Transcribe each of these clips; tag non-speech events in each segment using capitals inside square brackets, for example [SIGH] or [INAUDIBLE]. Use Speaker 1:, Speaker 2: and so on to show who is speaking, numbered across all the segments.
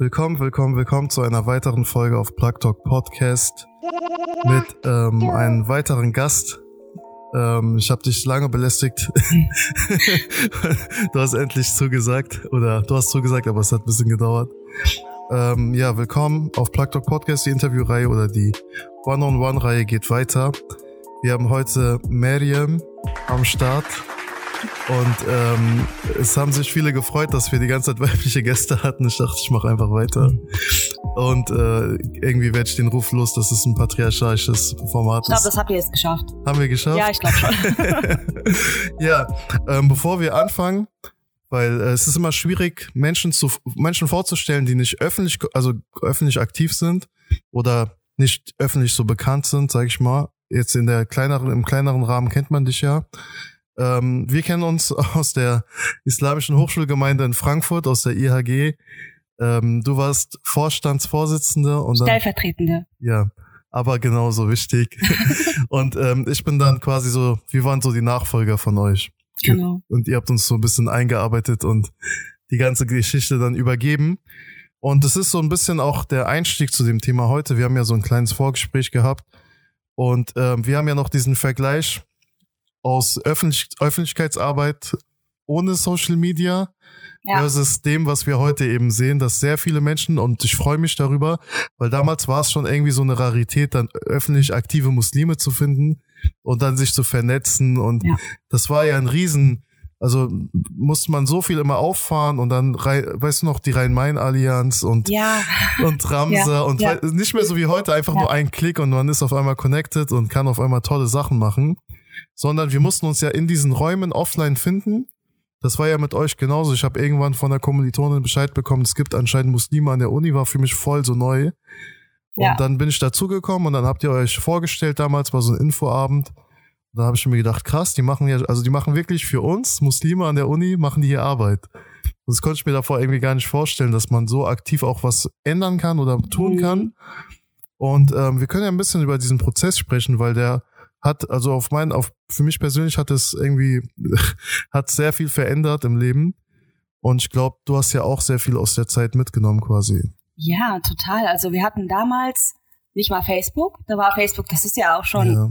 Speaker 1: Willkommen, willkommen, willkommen zu einer weiteren Folge auf Plug Talk Podcast mit ähm, einem weiteren Gast. Ähm, ich habe dich lange belästigt. [LAUGHS] du hast endlich zugesagt oder du hast zugesagt, aber es hat ein bisschen gedauert. Ähm, ja, willkommen auf Plug Talk Podcast. Die Interviewreihe oder die One-on-One-Reihe geht weiter. Wir haben heute Miriam am Start. Und ähm, es haben sich viele gefreut, dass wir die ganze Zeit [LAUGHS] weibliche Gäste hatten. Ich dachte, ich mache einfach weiter. Und äh, irgendwie werde ich den Ruf los, dass es ein patriarchalisches Format
Speaker 2: ich glaub, ist. Ich glaube, das habt ihr jetzt geschafft.
Speaker 1: Haben wir geschafft?
Speaker 2: Ja, ich glaube schon. [LAUGHS]
Speaker 1: ja, ähm, bevor wir anfangen, weil äh, es ist immer schwierig, Menschen zu Menschen vorzustellen, die nicht öffentlich, also öffentlich aktiv sind oder nicht öffentlich so bekannt sind, sag ich mal. Jetzt in der kleineren, im kleineren Rahmen kennt man dich ja. Ähm, wir kennen uns [LAUGHS] aus der Islamischen Hochschulgemeinde in Frankfurt, aus der IHG. Ähm, du warst Vorstandsvorsitzende und dann,
Speaker 2: Stellvertretende.
Speaker 1: Ja, aber genauso wichtig. [LAUGHS] und ähm, ich bin dann quasi so, wir waren so die Nachfolger von euch.
Speaker 2: Genau.
Speaker 1: Und ihr habt uns so ein bisschen eingearbeitet und die ganze Geschichte dann übergeben. Und das ist so ein bisschen auch der Einstieg zu dem Thema heute. Wir haben ja so ein kleines Vorgespräch gehabt und ähm, wir haben ja noch diesen Vergleich aus Öffentlich Öffentlichkeitsarbeit ohne Social Media ja. versus dem, was wir heute eben sehen, dass sehr viele Menschen, und ich freue mich darüber, weil damals war es schon irgendwie so eine Rarität, dann öffentlich aktive Muslime zu finden und dann sich zu vernetzen. Und ja. das war ja ein Riesen, also musste man so viel immer auffahren und dann, weißt du noch, die Rhein-Main-Allianz und,
Speaker 2: ja.
Speaker 1: und Ramse ja. und nicht mehr so wie heute, einfach nur ein Klick und man ist auf einmal connected und kann auf einmal tolle Sachen machen sondern wir mussten uns ja in diesen Räumen offline finden. Das war ja mit euch genauso. Ich habe irgendwann von der Kommilitonin Bescheid bekommen, es gibt anscheinend Muslime an der Uni, war für mich voll so neu. Und ja. dann bin ich dazugekommen und dann habt ihr euch vorgestellt, damals war so ein Infoabend. Da habe ich mir gedacht, krass, die machen ja, also die machen wirklich für uns, Muslime an der Uni, machen die hier Arbeit. Und das konnte ich mir davor irgendwie gar nicht vorstellen, dass man so aktiv auch was ändern kann oder tun mhm. kann. Und ähm, wir können ja ein bisschen über diesen Prozess sprechen, weil der hat, also auf meinen, auf, für mich persönlich hat es irgendwie, [LAUGHS] hat sehr viel verändert im Leben. Und ich glaube, du hast ja auch sehr viel aus der Zeit mitgenommen quasi.
Speaker 2: Ja, total. Also wir hatten damals nicht mal Facebook. Da war Facebook, das ist ja auch schon. Ja.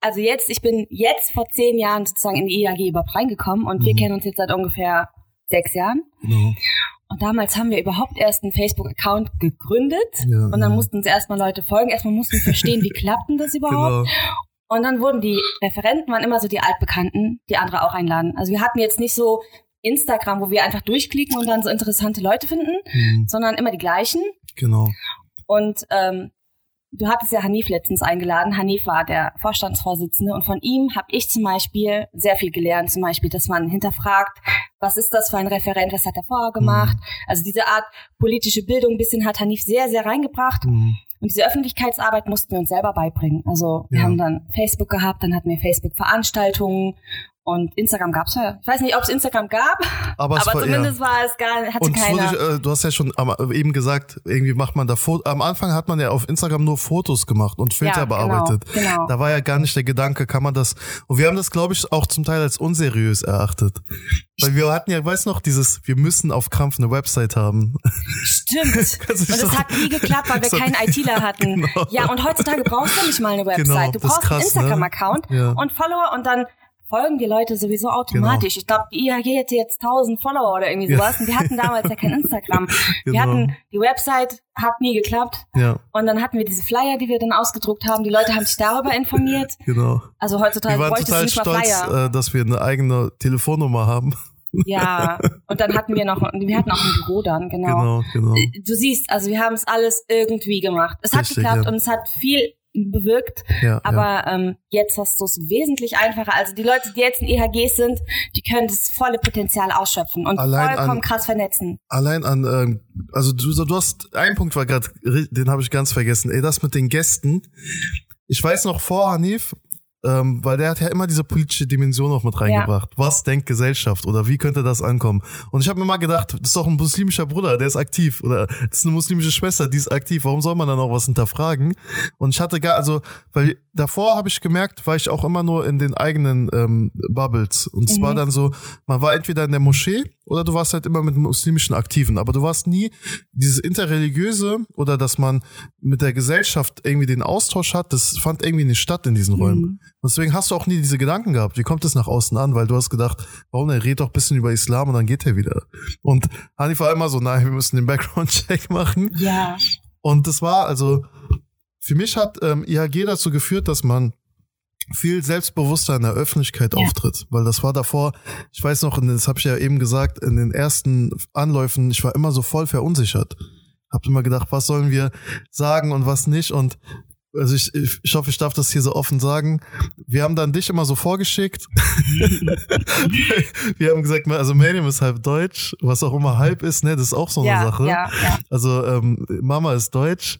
Speaker 2: Also jetzt, ich bin jetzt vor zehn Jahren sozusagen in die IAG überhaupt reingekommen und mhm. wir kennen uns jetzt seit ungefähr sechs Jahren. Genau. Und damals haben wir überhaupt erst einen Facebook-Account gegründet ja, und dann ja. mussten uns erstmal Leute folgen. Erstmal mussten wir verstehen, wie klappt denn das überhaupt? Genau. Und dann wurden die Referenten, waren immer so die Altbekannten, die andere auch einladen. Also wir hatten jetzt nicht so Instagram, wo wir einfach durchklicken und dann so interessante Leute finden, mhm. sondern immer die gleichen.
Speaker 1: Genau.
Speaker 2: Und ähm, du hattest ja Hanif letztens eingeladen. Hanif war der Vorstandsvorsitzende und von ihm habe ich zum Beispiel sehr viel gelernt. Zum Beispiel, dass man hinterfragt, was ist das für ein Referent, was hat er vorher gemacht. Mhm. Also diese Art politische Bildung ein bisschen hat Hanif sehr, sehr reingebracht. Mhm. Und diese Öffentlichkeitsarbeit mussten wir uns selber beibringen. Also wir ja. haben dann Facebook gehabt, dann hatten wir Facebook-Veranstaltungen und Instagram gab's ja. Ich weiß nicht, ob es Instagram gab, aber, aber war, zumindest ja. war es gar hatte und keiner.
Speaker 1: Fotos, äh, du hast ja schon eben gesagt, irgendwie macht man da Fotos. Am Anfang hat man ja auf Instagram nur Fotos gemacht und Filter ja, genau, bearbeitet. Genau. Da war ja gar nicht der Gedanke, kann man das. Und wir haben das, glaube ich, auch zum Teil als unseriös erachtet. Weil wir hatten ja, weiß noch, dieses, wir müssen auf Krampf eine Website haben.
Speaker 2: Stimmt. [LAUGHS] und es hat nie geklappt, weil wir keinen ITler [LAUGHS] hatten. Genau. Ja, und heutzutage brauchst du nicht mal eine genau, Website. Genau, du brauchst krass, einen ne? Instagram-Account ne? ja. und Follower und dann folgen die Leute sowieso automatisch. Genau. Ich glaube, die IHG hätte jetzt 1000 Follower oder irgendwie sowas. Ja. Und wir hatten damals ja kein [LAUGHS] Instagram. genau. Wir hatten die Website, hat nie geklappt.
Speaker 1: Ja.
Speaker 2: Und dann hatten wir diese Flyer, die wir dann ausgedruckt haben. Die Leute haben sich darüber informiert.
Speaker 1: Genau.
Speaker 2: Also heutzutage
Speaker 1: wir waren total nicht stolz, Flyer. Äh, dass wir eine eigene Telefonnummer haben.
Speaker 2: Ja, [LAUGHS] und dann hatten wir noch, wir hatten auch ein Büro dann, genau. Genau, genau. Du siehst, also wir haben es alles irgendwie gemacht. Es hat Richtig, geklappt ja. und es hat viel bewirkt. Ja, aber ja. Ähm, jetzt hast du es wesentlich einfacher. Also die Leute, die jetzt in EHGs sind, die können das volle Potenzial ausschöpfen und allein vollkommen an, krass vernetzen.
Speaker 1: Allein an, ähm, also du, du hast, ein Punkt war gerade, den habe ich ganz vergessen. Ey, das mit den Gästen. Ich weiß noch vor Hanif, ähm, weil der hat ja immer diese politische Dimension auch mit reingebracht. Ja. Was denkt Gesellschaft oder wie könnte das ankommen? Und ich habe mir mal gedacht, das ist doch ein muslimischer Bruder, der ist aktiv oder das ist eine muslimische Schwester, die ist aktiv. Warum soll man dann auch was hinterfragen? Und ich hatte gar, also, weil davor habe ich gemerkt, war ich auch immer nur in den eigenen ähm, Bubbles. Und es mhm. war dann so, man war entweder in der Moschee oder du warst halt immer mit muslimischen Aktiven, aber du warst nie dieses interreligiöse oder dass man mit der Gesellschaft irgendwie den Austausch hat, das fand irgendwie nicht statt in diesen Räumen. Mhm. Deswegen hast du auch nie diese Gedanken gehabt, wie kommt es nach außen an, weil du hast gedacht, warum, er redet doch ein bisschen über Islam und dann geht er wieder. Und Hanif war immer so, nein, wir müssen den Background-Check [LAUGHS] machen.
Speaker 2: Ja.
Speaker 1: Und das war also, für mich hat ähm, IHG dazu geführt, dass man viel selbstbewusster in der Öffentlichkeit ja. auftritt, weil das war davor, ich weiß noch, das habe ich ja eben gesagt, in den ersten Anläufen, ich war immer so voll verunsichert. Hab immer gedacht, was sollen wir sagen und was nicht und also ich, ich hoffe, ich darf das hier so offen sagen. Wir haben dann dich immer so vorgeschickt. [LAUGHS] wir haben gesagt, also Medium ist halb deutsch, was auch immer halb ist, ne, das ist auch so eine
Speaker 2: ja,
Speaker 1: Sache.
Speaker 2: Ja, ja.
Speaker 1: Also ähm, Mama ist deutsch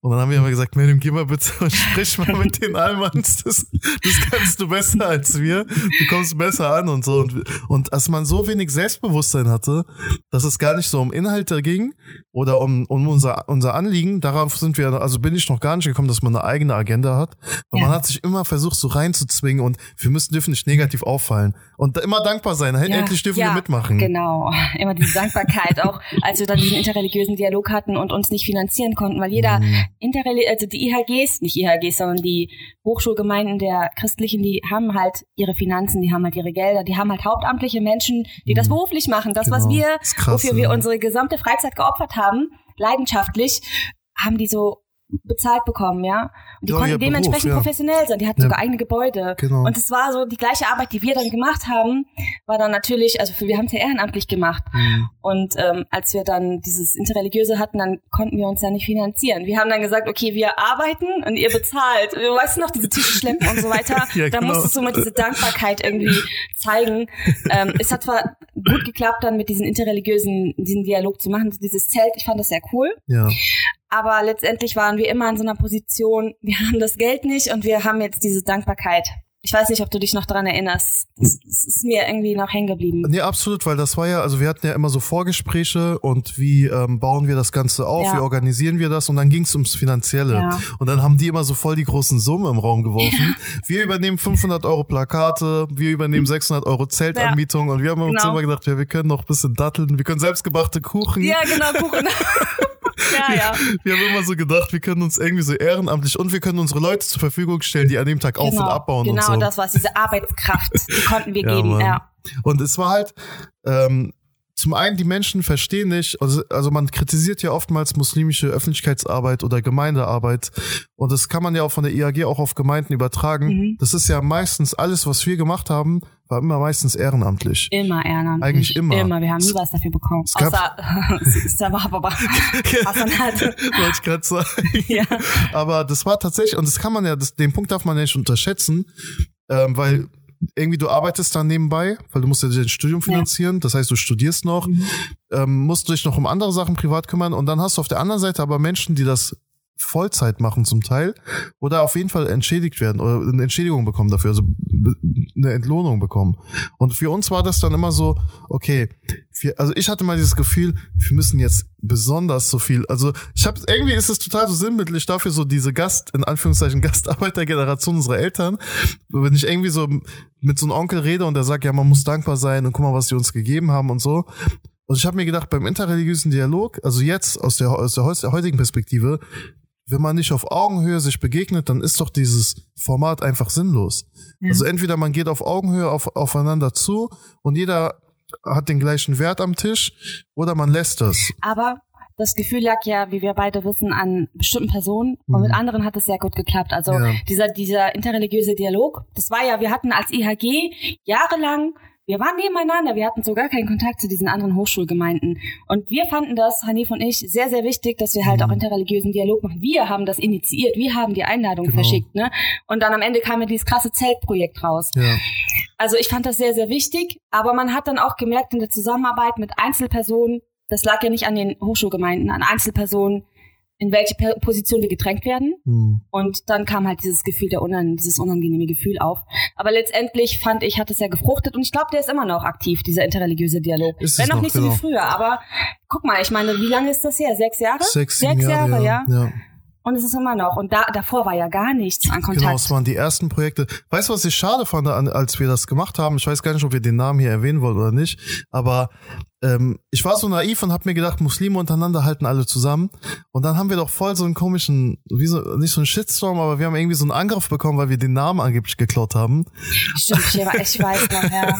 Speaker 1: und dann haben wir immer gesagt, Medium, geh mal bitte und sprich mal mit den Almans. Das, das kannst du besser als wir. Du kommst besser an und so. Und, und als man so wenig Selbstbewusstsein hatte, dass es gar nicht so um Inhalte ging oder um, um unser, unser Anliegen, darauf sind wir, also bin ich noch gar nicht gekommen, dass man eine eigene Agenda hat. Weil ja. man hat sich immer versucht, so reinzuzwingen und wir müssen dürfen nicht negativ auffallen. Und immer dankbar sein. Ja, Endlich dürfen ja, wir mitmachen.
Speaker 2: Genau. Immer diese Dankbarkeit. auch als wir dann diesen interreligiösen Dialog hatten und uns nicht finanzieren konnten, weil jeder mhm. interreli also die IHGs, nicht IHGs, sondern die Hochschulgemeinden der Christlichen, die haben halt ihre Finanzen, die haben halt ihre Gelder, die haben halt hauptamtliche Menschen, die mhm. das beruflich machen. Das, genau. was wir, krass, wofür wir unsere gesamte Freizeit geopfert haben, leidenschaftlich, haben die so bezahlt bekommen, ja. Und die ja, konnten dementsprechend Beruf, ja. professionell sein. Die hatten ja. sogar eigene Gebäude. Genau. Und es war so die gleiche Arbeit, die wir dann gemacht haben, war dann natürlich, also für, wir haben es ja ehrenamtlich gemacht. Mhm. Und ähm, als wir dann dieses Interreligiöse hatten, dann konnten wir uns ja nicht finanzieren. Wir haben dann gesagt, okay, wir arbeiten und ihr bezahlt. Du weißt noch, diese Tische schleppen und so weiter. [LAUGHS] ja, da genau. musstest du mal diese Dankbarkeit irgendwie zeigen. ähm, es hat zwar gut geklappt, dann mit diesen interreligiösen, diesen Dialog zu machen, dieses Zelt, ich fand das sehr cool.
Speaker 1: Ja.
Speaker 2: Aber letztendlich waren wir immer in so einer Position, wir [LAUGHS] haben das Geld nicht und wir haben jetzt diese Dankbarkeit. Ich weiß nicht, ob du dich noch dran erinnerst. Das, das ist mir irgendwie noch hängen geblieben.
Speaker 1: Nee, absolut, weil das war ja, also wir hatten ja immer so Vorgespräche und wie ähm, bauen wir das Ganze auf, ja. wie organisieren wir das und dann ging es ums Finanzielle. Ja. Und dann haben die immer so voll die großen Summen im Raum geworfen. Ja. Wir übernehmen 500 Euro Plakate, wir übernehmen 600 Euro Zeltanmietung und wir haben uns genau. immer gedacht, ja, wir können noch ein bisschen datteln, wir können selbstgebrachte Kuchen.
Speaker 2: Ja, genau, Kuchen. [LAUGHS] [LAUGHS] Ja, ja.
Speaker 1: Wir haben immer so gedacht, wir können uns irgendwie so ehrenamtlich und wir können unsere Leute zur Verfügung stellen, die an dem Tag genau, auf und abbauen
Speaker 2: genau
Speaker 1: und so.
Speaker 2: Genau, das war diese Arbeitskraft, die konnten wir ja, geben. Mann. Ja.
Speaker 1: Und es war halt, ähm, zum einen, die Menschen verstehen nicht, also, also man kritisiert ja oftmals muslimische Öffentlichkeitsarbeit oder Gemeindearbeit und das kann man ja auch von der IAG auch auf Gemeinden übertragen. Mhm. Das ist ja meistens alles, was wir gemacht haben, war immer meistens ehrenamtlich.
Speaker 2: Immer ehrenamtlich.
Speaker 1: Eigentlich immer.
Speaker 2: Immer, wir haben nie was dafür bekommen. Es gab Außer, [LAUGHS] [LAUGHS]
Speaker 1: halt. Wollte ich gerade sagen. [LAUGHS] Ja. Aber das war tatsächlich, und das kann man ja, das, den Punkt darf man ja nicht unterschätzen, ähm, weil irgendwie du arbeitest dann nebenbei, weil du musst ja dein Studium finanzieren, ja. das heißt, du studierst noch, mhm. ähm, musst dich noch um andere Sachen privat kümmern und dann hast du auf der anderen Seite aber Menschen, die das Vollzeit machen zum Teil oder auf jeden Fall entschädigt werden oder eine Entschädigung bekommen dafür, also eine Entlohnung bekommen. Und für uns war das dann immer so, okay, wir, also ich hatte mal dieses Gefühl, wir müssen jetzt besonders so viel, also ich habe irgendwie ist es total so sinnbildlich dafür so diese Gast in Anführungszeichen [LAUGHS] Gastarbeitergeneration unserer Eltern, wenn ich irgendwie so mit so einem Onkel rede und der sagt, ja, man muss dankbar sein und guck mal, was die uns gegeben haben und so. Und ich habe mir gedacht, beim interreligiösen Dialog, also jetzt aus der, aus der heutigen Perspektive, wenn man nicht auf Augenhöhe sich begegnet, dann ist doch dieses Format einfach sinnlos. Ja. Also entweder man geht auf Augenhöhe auf, aufeinander zu und jeder hat den gleichen Wert am Tisch oder man lässt das.
Speaker 2: Aber das Gefühl lag ja, wie wir beide wissen, an bestimmten Personen und mit mhm. anderen hat es sehr gut geklappt. Also ja. dieser, dieser interreligiöse Dialog, das war ja, wir hatten als IHG jahrelang wir waren nebeneinander, wir hatten sogar keinen Kontakt zu diesen anderen Hochschulgemeinden. Und wir fanden das, Hanif und ich, sehr, sehr wichtig, dass wir halt mhm. auch interreligiösen Dialog machen. Wir haben das initiiert, wir haben die Einladung genau. verschickt, ne? Und dann am Ende kam ja dieses krasse Zeltprojekt raus. Ja. Also ich fand das sehr, sehr wichtig, aber man hat dann auch gemerkt in der Zusammenarbeit mit Einzelpersonen, das lag ja nicht an den Hochschulgemeinden, an Einzelpersonen, in welche Position wir gedrängt werden. Mhm. Und dann kam halt dieses Gefühl der unan dieses unangenehme Gefühl auf. Aber letztendlich fand ich, hat es ja gefruchtet und ich glaube, der ist immer noch aktiv, dieser interreligiöse Dialog. Ist Wenn auch nicht genau. so wie genau. früher, aber guck mal, ich meine, wie lange ist das her? Sechs Jahre?
Speaker 1: Sechs, Sechs Jahre, Jahre, ja. ja.
Speaker 2: Und es ist immer noch. Und da, davor war ja gar nichts an Kontakt.
Speaker 1: Genau, es waren die ersten Projekte. Weißt du, was ich schade fand, als wir das gemacht haben? Ich weiß gar nicht, ob wir den Namen hier erwähnen wollen oder nicht. Aber ähm, ich war so naiv und habe mir gedacht, Muslime untereinander halten alle zusammen. Und dann haben wir doch voll so einen komischen, wie so, nicht so einen Shitstorm, aber wir haben irgendwie so einen Angriff bekommen, weil wir den Namen angeblich geklaut haben.
Speaker 2: Stimmt, ich weiß noch, ja.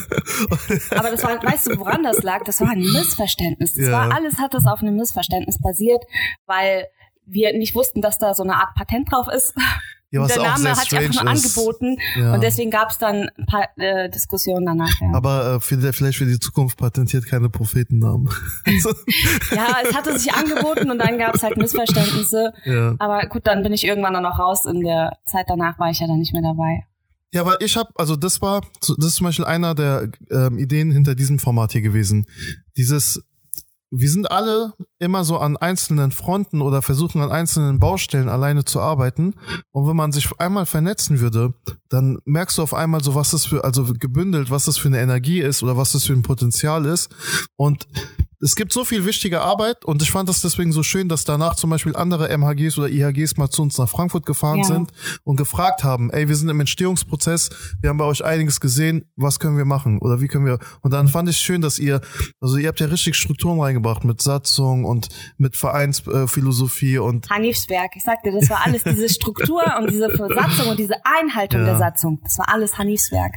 Speaker 2: [LAUGHS] Aber das war, weißt du, woran das lag? Das war ein Missverständnis. Das ja. war alles hat das auf einem Missverständnis basiert, weil wir nicht wussten, dass da so eine Art Patent drauf ist. Ja, was der Name hat sich einfach nur angeboten ja. und deswegen gab es dann ein paar äh, Diskussionen danach. Ja.
Speaker 1: Aber äh, vielleicht für die Zukunft patentiert keine Prophetennamen. [LAUGHS]
Speaker 2: ja, es hatte sich angeboten und dann gab es halt Missverständnisse. Ja. Aber gut, dann bin ich irgendwann dann noch raus. In der Zeit danach war ich ja dann nicht mehr dabei.
Speaker 1: Ja, weil ich habe, also das war, das ist zum Beispiel einer der ähm, Ideen hinter diesem Format hier gewesen. Dieses wir sind alle immer so an einzelnen Fronten oder versuchen an einzelnen Baustellen alleine zu arbeiten. Und wenn man sich einmal vernetzen würde, dann merkst du auf einmal so, was das für, also gebündelt, was das für eine Energie ist oder was das für ein Potenzial ist. Und es gibt so viel wichtige Arbeit und ich fand das deswegen so schön, dass danach zum Beispiel andere MHGs oder IHGs mal zu uns nach Frankfurt gefahren ja. sind und gefragt haben, ey, wir sind im Entstehungsprozess, wir haben bei euch einiges gesehen, was können wir machen oder wie können wir, und dann fand ich schön, dass ihr, also ihr habt ja richtig Strukturen reingebracht mit Satzung und mit Vereinsphilosophie und
Speaker 2: Hanifs Werk, ich sagte, das war alles diese Struktur und diese Satzung und diese Einhaltung ja. der Satzung, das war alles Hanifs Werk.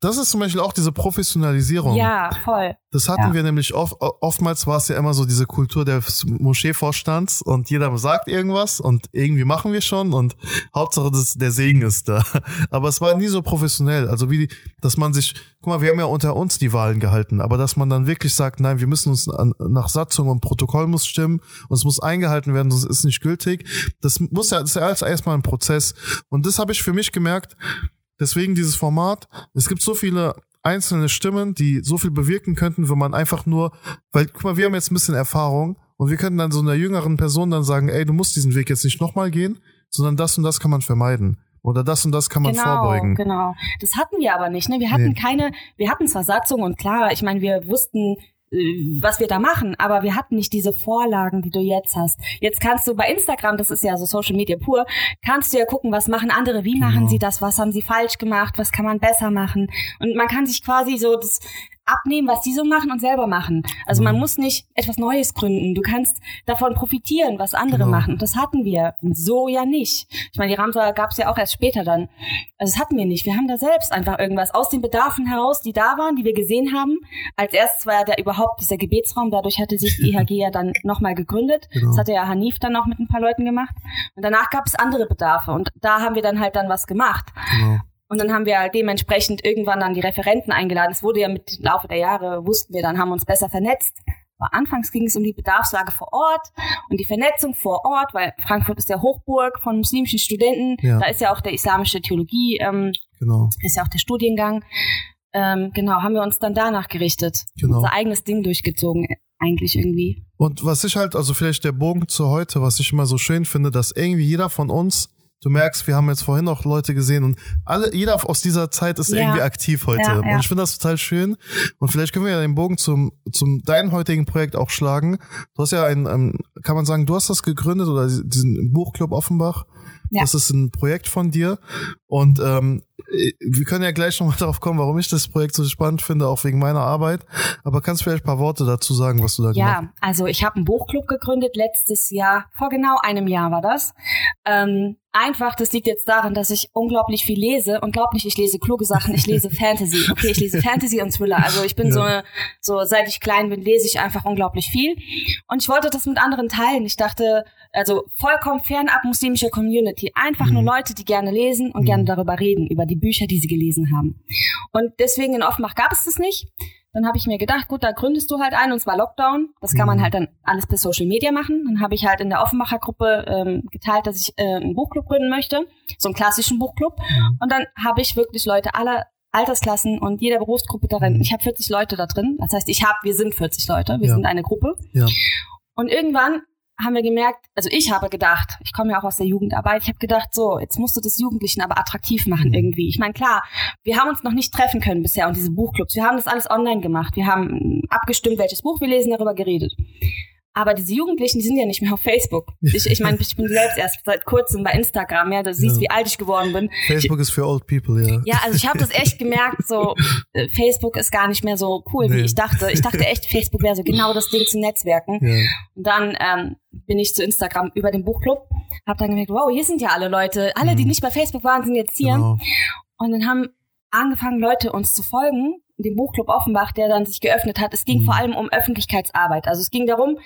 Speaker 1: Das ist zum Beispiel auch diese Professionalisierung.
Speaker 2: Ja, voll.
Speaker 1: Das hatten
Speaker 2: ja.
Speaker 1: wir nämlich oft, oftmals war es ja immer so diese Kultur des Moscheevorstands und jeder sagt irgendwas und irgendwie machen wir schon und Hauptsache das, der Segen ist da. [LAUGHS] Aber es war nie so professionell. Also wie, dass man sich, guck mal, wir haben ja unter uns die Wahlen gehalten, aber dass man dann wirklich sagt, nein, wir müssen uns an, nach Satzung und Protokoll muss stimmen und es muss eingehalten werden, sonst ist nicht gültig. Das muss ja, das ist ja alles erstmal ein Prozess. Und das habe ich für mich gemerkt, Deswegen dieses Format. Es gibt so viele einzelne Stimmen, die so viel bewirken könnten, wenn man einfach nur, weil, guck mal, wir haben jetzt ein bisschen Erfahrung und wir können dann so einer jüngeren Person dann sagen, ey, du musst diesen Weg jetzt nicht nochmal gehen, sondern das und das kann man vermeiden. Oder das und das kann man
Speaker 2: genau,
Speaker 1: vorbeugen.
Speaker 2: Genau, das hatten wir aber nicht. Ne? Wir hatten nee. keine, wir hatten zwar Satzung und klar, ich meine, wir wussten, was wir da machen, aber wir hatten nicht diese Vorlagen, die du jetzt hast. Jetzt kannst du bei Instagram, das ist ja so Social Media pur, kannst du ja gucken, was machen andere, wie genau. machen sie das, was haben sie falsch gemacht, was kann man besser machen. Und man kann sich quasi so das abnehmen, was die so machen und selber machen. Also man mhm. muss nicht etwas Neues gründen. Du kannst davon profitieren, was andere genau. machen. Und das hatten wir so ja nicht. Ich meine, die Ramsa gab es ja auch erst später dann. Also das hatten wir nicht. Wir haben da selbst einfach irgendwas aus den Bedarfen heraus, die da waren, die wir gesehen haben. Als erstes war ja da überhaupt dieser Gebetsraum. Dadurch hatte sich die IHG ja dann nochmal gegründet. Genau. Das hatte ja Hanif dann noch mit ein paar Leuten gemacht. Und danach gab es andere Bedarfe. Und da haben wir dann halt dann was gemacht. Genau. Und dann haben wir halt dementsprechend irgendwann dann die Referenten eingeladen. Es wurde ja mit Laufe der Jahre, wussten wir dann, haben uns besser vernetzt. Aber anfangs ging es um die Bedarfslage vor Ort und die Vernetzung vor Ort, weil Frankfurt ist der Hochburg von muslimischen Studenten. Ja. Da ist ja auch der islamische Theologie, ähm, genau. ist ja auch der Studiengang. Ähm, genau, haben wir uns dann danach gerichtet. Genau. Unser eigenes Ding durchgezogen, eigentlich irgendwie.
Speaker 1: Und was ich halt, also vielleicht der Bogen zu heute, was ich immer so schön finde, dass irgendwie jeder von uns Du merkst, wir haben jetzt vorhin auch Leute gesehen und alle, jeder aus dieser Zeit ist ja. irgendwie aktiv heute. Ja, ja. Und ich finde das total schön. Und vielleicht können wir ja den Bogen zum, zum deinem heutigen Projekt auch schlagen. Du hast ja ein, ähm, kann man sagen, du hast das gegründet oder diesen Buchclub Offenbach. Das ist ein Projekt von dir. Und ähm, wir können ja gleich nochmal [LAUGHS] darauf kommen, warum ich das Projekt so spannend finde, auch wegen meiner Arbeit. Aber kannst du vielleicht ein paar Worte dazu sagen, was du da ja,
Speaker 2: gemacht hast? Ja, also ich habe einen Buchclub gegründet letztes Jahr, vor genau einem Jahr war das. Ähm, einfach, das liegt jetzt daran, dass ich unglaublich viel lese und glaub nicht, ich lese kluge Sachen, ich lese [LAUGHS] Fantasy. Okay, ich lese Fantasy und Thriller. Also ich bin ja. so eine, so seit ich klein bin, lese ich einfach unglaublich viel. Und ich wollte das mit anderen teilen. Ich dachte, also vollkommen fernab muslimischer Community. Einfach mhm. nur Leute, die gerne lesen und mhm. gerne darüber reden, über die Bücher, die sie gelesen haben. Und deswegen in Offenbach gab es das nicht. Dann habe ich mir gedacht, gut, da gründest du halt ein und zwar Lockdown. Das kann man mhm. halt dann alles per Social Media machen. Dann habe ich halt in der Offenbacher Gruppe ähm, geteilt, dass ich äh, einen Buchclub gründen möchte, so einen klassischen Buchclub. Und dann habe ich wirklich Leute aller Altersklassen und jeder Berufsgruppe darin. Mhm. Ich habe 40 Leute da drin. Das heißt, ich habe, wir sind 40 Leute, wir ja. sind eine Gruppe. Ja. Und irgendwann haben wir gemerkt, also ich habe gedacht, ich komme ja auch aus der Jugendarbeit, ich habe gedacht, so, jetzt musst du das Jugendlichen aber attraktiv machen mhm. irgendwie. Ich meine, klar, wir haben uns noch nicht treffen können bisher und diese Buchclubs, wir haben das alles online gemacht, wir haben abgestimmt, welches Buch wir lesen, darüber geredet. Aber diese Jugendlichen, die sind ja nicht mehr auf Facebook. Ich, ich meine, ich bin selbst erst seit kurzem bei Instagram, ja, du siehst, ja. wie alt ich geworden bin.
Speaker 1: Facebook ist für old people, ja.
Speaker 2: Ja, also ich habe das echt gemerkt, so äh, Facebook ist gar nicht mehr so cool, nee. wie ich dachte. Ich dachte echt, Facebook wäre so genau das Ding zu Netzwerken. Ja. Und dann ähm, bin ich zu Instagram über den Buchclub, habe dann gemerkt, wow, hier sind ja alle Leute, alle, die mhm. nicht bei Facebook waren, sind jetzt hier. Genau. Und dann haben angefangen, Leute uns zu folgen dem Buchclub Offenbach, der dann sich geöffnet hat. Es ging mhm. vor allem um Öffentlichkeitsarbeit. Also es ging darum,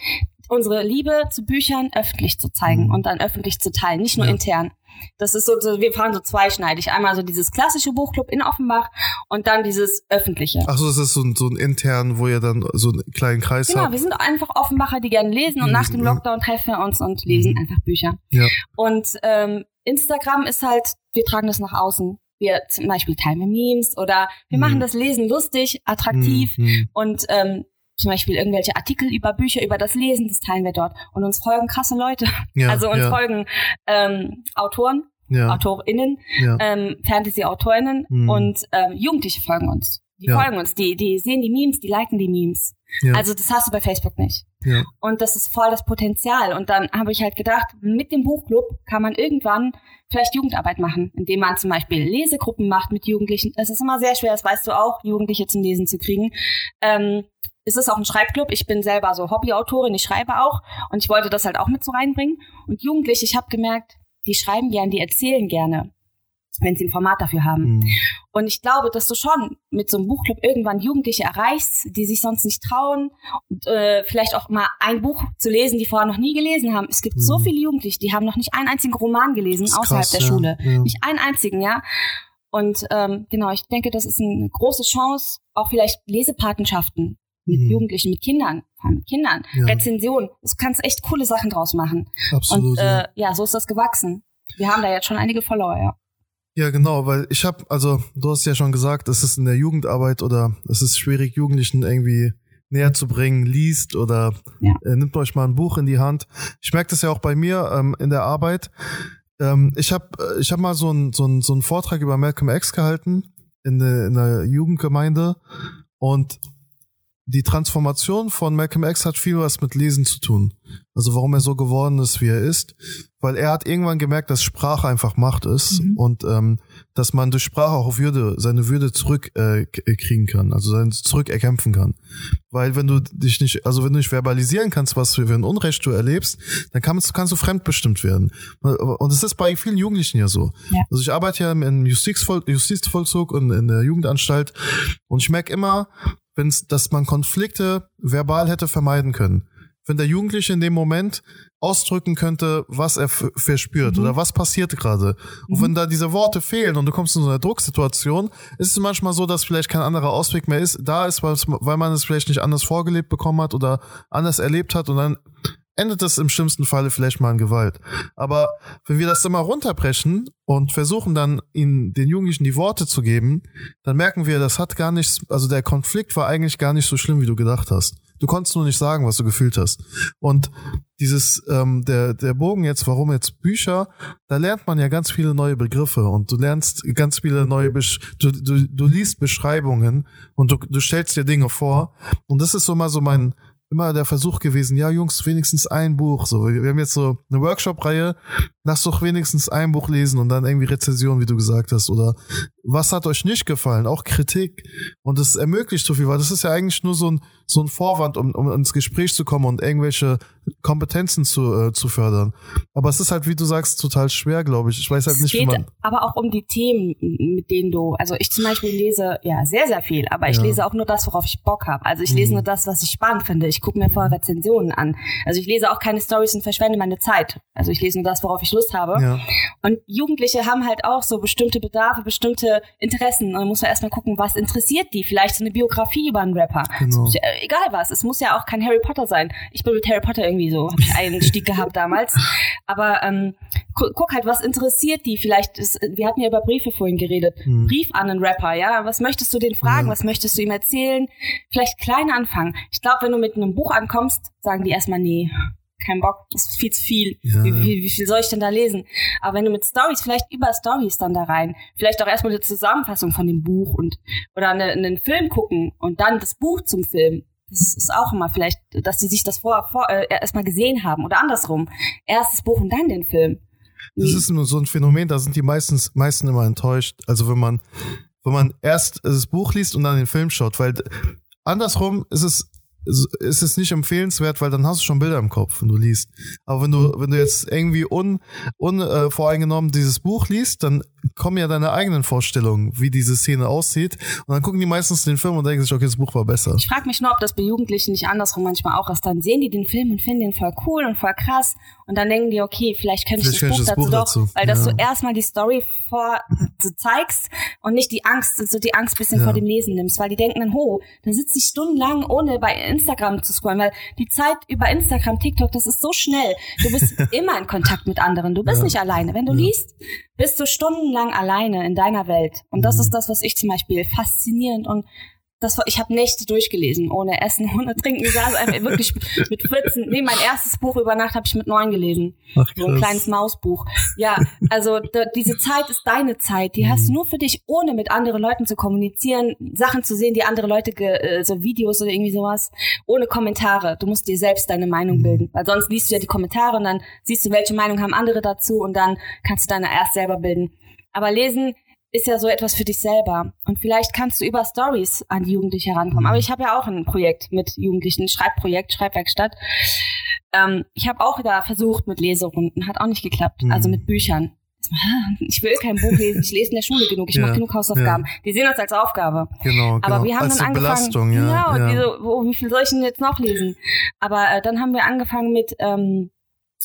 Speaker 2: unsere Liebe zu Büchern öffentlich zu zeigen mhm. und dann öffentlich zu teilen, nicht nur ja. intern. Das ist so, wir fahren so zweischneidig. Einmal so dieses klassische Buchclub in Offenbach und dann dieses öffentliche.
Speaker 1: Ach so, das ist so ein, so ein intern, wo ihr dann so einen kleinen Kreis
Speaker 2: genau,
Speaker 1: habt.
Speaker 2: Genau, wir sind einfach Offenbacher, die gerne lesen und nach dem Lockdown treffen wir uns und lesen mhm. einfach Bücher. Ja. Und ähm, Instagram ist halt, wir tragen das nach außen wir zum Beispiel teilen wir Memes oder wir mhm. machen das Lesen lustig, attraktiv mhm. und ähm, zum Beispiel irgendwelche Artikel über Bücher, über das Lesen, das teilen wir dort. Und uns folgen krasse Leute. Ja, [LAUGHS] also uns ja. folgen ähm, Autoren, ja. AutorInnen, ja. ähm, Fantasy-AutorInnen mhm. und ähm, Jugendliche folgen uns. Die ja. folgen uns, die, die sehen die Memes, die liken die Memes. Ja. Also das hast du bei Facebook nicht. Ja. Und das ist voll das Potenzial. Und dann habe ich halt gedacht, mit dem Buchclub kann man irgendwann vielleicht Jugendarbeit machen, indem man zum Beispiel Lesegruppen macht mit Jugendlichen. Es ist immer sehr schwer, das weißt du auch, Jugendliche zum Lesen zu kriegen. Ähm, es ist auch ein Schreibclub. Ich bin selber so Hobbyautorin, ich schreibe auch und ich wollte das halt auch mit so reinbringen. Und Jugendliche, ich habe gemerkt, die schreiben gern, die erzählen gerne wenn sie ein Format dafür haben. Mhm. Und ich glaube, dass du schon mit so einem Buchclub irgendwann Jugendliche erreichst, die sich sonst nicht trauen, und, äh, vielleicht auch mal ein Buch zu lesen, die vorher noch nie gelesen haben. Es gibt mhm. so viele Jugendliche, die haben noch nicht einen einzigen Roman gelesen außerhalb krass, der ja. Schule. Ja. Nicht einen einzigen, ja. Und ähm, genau, ich denke, das ist eine große Chance, auch vielleicht Lesepatenschaften mit mhm. Jugendlichen, mit Kindern, mit Kindern, ja. Rezensionen. Du kannst echt coole Sachen draus machen. Absolut. Und äh, ja, so ist das gewachsen. Wir haben da jetzt schon einige Follower, ja.
Speaker 1: Ja, genau, weil ich habe, also du hast ja schon gesagt, es ist in der Jugendarbeit oder es ist schwierig, Jugendlichen irgendwie näher zu bringen, liest oder ja. äh, nimmt euch mal ein Buch in die Hand. Ich merke das ja auch bei mir ähm, in der Arbeit. Ähm, ich habe äh, ich hab mal so einen so ein, so ein Vortrag über Malcolm X gehalten in, in der Jugendgemeinde und die Transformation von Malcolm X hat viel was mit Lesen zu tun. Also warum er so geworden ist, wie er ist. Weil er hat irgendwann gemerkt, dass Sprache einfach Macht ist mhm. und ähm, dass man durch Sprache auch auf Würde, seine Würde zurückkriegen äh, kann, also sein zurückerkämpfen kann. Weil wenn du dich nicht, also wenn du nicht verbalisieren kannst, was für ein Unrecht du erlebst, dann kannst, kannst du fremdbestimmt werden. Und es ist bei vielen Jugendlichen ja so. Ja. Also ich arbeite ja im Justizvoll, Justizvollzug und in der Jugendanstalt und ich merke immer, wenn's, dass man Konflikte verbal hätte vermeiden können. Wenn der Jugendliche in dem Moment ausdrücken könnte, was er verspürt mhm. oder was passiert gerade. Und mhm. wenn da diese Worte fehlen und du kommst in so eine Drucksituation, ist es manchmal so, dass vielleicht kein anderer Ausweg mehr ist, da ist, weil man es vielleicht nicht anders vorgelebt bekommen hat oder anders erlebt hat und dann endet es im schlimmsten Falle vielleicht mal in Gewalt. Aber wenn wir das immer runterbrechen und versuchen dann ihnen, den Jugendlichen die Worte zu geben, dann merken wir, das hat gar nichts, also der Konflikt war eigentlich gar nicht so schlimm, wie du gedacht hast. Du konntest nur nicht sagen, was du gefühlt hast. Und dieses, ähm, der, der Bogen jetzt, warum jetzt Bücher, da lernt man ja ganz viele neue Begriffe und du lernst ganz viele neue, Besch du, du, du liest Beschreibungen und du, du stellst dir Dinge vor. Und das ist so mal so mein, immer der Versuch gewesen, ja Jungs, wenigstens ein Buch. So, wir haben jetzt so eine Workshop-Reihe, lass doch wenigstens ein Buch lesen und dann irgendwie Rezension, wie du gesagt hast. Oder was hat euch nicht gefallen? Auch Kritik. Und es ermöglicht so viel, weil das ist ja eigentlich nur so ein, so ein Vorwand, um, um ins Gespräch zu kommen und irgendwelche Kompetenzen zu, äh, zu fördern. Aber es ist halt, wie du sagst, total schwer, glaube ich. Ich weiß halt es nicht,
Speaker 2: wie
Speaker 1: man.
Speaker 2: Aber auch um die Themen, mit denen du, also ich zum Beispiel lese ja sehr, sehr viel, aber ich ja. lese auch nur das, worauf ich Bock habe. Also ich lese mhm. nur das, was ich spannend finde. Ich gucke mir vorher Rezensionen an. Also ich lese auch keine Stories und verschwende meine Zeit. Also ich lese nur das, worauf ich Lust habe. Ja. Und Jugendliche haben halt auch so bestimmte Bedarfe, bestimmte Interessen. Und man muss ja erstmal gucken, was interessiert die? Vielleicht so eine Biografie über einen Rapper. Genau. egal was. Es muss ja auch kein Harry Potter sein. Ich bin mit Harry Potter irgendwie so, habe ich einen Stieg gehabt damals. Aber ähm, gu guck halt, was interessiert die? Vielleicht, ist, wir hatten ja über Briefe vorhin geredet. Hm. Brief an einen Rapper, ja. Was möchtest du den fragen? Ja. Was möchtest du ihm erzählen? Vielleicht klein anfangen. Ich glaube, wenn du mit einem Buch ankommst, sagen die erstmal, nee, kein Bock, das ist viel zu viel. Ja. Wie, wie, wie, viel soll ich denn da lesen? Aber wenn du mit Stories, vielleicht über Stories dann da rein, vielleicht auch erstmal eine Zusammenfassung von dem Buch und oder eine, einen Film gucken und dann das Buch zum Film. Das ist auch immer vielleicht, dass die sich das vorher vor, äh, erstmal gesehen haben oder andersrum. Erstes Buch und dann den Film.
Speaker 1: Das ist nur so ein Phänomen, da sind die meistens, meisten immer enttäuscht. Also wenn man, wenn man erst das Buch liest und dann den Film schaut, weil andersrum ist es ist es nicht empfehlenswert, weil dann hast du schon Bilder im Kopf, wenn du liest. Aber wenn du, wenn du jetzt irgendwie un, unvoreingenommen äh, dieses Buch liest, dann kommen ja deine eigenen Vorstellungen, wie diese Szene aussieht. Und dann gucken die meistens den Film und denken sich, okay, das Buch war besser.
Speaker 2: Ich frage mich nur, ob das bei Jugendlichen nicht andersrum manchmal auch ist. Dann sehen die den Film und finden den voll cool und voll krass. Und dann denken die, okay, vielleicht könnte ich das, Buch, das Buch dazu, doch, weil ja. dass du erstmal die Story vor so zeigst und nicht die Angst, so die Angst bisschen ja. vor dem Lesen nimmst, weil die denken dann, ho, dann sitzt ich stundenlang ohne bei Instagram zu scrollen, weil die Zeit über Instagram, TikTok, das ist so schnell. Du bist [LAUGHS] immer in Kontakt mit anderen. Du bist ja. nicht alleine. Wenn du liest, bist du stundenlang alleine in deiner Welt. Und das mhm. ist das, was ich zum Beispiel faszinierend und das war, ich habe Nächte durchgelesen, ohne Essen, [LAUGHS] ohne Trinken. Ich saß einfach wirklich mit 14. Nee, mein erstes Buch über Nacht habe ich mit neun gelesen. Ach, so ein kleines Mausbuch. Ja, also da, diese Zeit ist deine Zeit. Die mhm. hast du nur für dich, ohne mit anderen Leuten zu kommunizieren, Sachen zu sehen, die andere Leute, äh, so Videos oder irgendwie sowas, ohne Kommentare. Du musst dir selbst deine Meinung mhm. bilden, weil sonst liest du ja die Kommentare und dann siehst du, welche Meinung haben andere dazu und dann kannst du deine erst selber bilden. Aber lesen ist ja so etwas für dich selber. Und vielleicht kannst du über Stories an die Jugendliche herankommen. Aber mhm. ich habe ja auch ein Projekt mit Jugendlichen, Schreibprojekt, Schreibwerkstatt. Ähm, ich habe auch da versucht mit Leserunden, hat auch nicht geklappt. Mhm. Also mit Büchern. [LAUGHS] Ich will kein Buch lesen, ich lese in der Schule genug, ich ja, mache genug Hausaufgaben. Ja. Die sehen das als Aufgabe. Genau, genau. Aber wir haben als dann angefangen. Belastung, ja. Genau, ja. So, wo, wie viel soll ich denn jetzt noch lesen? Aber äh, dann haben wir angefangen mit ähm,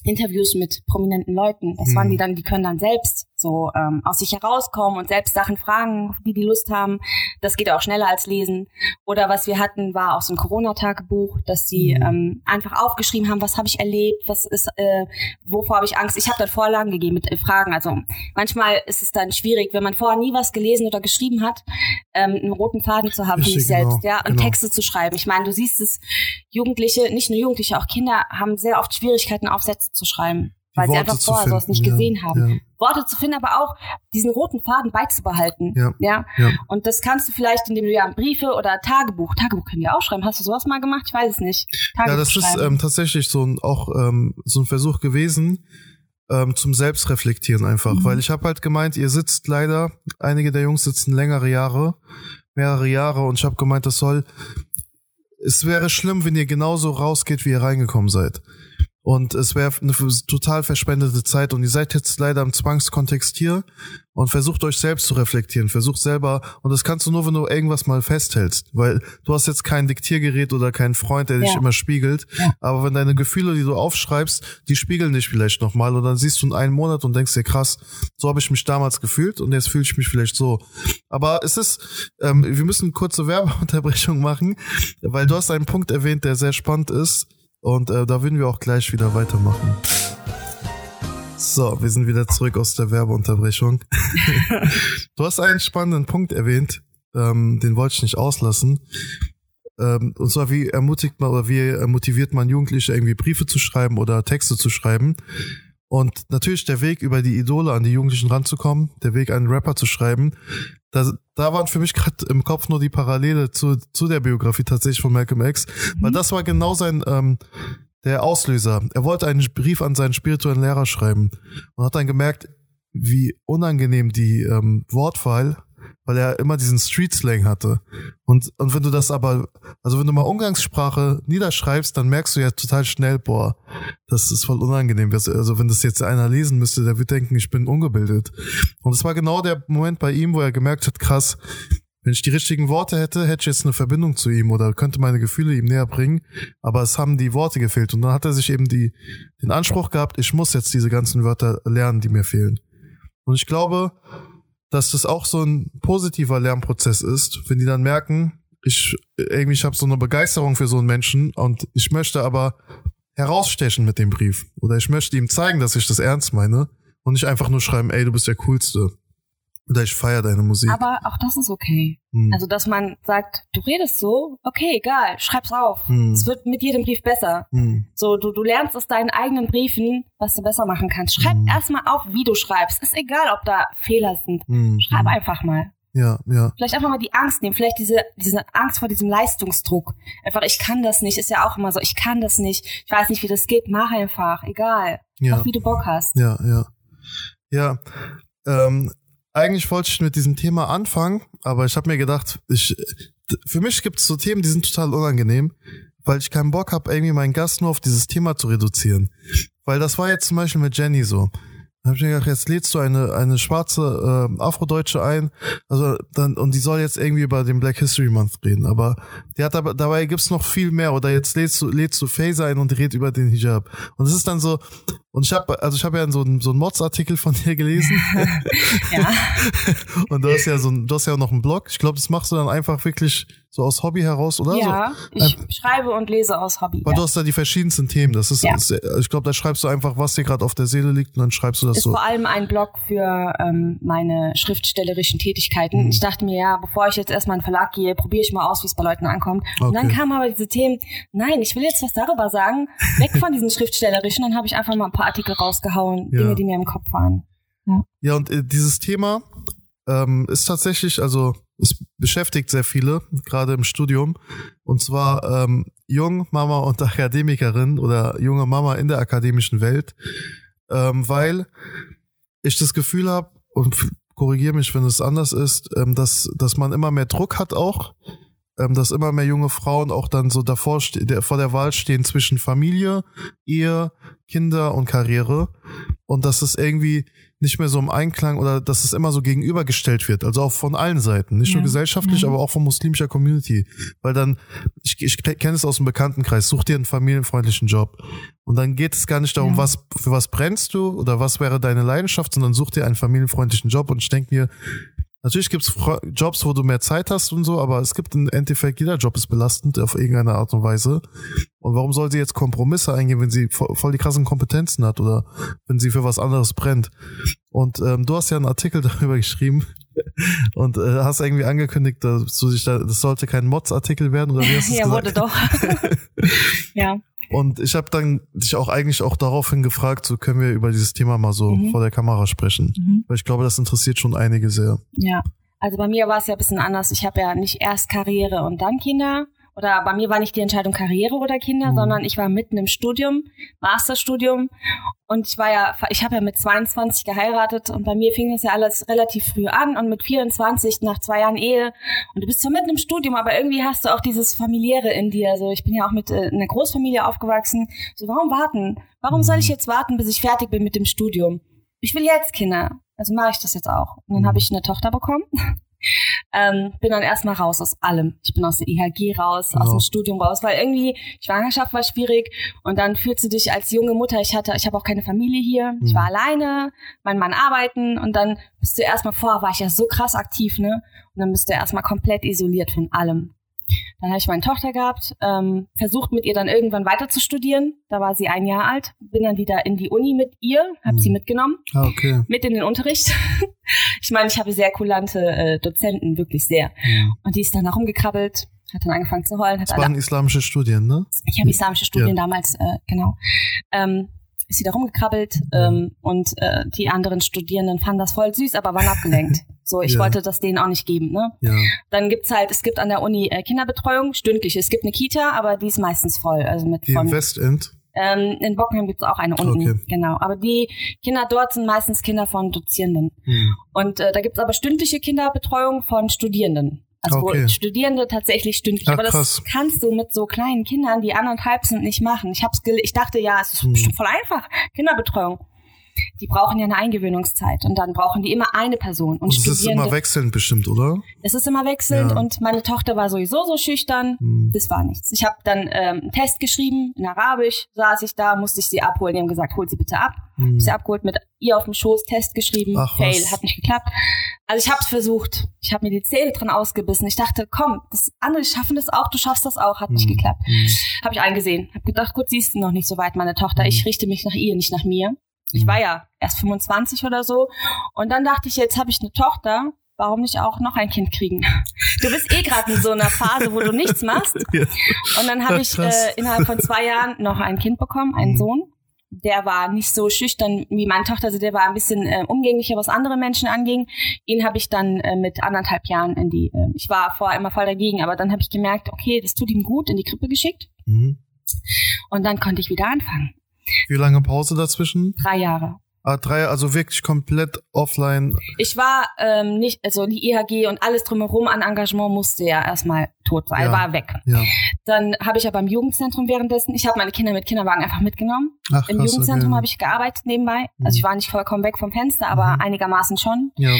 Speaker 2: Interviews mit prominenten Leuten. Das waren die mhm. dann, die können dann selbst so ähm, aus sich herauskommen und selbst Sachen fragen, die die Lust haben. Das geht auch schneller als lesen. Oder was wir hatten, war auch so ein Corona-Tagebuch, dass sie mhm. ähm, einfach aufgeschrieben haben, was habe ich erlebt, was ist, äh, wovor habe ich Angst. Ich habe dann Vorlagen gegeben mit äh, Fragen. Also manchmal ist es dann schwierig, wenn man vorher nie was gelesen oder geschrieben hat, ähm, einen roten Faden zu haben für sich genau, selbst, ja, und genau. Texte zu schreiben. Ich meine, du siehst es, Jugendliche, nicht nur Jugendliche, auch Kinder haben sehr oft Schwierigkeiten, Aufsätze zu schreiben weil Worte sie einfach vorher sowas nicht ja, gesehen haben. Ja. Worte zu finden, aber auch diesen roten Faden beizubehalten. Ja. ja. Ja. Und das kannst du vielleicht, indem du ja Briefe oder Tagebuch, Tagebuch können die auch schreiben. Hast du sowas mal gemacht? Ich weiß es nicht.
Speaker 1: Tagebuch ja, das schreiben. ist ähm, tatsächlich so ein, auch ähm, so ein Versuch gewesen, ähm, zum Selbstreflektieren einfach. Mhm. Weil ich habe halt gemeint, ihr sitzt leider, einige der Jungs sitzen längere Jahre, mehrere Jahre und ich habe gemeint, das soll, es wäre schlimm, wenn ihr genauso rausgeht, wie ihr reingekommen seid. Und es wäre eine total verspendete Zeit. Und ihr seid jetzt leider im Zwangskontext hier und versucht euch selbst zu reflektieren. Versucht selber, und das kannst du nur, wenn du irgendwas mal festhältst. Weil du hast jetzt kein Diktiergerät oder keinen Freund, der dich immer spiegelt. Ja. Aber wenn deine Gefühle, die du aufschreibst, die spiegeln dich vielleicht nochmal. Und dann siehst du in einem Monat und denkst dir, krass, so habe ich mich damals gefühlt und jetzt fühle ich mich vielleicht so. Aber es ist, ähm, wir müssen eine kurze Werbeunterbrechung [LAUGHS] machen, weil du hast einen Punkt erwähnt, der sehr spannend ist und äh, da würden wir auch gleich wieder weitermachen. So, wir sind wieder zurück aus der Werbeunterbrechung. [LAUGHS] du hast einen spannenden Punkt erwähnt, ähm, den wollte ich nicht auslassen. Ähm, und zwar, wie ermutigt man oder wie motiviert man Jugendliche irgendwie Briefe zu schreiben oder Texte zu schreiben? Und natürlich der Weg über die Idole an die Jugendlichen ranzukommen, der Weg einen Rapper zu schreiben, da, da waren für mich gerade im Kopf nur die Parallele zu, zu der Biografie tatsächlich von Malcolm X, mhm. weil das war genau sein ähm, der Auslöser. Er wollte einen Brief an seinen spirituellen Lehrer schreiben und hat dann gemerkt, wie unangenehm die ähm, Wortwahl weil er immer diesen Street-Slang hatte. Und, und wenn du das aber, also wenn du mal Umgangssprache niederschreibst, dann merkst du ja total schnell, boah, das ist voll unangenehm. Also wenn das jetzt einer lesen müsste, der wird denken, ich bin ungebildet. Und es war genau der Moment bei ihm, wo er gemerkt hat, krass, wenn ich die richtigen Worte hätte, hätte ich jetzt eine Verbindung zu ihm oder könnte meine Gefühle ihm näher bringen. Aber es haben die Worte gefehlt. Und dann hat er sich eben die, den Anspruch gehabt, ich muss jetzt diese ganzen Wörter lernen, die mir fehlen. Und ich glaube, dass das auch so ein positiver Lernprozess ist, wenn die dann merken, ich irgendwie ich habe so eine Begeisterung für so einen Menschen und ich möchte aber herausstechen mit dem Brief oder ich möchte ihm zeigen, dass ich das ernst meine und nicht einfach nur schreiben, ey, du bist der coolste. Oder ich feiere deine Musik.
Speaker 2: Aber auch das ist okay. Hm. Also, dass man sagt, du redest so, okay, egal, schreib's auf. Hm. Es wird mit jedem Brief besser. Hm. So, du, du lernst aus deinen eigenen Briefen, was du besser machen kannst. Schreib hm. erstmal auf, wie du schreibst. Ist egal, ob da Fehler sind. Hm. Schreib einfach mal.
Speaker 1: Ja, ja.
Speaker 2: Vielleicht einfach mal die Angst nehmen, vielleicht diese, diese Angst vor diesem Leistungsdruck. Einfach, ich kann das nicht, ist ja auch immer so, ich kann das nicht, ich weiß nicht, wie das geht, mach einfach, egal. Ja. Mach, wie du Bock hast.
Speaker 1: Ja, ja. Ja, ähm, eigentlich wollte ich mit diesem Thema anfangen, aber ich habe mir gedacht, ich, für mich gibt es so Themen, die sind total unangenehm, weil ich keinen Bock habe, irgendwie meinen Gast nur auf dieses Thema zu reduzieren. Weil das war jetzt zum Beispiel mit Jenny so. Da habe ich mir gedacht, jetzt lädst du eine, eine schwarze äh, Afrodeutsche ein, also dann, und die soll jetzt irgendwie über den Black History Month reden. Aber die hat aber, dabei gibt's noch viel mehr. Oder jetzt lädst du, lädst du Faser ein und redet über den Hijab. Und es ist dann so, und ich habe, also ich habe ja so einen so einen Mods-Artikel von dir gelesen. [LAUGHS] ja. [LAUGHS] und du hast ja so ein, du hast ja noch einen Blog. Ich glaube, das machst du dann einfach wirklich so aus Hobby heraus, oder?
Speaker 2: Ja,
Speaker 1: so,
Speaker 2: ich ähm, schreibe und lese aus Hobby.
Speaker 1: Weil ja. du hast da die verschiedensten Themen. Das ist, ja. ist ich glaube, da schreibst du einfach, was dir gerade auf der Seele liegt und dann schreibst du das
Speaker 2: ist
Speaker 1: so.
Speaker 2: Ist vor allem ein Blog für ähm, meine schriftstellerischen Tätigkeiten. Mhm. Ich dachte mir, ja, bevor ich jetzt erstmal in den Verlag gehe, probiere ich mal aus, wie es bei Leuten ankommt. Okay. Und dann kamen aber diese Themen, nein, ich will jetzt was darüber sagen, weg von diesen [LAUGHS] schriftstellerischen. Dann habe ich einfach mal ein paar Artikel rausgehauen, ja. Dinge, die mir im Kopf waren.
Speaker 1: Ja, ja und äh, dieses Thema ähm, ist tatsächlich, also es beschäftigt sehr viele, gerade im Studium. Und zwar ähm, jung, Mama und Akademikerin oder junge Mama in der akademischen Welt, ähm, weil ich das Gefühl habe, und korrigiere mich, wenn es anders ist, ähm, dass, dass man immer mehr Druck hat auch, ähm, dass immer mehr junge Frauen auch dann so davor der, vor der Wahl stehen zwischen Familie, Ehe, Kinder und Karriere. Und dass es irgendwie nicht mehr so im Einklang oder dass es immer so gegenübergestellt wird. Also auch von allen Seiten. Nicht ja. nur gesellschaftlich, ja. aber auch von muslimischer Community. Weil dann, ich, ich kenne es aus dem Bekanntenkreis, such dir einen familienfreundlichen Job. Und dann geht es gar nicht darum, ja. was, für was brennst du oder was wäre deine Leidenschaft, sondern such dir einen familienfreundlichen Job. Und ich denke mir, Natürlich gibt es Jobs, wo du mehr Zeit hast und so, aber es gibt im Endeffekt, jeder Job ist belastend auf irgendeine Art und Weise. Und warum soll sie jetzt Kompromisse eingehen, wenn sie voll die krassen Kompetenzen hat oder wenn sie für was anderes brennt? Und ähm, du hast ja einen Artikel [LAUGHS] darüber geschrieben und äh, hast irgendwie angekündigt, dass du dich da, das sollte kein Mods-Artikel werden oder wie hast du [LAUGHS]
Speaker 2: Ja,
Speaker 1: gesagt?
Speaker 2: wurde doch. [LAUGHS] ja.
Speaker 1: Und ich habe dann dich auch eigentlich auch daraufhin gefragt, so können wir über dieses Thema mal so mhm. vor der Kamera sprechen. Mhm. Weil ich glaube, das interessiert schon einige sehr.
Speaker 2: Ja. Also bei mir war es ja ein bisschen anders. Ich habe ja nicht erst Karriere und dann Kinder, oder bei mir war nicht die Entscheidung Karriere oder Kinder, mhm. sondern ich war mitten im Studium, Masterstudium und ich war ja, ich habe ja mit 22 geheiratet und bei mir fing das ja alles relativ früh an und mit 24 nach zwei Jahren Ehe und du bist zwar mitten im Studium, aber irgendwie hast du auch dieses familiäre in dir. Also ich bin ja auch mit äh, einer Großfamilie aufgewachsen. So warum warten? Warum soll ich jetzt warten, bis ich fertig bin mit dem Studium? Ich will jetzt Kinder. Also mache ich das jetzt auch. Und dann habe ich eine Tochter bekommen ähm, bin dann erstmal raus aus allem. Ich bin aus der IHG raus, genau. aus dem Studium raus, weil irgendwie Schwangerschaft war schwierig und dann fühlst du dich als junge Mutter, ich hatte, ich habe auch keine Familie hier, mhm. ich war alleine, mein Mann arbeiten und dann bist du erstmal vor, war ich ja so krass aktiv, ne? Und dann bist du erstmal komplett isoliert von allem. Dann habe ich meine Tochter gehabt, ähm, versucht mit ihr dann irgendwann weiter zu studieren. Da war sie ein Jahr alt. Bin dann wieder in die Uni mit ihr, habe hm. sie mitgenommen,
Speaker 1: ah, okay.
Speaker 2: mit in den Unterricht. [LAUGHS] ich meine, ich habe sehr kulante äh, Dozenten, wirklich sehr. Ja. Und die ist dann auch umgekrabbelt, hat dann angefangen zu heulen. Hat
Speaker 1: das waren islamische Studien, ne?
Speaker 2: Ich habe islamische Studien ja. damals, äh, genau. Ähm, ist sie da rumgekrabbelt ähm, und äh, die anderen Studierenden fanden das voll süß, aber waren abgelenkt. [LAUGHS] So, ich ja. wollte das denen auch nicht geben. Ne?
Speaker 1: Ja.
Speaker 2: Dann gibt's halt, es gibt an der Uni äh, Kinderbetreuung, stündlich. Es gibt eine Kita, aber die ist meistens voll. Also mit
Speaker 1: die von, im Westend?
Speaker 2: Ähm, in Bockenheim gibt's auch eine unten, okay. genau. Aber die Kinder dort sind meistens Kinder von Dozierenden. Hm. Und äh, da gibt's aber stündliche Kinderbetreuung von Studierenden. Also okay. Studierende tatsächlich stündlich. Ach, aber das krass. kannst du mit so kleinen Kindern, die anderthalb sind, nicht machen. Ich hab's ich dachte, ja, es ist hm. bestimmt voll einfach. Kinderbetreuung die brauchen ja eine Eingewöhnungszeit und dann brauchen die immer eine Person. Und,
Speaker 1: und es ist immer wechselnd bestimmt, oder?
Speaker 2: Es ist immer wechselnd ja. und meine Tochter war sowieso so schüchtern, hm. das war nichts. Ich habe dann ähm, einen Test geschrieben, in Arabisch saß ich da, musste ich sie abholen. Die haben gesagt, hol sie bitte ab. Hm. Ich sie abgeholt, mit ihr auf dem Schoß, Test geschrieben, Ach, Fail, was? hat nicht geklappt. Also ich habe es versucht. Ich habe mir die Zähne dran ausgebissen. Ich dachte, komm, das andere schaffen das auch, du schaffst das auch, hat hm. nicht geklappt. Hm. Habe ich eingesehen. Habe gedacht, gut, siehst du noch nicht so weit, meine Tochter. Ich hm. richte mich nach ihr, nicht nach mir. Ich mhm. war ja erst 25 oder so. Und dann dachte ich, jetzt habe ich eine Tochter. Warum nicht auch noch ein Kind kriegen? [LAUGHS] Du bist eh gerade in so einer Phase, wo du nichts machst. [LAUGHS] Und dann habe ich äh, innerhalb von zwei Jahren noch ein Kind bekommen, einen mhm. Sohn. der war nicht so schüchtern wie meine Tochter, also der war ein bisschen äh, umgänglicher, was andere Menschen anging. Ihn habe ich dann äh, mit anderthalb Jahren in die, äh, ich war vorher immer voll dagegen, aber dann habe ich gemerkt, okay, das tut ihm gut, in die Krippe geschickt. Mhm. Und dann konnte ich wieder anfangen.
Speaker 1: Wie lange Pause dazwischen?
Speaker 2: Drei Jahre.
Speaker 1: Ah, drei, also wirklich komplett offline.
Speaker 2: Ich war ähm, nicht, also die IHG und alles drumherum an Engagement musste ja erstmal tot sein, ja. war weg. Ja. Dann habe ich aber im Jugendzentrum währenddessen, ich habe meine Kinder mit Kinderwagen einfach mitgenommen. Ach, Im krass, Jugendzentrum okay. habe ich gearbeitet nebenbei. Also mhm. ich war nicht vollkommen weg vom Fenster, aber mhm. einigermaßen schon. Ja.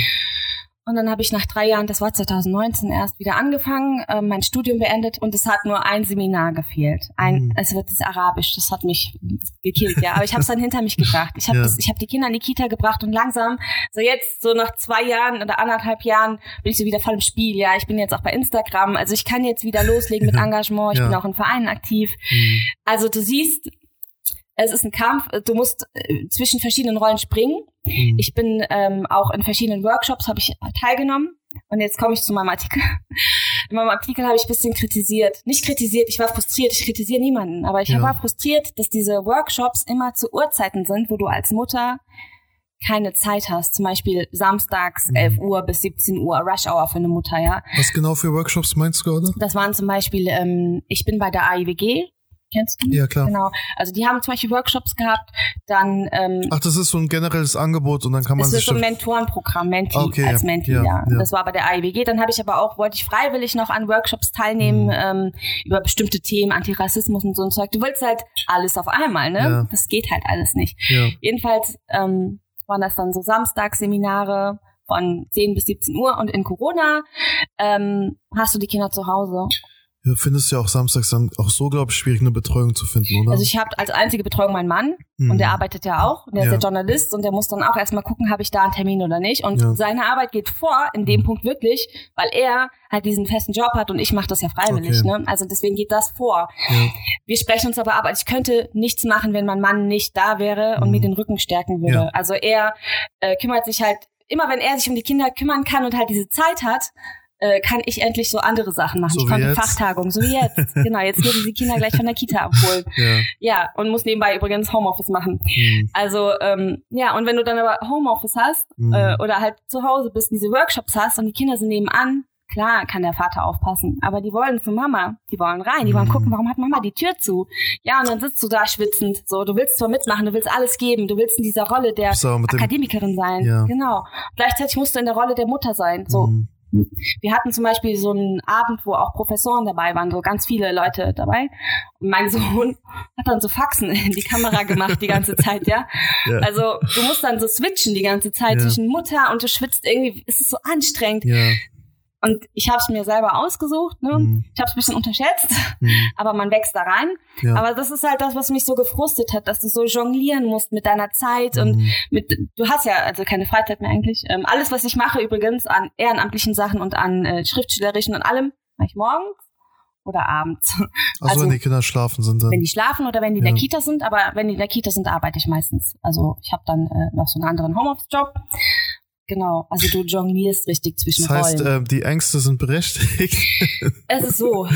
Speaker 2: Und dann habe ich nach drei Jahren, das war 2019 erst, wieder angefangen, äh, mein Studium beendet und es hat nur ein Seminar gefehlt. Ein, mhm. Es wird das Arabisch, das hat mich gekillt, ja. Aber ich habe es dann hinter mich gebracht. Ich habe ja. ich hab die Kinder in die Kita gebracht und langsam, so jetzt, so nach zwei Jahren oder anderthalb Jahren, bin ich so wieder voll im Spiel, ja. Ich bin jetzt auch bei Instagram, also ich kann jetzt wieder loslegen mit [LAUGHS] Engagement, ich ja. bin auch in Vereinen aktiv. Mhm. Also du siehst, es ist ein Kampf, du musst äh, zwischen verschiedenen Rollen springen. Mhm. Ich bin ähm, auch in verschiedenen Workshops, habe ich teilgenommen. Und jetzt komme ich zu meinem Artikel. [LAUGHS] In meinem Artikel habe ich ein bisschen kritisiert. Nicht kritisiert, ich war frustriert, ich kritisiere niemanden, aber ich ja. war frustriert, dass diese Workshops immer zu Uhrzeiten sind, wo du als Mutter keine Zeit hast. Zum Beispiel samstags mhm. 11 Uhr bis 17 Uhr Rush Hour für eine Mutter, ja.
Speaker 1: Was genau für Workshops meinst du gerade?
Speaker 2: Das waren zum Beispiel, ähm, ich bin bei der AIWG, Kennst du?
Speaker 1: Ja, klar.
Speaker 2: Genau. Also die haben zum Beispiel Workshops gehabt, dann ähm,
Speaker 1: Ach, das ist so ein generelles Angebot und dann kann man
Speaker 2: das
Speaker 1: sich.
Speaker 2: Ist so ein Mentorenprogramm, Menti okay, als Menti, ja. ja. ja. Das war bei der AIWG. Dann habe ich aber auch, wollte ich freiwillig noch an Workshops teilnehmen, mhm. ähm, über bestimmte Themen, Antirassismus und so ein Zeug. Du willst halt alles auf einmal, ne? Ja. Das geht halt alles nicht. Jedenfalls ähm, waren das dann so Samstagsseminare von 10 bis 17 Uhr und in Corona ähm, hast du die Kinder zu Hause
Speaker 1: ja, findest du ja auch samstags dann auch so, glaube ich, schwierig, eine Betreuung zu finden, oder?
Speaker 2: Also ich habe als einzige Betreuung meinen Mann mhm. und der arbeitet ja auch und der ja. ist ja Journalist und der muss dann auch erstmal gucken, habe ich da einen Termin oder nicht. Und ja. seine Arbeit geht vor in dem mhm. Punkt wirklich, weil er halt diesen festen Job hat und ich mache das ja freiwillig. Okay. Ne? Also deswegen geht das vor. Ja. Wir sprechen uns aber ab. Also ich könnte nichts machen, wenn mein Mann nicht da wäre und mhm. mir den Rücken stärken würde. Also er äh, kümmert sich halt immer, wenn er sich um die Kinder kümmern kann und halt diese Zeit hat, äh, kann ich endlich so andere Sachen machen. So ich konnte Fachtagung, so wie jetzt. [LAUGHS] genau, jetzt müssen die Kinder gleich von der Kita abholen. [LAUGHS] Ja, ja und muss nebenbei übrigens Homeoffice machen. Mhm. Also ähm, ja, und wenn du dann aber Homeoffice hast mhm. äh, oder halt zu Hause bist, diese Workshops hast und die Kinder sind nebenan, Klar kann der Vater aufpassen, aber die wollen zu Mama, die wollen rein, die wollen gucken, mhm. warum hat Mama die Tür zu? Ja, und dann sitzt du da schwitzend, so, du willst zwar mitmachen, du willst alles geben, du willst in dieser Rolle der Akademikerin sein, ja. genau. Gleichzeitig musst du in der Rolle der Mutter sein, so. Mhm. Wir hatten zum Beispiel so einen Abend, wo auch Professoren dabei waren, so ganz viele Leute dabei. Und mein [LAUGHS] Sohn hat dann so Faxen in die Kamera gemacht die ganze Zeit, ja? [LAUGHS] ja. Also du musst dann so switchen die ganze Zeit ja. zwischen Mutter und du schwitzt irgendwie, es ist so anstrengend. Ja. Und ich habe es mir selber ausgesucht. Ne? Mhm. Ich habe es ein bisschen unterschätzt, mhm. [LAUGHS] aber man wächst da rein. Ja. Aber das ist halt das, was mich so gefrustet hat, dass du so jonglieren musst mit deiner Zeit mhm. und mit. Du hast ja also keine Freizeit mehr eigentlich. Ähm, alles, was ich mache übrigens an ehrenamtlichen Sachen und an äh, schriftstellerischen und allem, mache ich morgens oder abends. [LAUGHS]
Speaker 1: Also, also, wenn die Kinder schlafen sind dann.
Speaker 2: Wenn die schlafen oder wenn die ja. in der Kita sind, aber wenn die in der Kita sind, arbeite ich meistens. Also ich habe dann äh, noch so einen anderen Homeoffice-Job Genau, also du jonglierst richtig zwischen
Speaker 1: Das heißt,
Speaker 2: Rollen.
Speaker 1: Äh, die Ängste sind berechtigt. [LAUGHS]
Speaker 2: es ist so.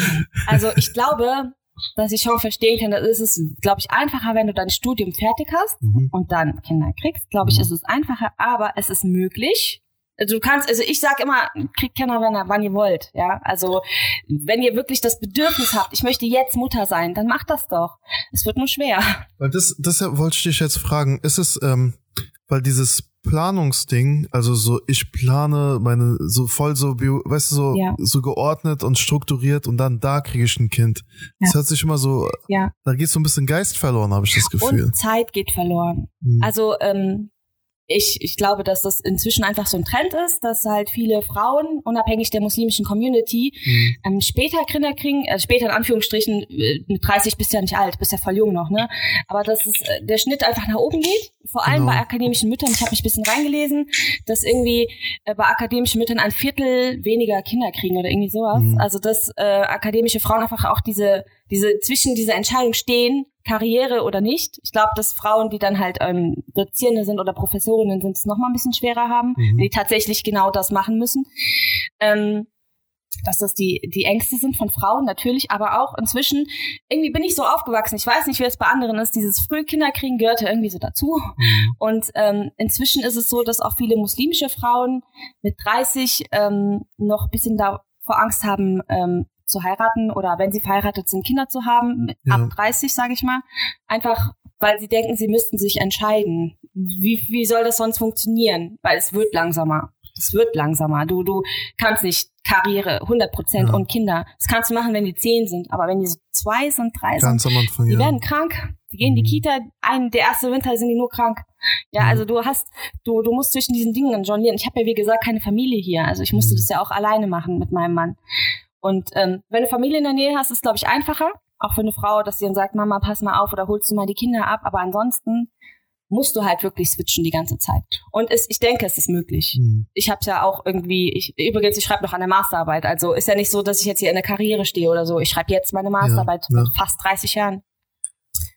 Speaker 2: Also ich glaube, dass ich schon verstehen kann, das ist es, glaube ich, einfacher, wenn du dein Studium fertig hast mhm. und dann Kinder kriegst. Glaube ich, mhm. ist es einfacher, aber es ist möglich. Also du kannst, also ich sag immer, kriegt Kinder, wenn, wann ihr wollt, ja. Also wenn ihr wirklich das Bedürfnis habt, ich möchte jetzt Mutter sein, dann macht das doch. Es wird nur schwer.
Speaker 1: Weil das, das wollte ich dich jetzt fragen. Ist es, ähm, weil dieses Planungsding, also so ich plane meine so voll so weißt du so ja. so geordnet und strukturiert und dann da kriege ich ein Kind. Ja. Das hört sich immer so ja. da geht so ein bisschen Geist verloren, habe ich das Gefühl.
Speaker 2: Und Zeit geht verloren. Hm. Also ähm, ich, ich glaube, dass das inzwischen einfach so ein Trend ist, dass halt viele Frauen, unabhängig der muslimischen Community, mhm. ähm, später Kinder kriegen, also später in Anführungsstrichen, äh, mit 30 bist du ja nicht alt, bist ja voll jung noch, ne? Aber dass es, äh, der Schnitt einfach nach oben geht, vor allem genau. bei akademischen Müttern. Ich habe mich ein bisschen reingelesen, dass irgendwie äh, bei akademischen Müttern ein Viertel weniger Kinder kriegen oder irgendwie sowas. Mhm. Also dass äh, akademische Frauen einfach auch diese, diese zwischen dieser Entscheidung stehen, Karriere oder nicht. Ich glaube, dass Frauen, die dann halt ähm, Dozierende sind oder Professorinnen sind, es noch mal ein bisschen schwerer haben, mhm. die tatsächlich genau das machen müssen. Ähm, dass das die, die Ängste sind von Frauen natürlich, aber auch inzwischen, irgendwie bin ich so aufgewachsen, ich weiß nicht, wie es bei anderen ist, dieses frühe Kinderkriegen gehörte irgendwie so dazu. Mhm. Und ähm, inzwischen ist es so, dass auch viele muslimische Frauen mit 30 ähm, noch ein bisschen davor Angst haben, ähm, zu heiraten oder wenn sie verheiratet sind, Kinder zu haben, ja. ab 30, sage ich mal. Einfach, weil sie denken, sie müssten sich entscheiden. Wie, wie soll das sonst funktionieren? Weil es wird langsamer. Es wird langsamer. Du, du kannst nicht Karriere 100 Prozent ja. und Kinder. Das kannst du machen, wenn die zehn sind. Aber wenn die so zwei sind, drei sind, Anfang, die ja. werden krank. Die gehen in die mhm. Kita. Ein, der erste Winter sind die nur krank. Ja, mhm. also du hast, du, du musst zwischen diesen Dingen jonglieren. Ich habe ja wie gesagt keine Familie hier. Also ich musste mhm. das ja auch alleine machen mit meinem Mann. Und ähm, wenn du Familie in der Nähe hast, ist glaube ich einfacher. Auch für eine Frau, dass sie dann sagt, Mama, pass mal auf oder holst du mal die Kinder ab. Aber ansonsten musst du halt wirklich switchen die ganze Zeit. Und es, ich denke, es ist möglich. Mhm. Ich habe es ja auch irgendwie, ich, übrigens, ich schreibe noch an der Masterarbeit. Also ist ja nicht so, dass ich jetzt hier in der Karriere stehe oder so. Ich schreibe jetzt meine Masterarbeit ja, ja. mit fast 30 Jahren.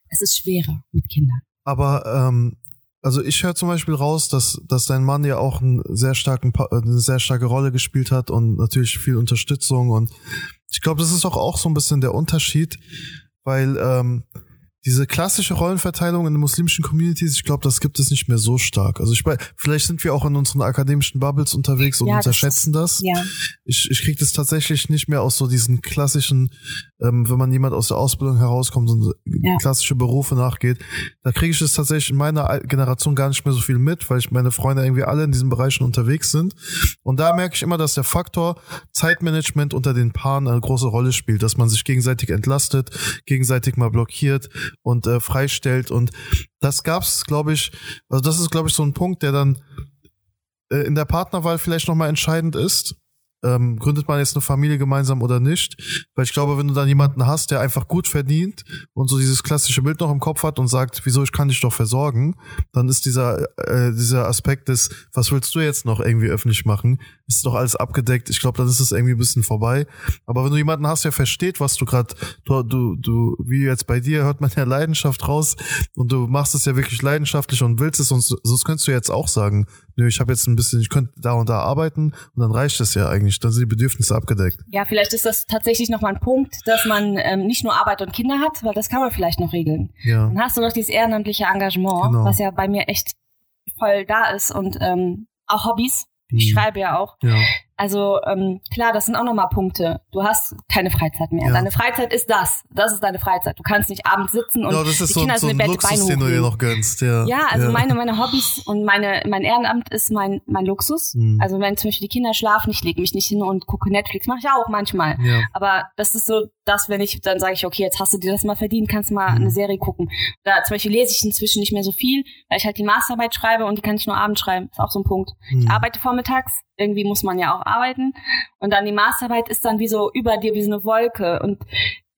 Speaker 2: Es ist schwerer mit Kindern.
Speaker 1: Aber ähm, also ich höre zum Beispiel raus, dass, dass dein Mann ja auch einen sehr starken, eine sehr starke Rolle gespielt hat und natürlich viel Unterstützung und ich glaube, das ist auch, auch so ein bisschen der Unterschied, weil ähm, diese klassische Rollenverteilung in den muslimischen Communities, ich glaube, das gibt es nicht mehr so stark. Also ich vielleicht sind wir auch in unseren akademischen Bubbles unterwegs und ja, unterschätzen das. Ist, das. Ja. Ich, ich kriege das tatsächlich nicht mehr aus so diesen klassischen, ähm, wenn man jemand aus der Ausbildung herauskommt und ja. klassische Berufe nachgeht, da kriege ich es tatsächlich in meiner Generation gar nicht mehr so viel mit, weil ich meine Freunde irgendwie alle in diesen Bereichen unterwegs sind. Und da merke ich immer, dass der Faktor Zeitmanagement unter den Paaren eine große Rolle spielt, dass man sich gegenseitig entlastet, gegenseitig mal blockiert und äh, freistellt. Und das gab's, glaube ich, also das ist, glaube ich, so ein Punkt, der dann äh, in der Partnerwahl vielleicht nochmal entscheidend ist ähm, gründet man jetzt eine Familie gemeinsam oder nicht. Weil ich glaube, wenn du dann jemanden hast, der einfach gut verdient und so dieses klassische Bild noch im Kopf hat und sagt, wieso, ich kann dich doch versorgen, dann ist dieser, äh, dieser Aspekt des, was willst du jetzt noch irgendwie öffentlich machen, ist doch alles abgedeckt. Ich glaube, dann ist es irgendwie ein bisschen vorbei. Aber wenn du jemanden hast, der versteht, was du gerade, du, du, du, wie jetzt bei dir, hört man ja Leidenschaft raus und du machst es ja wirklich leidenschaftlich und willst es und sonst könntest du jetzt auch sagen, nö, ich habe jetzt ein bisschen, ich könnte da und da arbeiten und dann reicht es ja eigentlich, dann sind die Bedürfnisse abgedeckt.
Speaker 2: Ja, vielleicht ist das tatsächlich nochmal ein Punkt, dass man ähm, nicht nur Arbeit und Kinder hat, weil das kann man vielleicht noch regeln. Ja. Dann hast du noch dieses ehrenamtliche Engagement, genau. was ja bei mir echt voll da ist und ähm, auch Hobbys. Ich hm. schreibe ja auch. Ja. Also ähm, klar, das sind auch nochmal Punkte. Du hast keine Freizeit mehr. Ja. Deine Freizeit ist das. Das ist deine Freizeit. Du kannst nicht abends sitzen und ja,
Speaker 1: das ist die so, Kinder so sind im Bett Luxus, den du dir noch gönnst. Ja,
Speaker 2: ja also ja. meine meine Hobbys und meine mein Ehrenamt ist mein mein Luxus. Mhm. Also wenn zum Beispiel die Kinder schlafen, ich lege mich nicht hin und gucke Netflix, mache ich auch manchmal. Ja. Aber das ist so das, wenn ich dann sage ich, okay, jetzt hast du dir das mal verdient, kannst du mal mhm. eine Serie gucken. Da zum Beispiel lese ich inzwischen nicht mehr so viel, weil ich halt die Masterarbeit schreibe und die kann ich nur abends schreiben. Ist auch so ein Punkt. Mhm. Ich arbeite vormittags irgendwie muss man ja auch arbeiten. Und dann die Masterarbeit ist dann wie so über dir, wie so eine Wolke. Und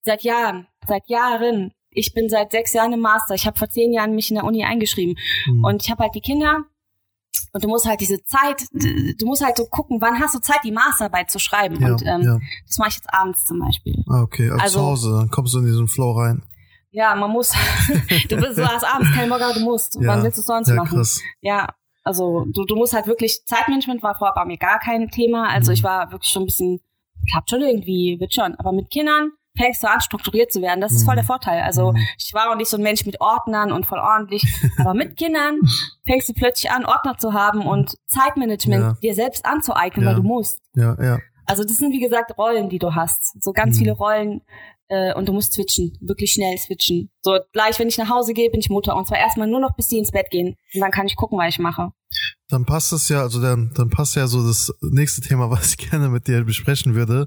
Speaker 2: seit Jahren, seit Jahren, ich bin seit sechs Jahren im Master. Ich habe vor zehn Jahren mich in der Uni eingeschrieben. Mhm. Und ich habe halt die Kinder. Und du musst halt diese Zeit, du musst halt so gucken, wann hast du Zeit, die Masterarbeit zu schreiben. Ja, und ähm, ja. das mache ich jetzt abends zum Beispiel.
Speaker 1: Ah, okay, also, also zu Hause, dann kommst du in diesen Flow rein.
Speaker 2: Ja, man muss. [LAUGHS] du bist so hast abends kein Bock, aber du musst. Ja, wann willst du es sonst machen? Krass. Ja, also du, du musst halt wirklich, Zeitmanagement war vorher bei mir gar kein Thema. Also ich war wirklich schon ein bisschen, klappt schon irgendwie, wird schon. Aber mit Kindern fängst du an, strukturiert zu werden. Das ist voll der mhm. Vorteil. Also mhm. ich war auch nicht so ein Mensch mit Ordnern und voll ordentlich. [LAUGHS] Aber mit Kindern fängst du plötzlich an, Ordner zu haben und Zeitmanagement ja. dir selbst anzueignen, ja. weil du musst.
Speaker 1: Ja, ja.
Speaker 2: Also das sind wie gesagt Rollen, die du hast. So ganz mhm. viele Rollen, äh, und du musst switchen, wirklich schnell switchen. So gleich, wenn ich nach Hause gehe, bin ich Mutter und zwar erstmal nur noch bis die ins Bett gehen und dann kann ich gucken, was ich mache.
Speaker 1: Dann passt es ja, also dann, dann passt ja so das nächste Thema, [LAUGHS] was ich gerne mit dir besprechen würde,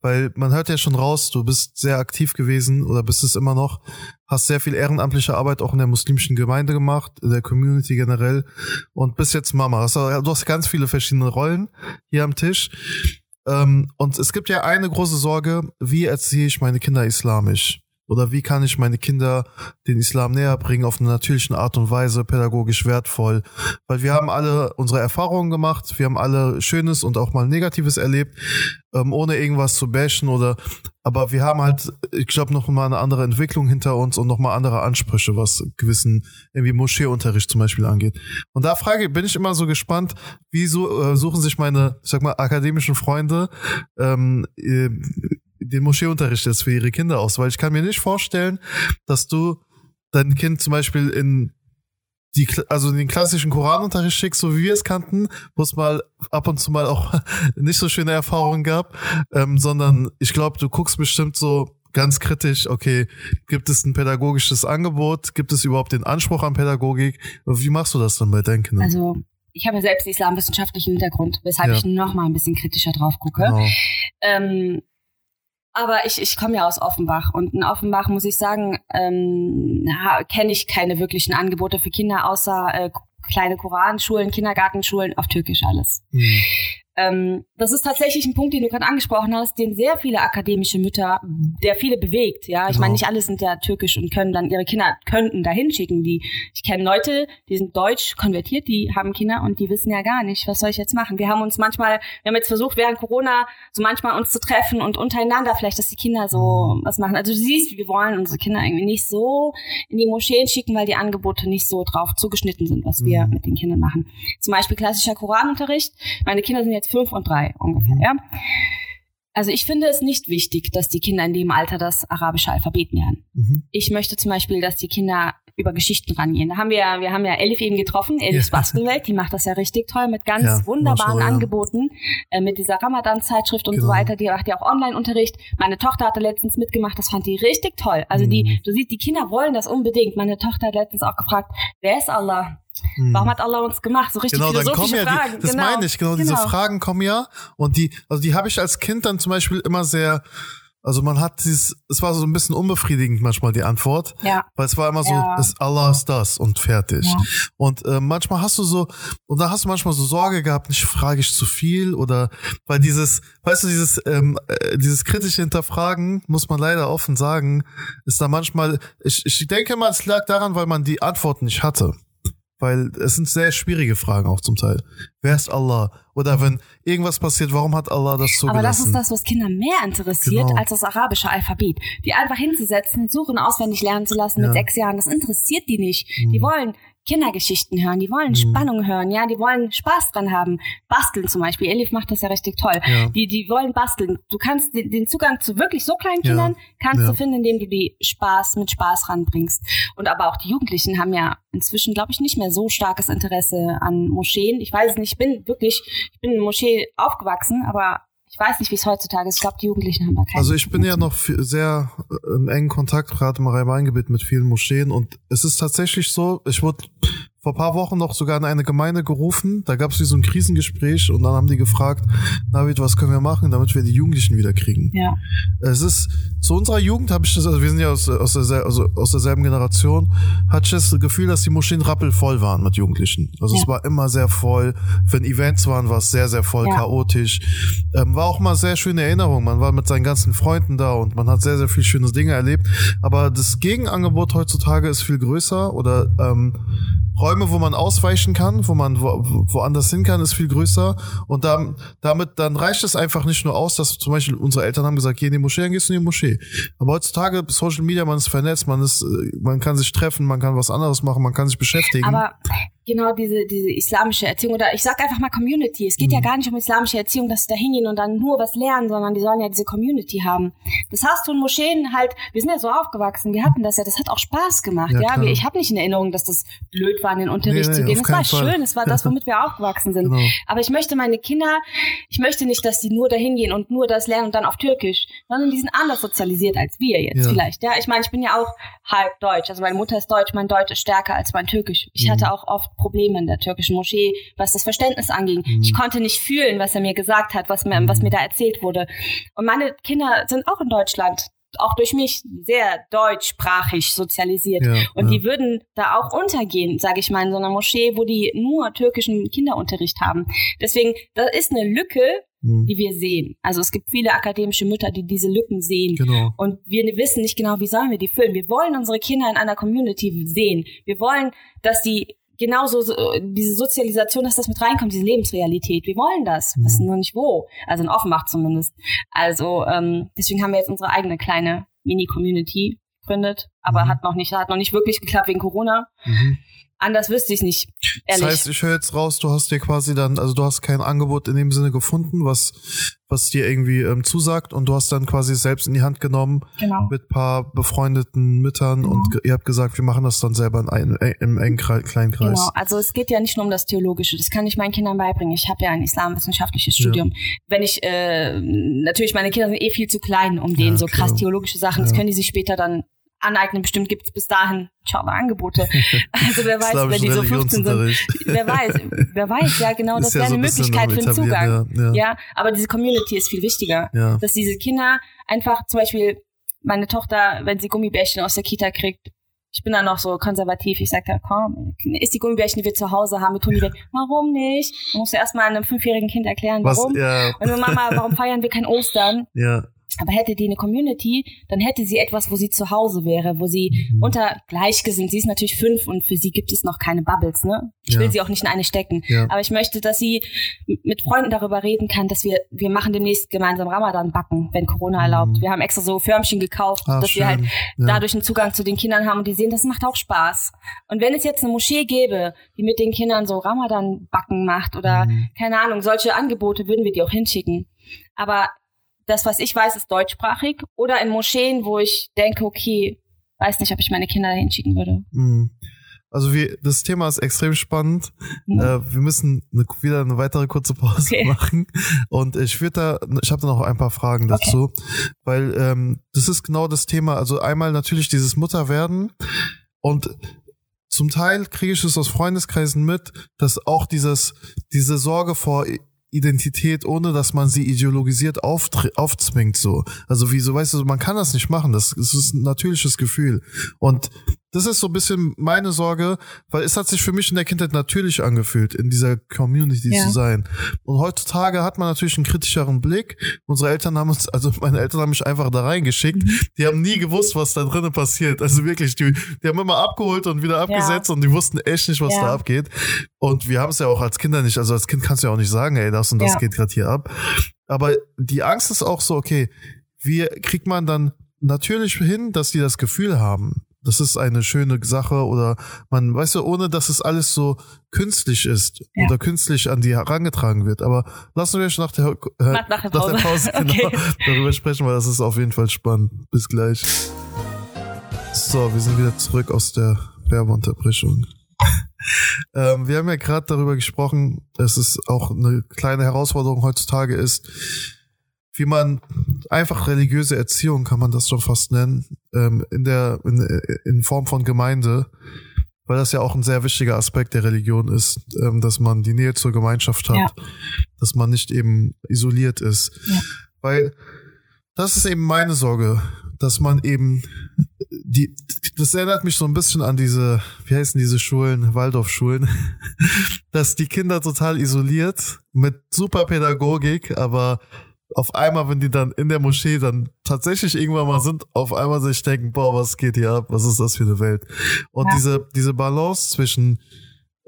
Speaker 1: weil man hört ja schon raus, du bist sehr aktiv gewesen oder bist es immer noch, hast sehr viel ehrenamtliche Arbeit auch in der muslimischen Gemeinde gemacht, in der Community generell und bist jetzt Mama. Du hast ganz viele verschiedene Rollen hier am Tisch. Ähm, und es gibt ja eine große Sorge, wie erziehe ich meine Kinder islamisch? Oder wie kann ich meine Kinder den Islam näher bringen auf eine natürliche Art und Weise, pädagogisch wertvoll? Weil wir haben alle unsere Erfahrungen gemacht, wir haben alle Schönes und auch mal Negatives erlebt, ähm, ohne irgendwas zu bashen oder, aber wir haben halt, ich glaube, noch mal eine andere Entwicklung hinter uns und noch mal andere Ansprüche, was gewissen irgendwie Moscheeunterricht zum Beispiel angeht. Und da frage, bin ich immer so gespannt, wieso äh, suchen sich meine, ich sag mal, akademischen Freunde ähm, äh, den Moscheeunterricht jetzt für ihre Kinder aus, weil ich kann mir nicht vorstellen, dass du dein Kind zum Beispiel in die, also den klassischen Koranunterricht schickst, so wie wir es kannten, wo es mal ab und zu mal auch [LAUGHS] nicht so schöne Erfahrungen gab, ähm, sondern ich glaube, du guckst bestimmt so ganz kritisch, okay, gibt es ein pädagogisches Angebot, gibt es überhaupt den Anspruch an Pädagogik? Wie machst du das dann bei deinen Kindern?
Speaker 2: Also ich habe ja selbst islamwissenschaftlichen Hintergrund, weshalb ja. ich noch mal ein bisschen kritischer drauf gucke. Genau. Ähm, aber ich, ich komme ja aus Offenbach und in Offenbach muss ich sagen, ähm, kenne ich keine wirklichen Angebote für Kinder außer äh, kleine Koranschulen, Kindergartenschulen auf Türkisch alles. Mhm. Ähm, das ist tatsächlich ein Punkt, den du gerade angesprochen hast, den sehr viele akademische Mütter, der viele bewegt. Ja, ich genau. meine, nicht alle sind ja türkisch und können dann ihre Kinder könnten dahin schicken. Die, ich kenne Leute, die sind deutsch konvertiert, die haben Kinder und die wissen ja gar nicht, was soll ich jetzt machen. Wir haben uns manchmal, wir haben jetzt versucht während Corona so manchmal uns zu treffen und untereinander vielleicht, dass die Kinder so mhm. was machen. Also du siehst, wir wollen unsere Kinder irgendwie nicht so in die Moscheen schicken, weil die Angebote nicht so drauf zugeschnitten sind, was wir mhm. mit den Kindern machen. Zum Beispiel klassischer Koranunterricht. Meine Kinder sind jetzt fünf und drei ungefähr, mhm. ja. Also ich finde es nicht wichtig, dass die Kinder in dem Alter das arabische Alphabet lernen. Mhm. Ich möchte zum Beispiel, dass die Kinder über Geschichten rangehen. Da haben wir, wir haben ja Elif eben getroffen, Elifs ja. Bastelwelt, die macht das ja richtig toll mit ganz ja, wunderbaren Angeboten, äh, mit dieser Ramadan-Zeitschrift und genau. so weiter. Die macht ja auch Online-Unterricht. Meine Tochter hatte letztens mitgemacht, das fand die richtig toll. Also mhm. die, du siehst, die Kinder wollen das unbedingt. Meine Tochter hat letztens auch gefragt, wer ist Allah? Hm. Warum hat Allah uns gemacht? So richtig
Speaker 1: genau,
Speaker 2: dann kommen
Speaker 1: ja
Speaker 2: Fragen.
Speaker 1: Die, das genau. meine ich, genau, genau, diese Fragen kommen ja. Und die, also die habe ich als Kind dann zum Beispiel immer sehr, also man hat dieses, es war so ein bisschen unbefriedigend manchmal die Antwort. Ja. Weil es war immer so, ja. ist Allah ist das und fertig. Ja. Und äh, manchmal hast du so, und da hast du manchmal so Sorge gehabt, nicht frage ich zu viel oder weil dieses, weißt du, dieses, ähm, äh, dieses kritische Hinterfragen, muss man leider offen sagen, ist da manchmal, ich, ich denke mal, es lag daran, weil man die Antwort nicht hatte weil es sind sehr schwierige Fragen auch zum Teil. Wer ist Allah? Oder wenn irgendwas passiert, warum hat Allah das so
Speaker 2: Aber das ist das, was Kinder mehr interessiert genau. als das arabische Alphabet. Die einfach hinzusetzen, suchen auswendig lernen zu lassen ja. mit sechs Jahren, das interessiert die nicht. Mhm. Die wollen Kindergeschichten hören, die wollen mhm. Spannung hören, ja, die wollen Spaß dran haben. Basteln zum Beispiel. Elif macht das ja richtig toll. Ja. Die, die wollen basteln. Du kannst den, den Zugang zu wirklich so kleinen Kindern ja. kannst ja. du finden, indem du die Spaß mit Spaß ranbringst. Und aber auch die Jugendlichen haben ja inzwischen, glaube ich, nicht mehr so starkes Interesse an Moscheen. Ich weiß es nicht, ich bin wirklich, ich bin in Moschee aufgewachsen, aber ich weiß nicht, wie es heutzutage ist. Ich glaube, die Jugendlichen haben da keine.
Speaker 1: Also ich bin ja noch sehr äh, im engen Kontakt, gerade im Rhein-Main-Gebiet mit vielen Moscheen und es ist tatsächlich so, ich wurde vor paar Wochen noch sogar in eine Gemeinde gerufen. Da gab es wie so ein Krisengespräch und dann haben die gefragt, David, was können wir machen, damit wir die Jugendlichen wieder kriegen? Ja. Es ist, zu unserer Jugend habe ich das, also wir sind ja aus, aus, der, also aus derselben Generation, hatte ich das Gefühl, dass die Moscheen rappelvoll waren mit Jugendlichen. Also ja. es war immer sehr voll. Wenn Events waren, war es sehr, sehr voll, ja. chaotisch. Ähm, war auch mal sehr schöne Erinnerung. Man war mit seinen ganzen Freunden da und man hat sehr, sehr viel schöne Dinge erlebt. Aber das Gegenangebot heutzutage ist viel größer oder ähm, Räume, wo man ausweichen kann, wo man wo, woanders hin kann, ist viel größer. Und da, damit, dann reicht es einfach nicht nur aus, dass zum Beispiel unsere Eltern haben gesagt, geh in die Moschee, dann gehst du in die Moschee. Aber heutzutage, Social Media, man ist vernetzt, man ist, man kann sich treffen, man kann was anderes machen, man kann sich beschäftigen.
Speaker 2: Aber genau diese, diese islamische Erziehung oder ich sag einfach mal Community. Es geht mhm. ja gar nicht um islamische Erziehung, dass sie da hingehen und dann nur was lernen, sondern die sollen ja diese Community haben. Das hast du in Moscheen halt, wir sind ja so aufgewachsen, wir hatten das ja, das hat auch Spaß gemacht, ja. ja? Ich habe nicht in Erinnerung, dass das blöd war, in den Unterricht nee, zu gehen. Es war Fall. schön, es war das, womit wir aufgewachsen sind. [LAUGHS] Genau. Aber ich möchte meine Kinder, ich möchte nicht, dass die nur dahin gehen und nur das lernen und dann auf Türkisch, sondern die sind anders sozialisiert als wir jetzt ja. vielleicht. Ja, ich meine, ich bin ja auch halb deutsch. Also meine Mutter ist deutsch, mein Deutsch ist stärker als mein Türkisch. Ich mhm. hatte auch oft Probleme in der türkischen Moschee, was das Verständnis anging. Mhm. Ich konnte nicht fühlen, was er mir gesagt hat, was mir, was mir da erzählt wurde. Und meine Kinder sind auch in Deutschland auch durch mich sehr deutschsprachig sozialisiert. Ja, und ja. die würden da auch untergehen, sage ich mal, in so einer Moschee, wo die nur türkischen Kinderunterricht haben. Deswegen, da ist eine Lücke mhm. die wir sehen. Also es gibt viele akademische Mütter, die diese Lücken sehen. Genau. Und wir wissen nicht genau, wie sollen wir die füllen. Wir wollen unsere Kinder in einer Community sehen. Wir wollen, dass die genauso so, diese Sozialisation, dass das mit reinkommt, diese Lebensrealität. Wir wollen das, mhm. wissen nur nicht wo. Also in Offenbach zumindest. Also ähm, deswegen haben wir jetzt unsere eigene kleine Mini-Community gegründet, aber mhm. hat noch nicht, hat noch nicht wirklich geklappt wegen Corona. Mhm. Anders wüsste ich nicht.
Speaker 1: Ehrlich. Das heißt, ich höre jetzt raus, du hast dir quasi dann, also du hast kein Angebot in dem Sinne gefunden, was, was dir irgendwie ähm, zusagt und du hast dann quasi selbst in die Hand genommen genau. mit paar befreundeten Müttern genau. und ihr habt gesagt, wir machen das dann selber in einem, im engen kleinen Kreis. Genau,
Speaker 2: also es geht ja nicht nur um das Theologische, das kann ich meinen Kindern beibringen. Ich habe ja ein islamwissenschaftliches Studium. Ja. Wenn ich, äh, natürlich, meine Kinder sind eh viel zu klein, um denen ja, so krass theologische Sachen, das können die sich später dann aneignen. Bestimmt gibt es bis dahin inshallah Angebote. [LAUGHS] Also wer weiß, wenn die so 15 sind, wer weiß, wer weiß, ja genau, das wäre ja eine so Möglichkeit für den Zugang. Ja, ja. ja, aber diese Community ist viel wichtiger, ja. dass diese Kinder einfach zum Beispiel meine Tochter, wenn sie Gummibärchen aus der Kita kriegt, ich bin dann noch so konservativ. Ich sage da, komm, ist die Gummibärchen, die wir zu Hause haben, wir tun die weg. Warum nicht? Man muss ja erstmal einem fünfjährigen Kind erklären, warum. Was, ja. Und Mama, warum feiern wir kein Ostern? Ja. Aber hätte die eine Community, dann hätte sie etwas, wo sie zu Hause wäre, wo sie mhm. unter Gleichgesinnt, sie ist natürlich fünf und für sie gibt es noch keine Bubbles, ne? Ich ja. will sie auch nicht in eine stecken. Ja. Aber ich möchte, dass sie mit Freunden darüber reden kann, dass wir, wir machen demnächst gemeinsam Ramadan backen, wenn Corona mhm. erlaubt. Wir haben extra so Förmchen gekauft, Ach, dass schön. wir halt ja. dadurch einen Zugang zu den Kindern haben und die sehen, das macht auch Spaß. Und wenn es jetzt eine Moschee gäbe, die mit den Kindern so Ramadan backen macht oder mhm. keine Ahnung, solche Angebote würden wir die auch hinschicken. Aber das, was ich weiß, ist deutschsprachig oder in Moscheen, wo ich denke, okay, weiß nicht, ob ich meine Kinder dahin schicken würde. Mhm.
Speaker 1: Also wir, das Thema ist extrem spannend. Mhm. Äh, wir müssen eine, wieder eine weitere kurze Pause okay. machen. Und ich würde da, ich habe da noch ein paar Fragen dazu, okay. weil ähm, das ist genau das Thema. Also einmal natürlich dieses Mutterwerden und zum Teil kriege ich es aus Freundeskreisen mit, dass auch dieses, diese Sorge vor Identität, ohne dass man sie ideologisiert aufzwingt, so. Also wie so, weißt du, man kann das nicht machen. Das, ist ein natürliches Gefühl. Und das ist so ein bisschen meine Sorge, weil es hat sich für mich in der Kindheit natürlich angefühlt, in dieser Community ja. zu sein. Und heutzutage hat man natürlich einen kritischeren Blick. Unsere Eltern haben uns, also meine Eltern haben mich einfach da reingeschickt. Mhm. Die haben nie gewusst, was da drinnen passiert. Also wirklich, die, die haben immer abgeholt und wieder abgesetzt ja. und die wussten echt nicht, was ja. da abgeht. Und wir haben es ja auch als Kinder nicht, also als Kind kannst du ja auch nicht sagen, ey, das und das geht gerade hier ab. Aber die Angst ist auch so, okay, wie kriegt man dann natürlich hin, dass die das Gefühl haben, das ist eine schöne Sache oder man, weißt du, ohne dass es alles so künstlich ist ja. oder künstlich an die herangetragen wird. Aber lassen wir nach der, äh, nach, nach, der Pause, nach der Pause [LAUGHS] genau, okay. darüber sprechen, weil das ist auf jeden Fall spannend. Bis gleich. So, wir sind wieder zurück aus der Werbeunterbrechung. [LAUGHS] ähm, wir haben ja gerade darüber gesprochen, dass es auch eine kleine Herausforderung heutzutage ist, wie man einfach religiöse Erziehung kann man das schon fast nennen, ähm, in der in, in Form von Gemeinde, weil das ja auch ein sehr wichtiger Aspekt der Religion ist, ähm, dass man die Nähe zur Gemeinschaft hat, ja. dass man nicht eben isoliert ist, ja. weil das ist eben meine Sorge, dass man eben die, das erinnert mich so ein bisschen an diese, wie heißen diese Schulen, Waldorfschulen, [LAUGHS] dass die Kinder total isoliert mit super Pädagogik, aber auf einmal, wenn die dann in der Moschee dann tatsächlich irgendwann mal sind, auf einmal sich denken, boah, was geht hier ab? Was ist das für eine Welt? Und ja. diese, diese Balance zwischen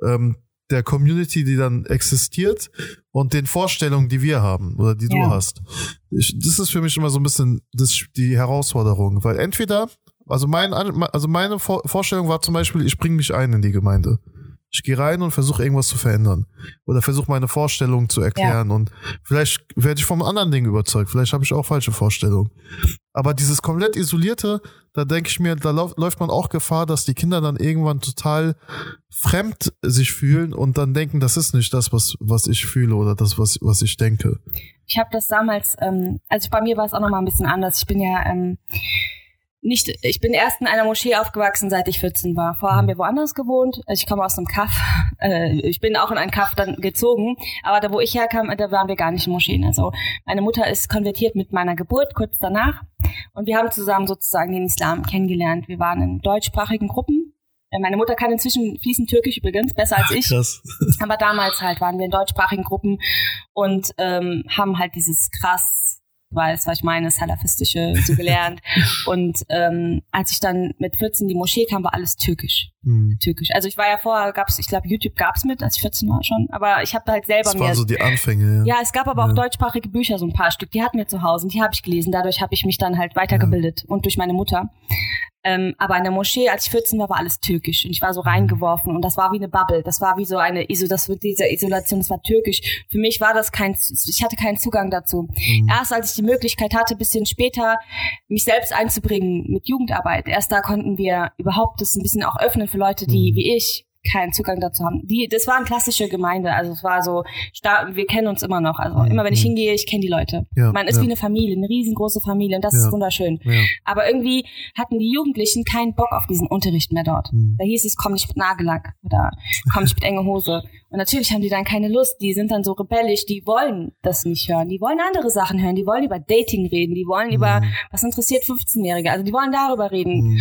Speaker 1: ähm, der Community, die dann existiert und den Vorstellungen, die wir haben oder die ja. du hast. Ich, das ist für mich immer so ein bisschen das, die Herausforderung, weil entweder, also mein, also meine Vorstellung war zum Beispiel, ich bringe mich ein in die Gemeinde. Ich gehe rein und versuche irgendwas zu verändern. Oder versuche meine Vorstellungen zu erklären. Ja. Und vielleicht werde ich vom anderen Ding überzeugt. Vielleicht habe ich auch falsche Vorstellungen. Aber dieses komplett isolierte, da denke ich mir, da läuft man auch Gefahr, dass die Kinder dann irgendwann total fremd sich fühlen und dann denken, das ist nicht das, was, was ich fühle oder das, was, was ich denke.
Speaker 2: Ich habe das damals, ähm, also bei mir war es auch nochmal ein bisschen anders. Ich bin ja ähm, nicht, ich bin erst in einer Moschee aufgewachsen, seit ich 14 war. Vorher haben wir woanders gewohnt. Also ich komme aus einem Kaff. [LAUGHS] Äh, ich bin auch in einen Kaff dann gezogen. Aber da, wo ich herkam, da waren wir gar nicht in Moscheen. Also meine Mutter ist konvertiert mit meiner Geburt kurz danach. Und wir haben zusammen sozusagen den Islam kennengelernt. Wir waren in deutschsprachigen Gruppen Äh, meine Mutter kann inzwischen fließend Türkisch übrigens, besser als ich. Krass. Aber damals halt waren wir in deutschsprachigen Gruppen und ähm, haben halt dieses krass weißt, was ich meine, salafistische so gelernt. [LAUGHS] und ähm, als ich dann mit 14 die Moschee kam, war alles türkisch. Mhm. Türkisch. Also ich war ja vorher, gab's, ich glaube, YouTube gab's mit, als ich 14 war schon, aber ich habe da halt selber das
Speaker 1: mir. Das waren so die Anfänge,
Speaker 2: ja. Ja, es gab aber ja. auch deutschsprachige Bücher, so ein paar Stück, die hatten wir zu Hause und die habe ich gelesen. Dadurch habe ich mich dann halt weitergebildet ja. und durch meine Mutter. Ähm, aber in der Moschee, als ich 14 war, war alles türkisch und ich war so reingeworfen und das war wie eine Bubble. Das war wie so eine Iso, das wird diese Isolation, das war türkisch. Für mich war das kein, ich hatte keinen Zugang dazu. Mhm. Erst als ich die Möglichkeit hatte, bisschen später mich selbst einzubringen mit Jugendarbeit, erst da konnten wir überhaupt das ein bisschen auch öffnen für Leute, die mhm. wie ich keinen Zugang dazu haben. Die, das war eine klassische Gemeinde, also es war so, wir kennen uns immer noch. Also immer wenn ich mhm. hingehe, ich kenne die Leute. Ja, Man ist ja. wie eine Familie, eine riesengroße Familie und das ja. ist wunderschön. Aber irgendwie hatten die Jugendlichen keinen Bock auf diesen Unterricht mehr dort. Mhm. Da hieß es, komm nicht mit Nagellack oder komm nicht mit enge Hose. Und natürlich haben die dann keine Lust, die sind dann so rebellisch, die wollen das nicht hören. Die wollen andere Sachen hören, die wollen über Dating reden, die wollen mhm. über, was interessiert 15-Jährige, also die wollen darüber reden. Mhm.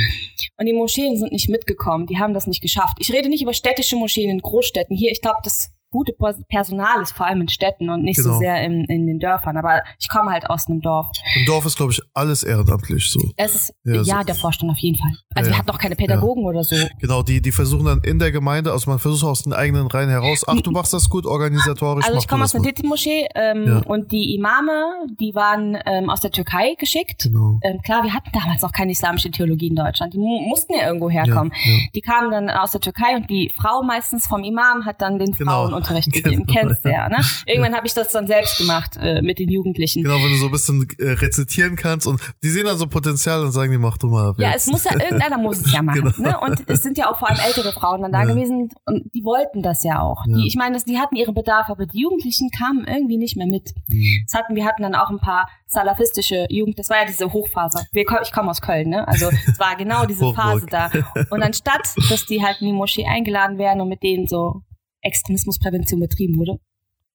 Speaker 2: Und die Moscheen sind nicht mitgekommen, die haben das nicht geschafft. Ich rede nicht über städtische Moscheen in Großstädten. Hier, ich glaube, das gute Personal ist, vor allem in Städten und nicht genau. so sehr in, in den Dörfern. Aber ich komme halt aus einem Dorf.
Speaker 1: Im Dorf ist, glaube ich, alles ehrenamtlich so.
Speaker 2: Es ist, ja, ja so. der Vorstand auf jeden Fall. Also ja, wir hatten noch keine Pädagogen ja. oder so.
Speaker 1: Genau, die, die versuchen dann in der Gemeinde, also man versucht aus den eigenen Reihen heraus, ach, du machst das gut organisatorisch.
Speaker 2: Also ich komme aus einer Titi-Moschee ähm, und die Imame, die waren ähm, aus der Türkei geschickt. Genau. Ähm, klar, wir hatten damals noch keine islamische Theologie in Deutschland. Die mussten ja irgendwo herkommen. Die kamen dann aus der Türkei und die Frau meistens vom Imam hat dann den genau. Frauen Unterricht [LAUGHS] gegeben, genau. kennst du ja. Ne? [LAUGHS] Irgendwann habe ich das dann selbst gemacht äh, mit den Jugendlichen.
Speaker 1: Genau, wenn du so ein bisschen äh, rezitieren kannst und die sehen dann so Potenzial und sagen, die mach du mal.
Speaker 2: Ja, es muss ja, irgendeiner muss es ja [LAUGHS] machen. Genau. Ne? Und es sind ja auch vor allem ältere Frauen dann da ja. gewesen und die wollten das ja auch. Ja. Die, ich meine, die hatten ihre Bedarfe, aber die Jugendlichen kamen irgendwie nicht mehr mit. Mhm. Das hatten, wir hatten dann auch ein paar salafistische Jugend, das war ja diese Hochphase. Wir, ich komme aus Köln, ne? Also es war genau diese Phase da. Und anstatt, dass die halt in die Moschee eingeladen werden und mit denen so Extremismusprävention betrieben wurde.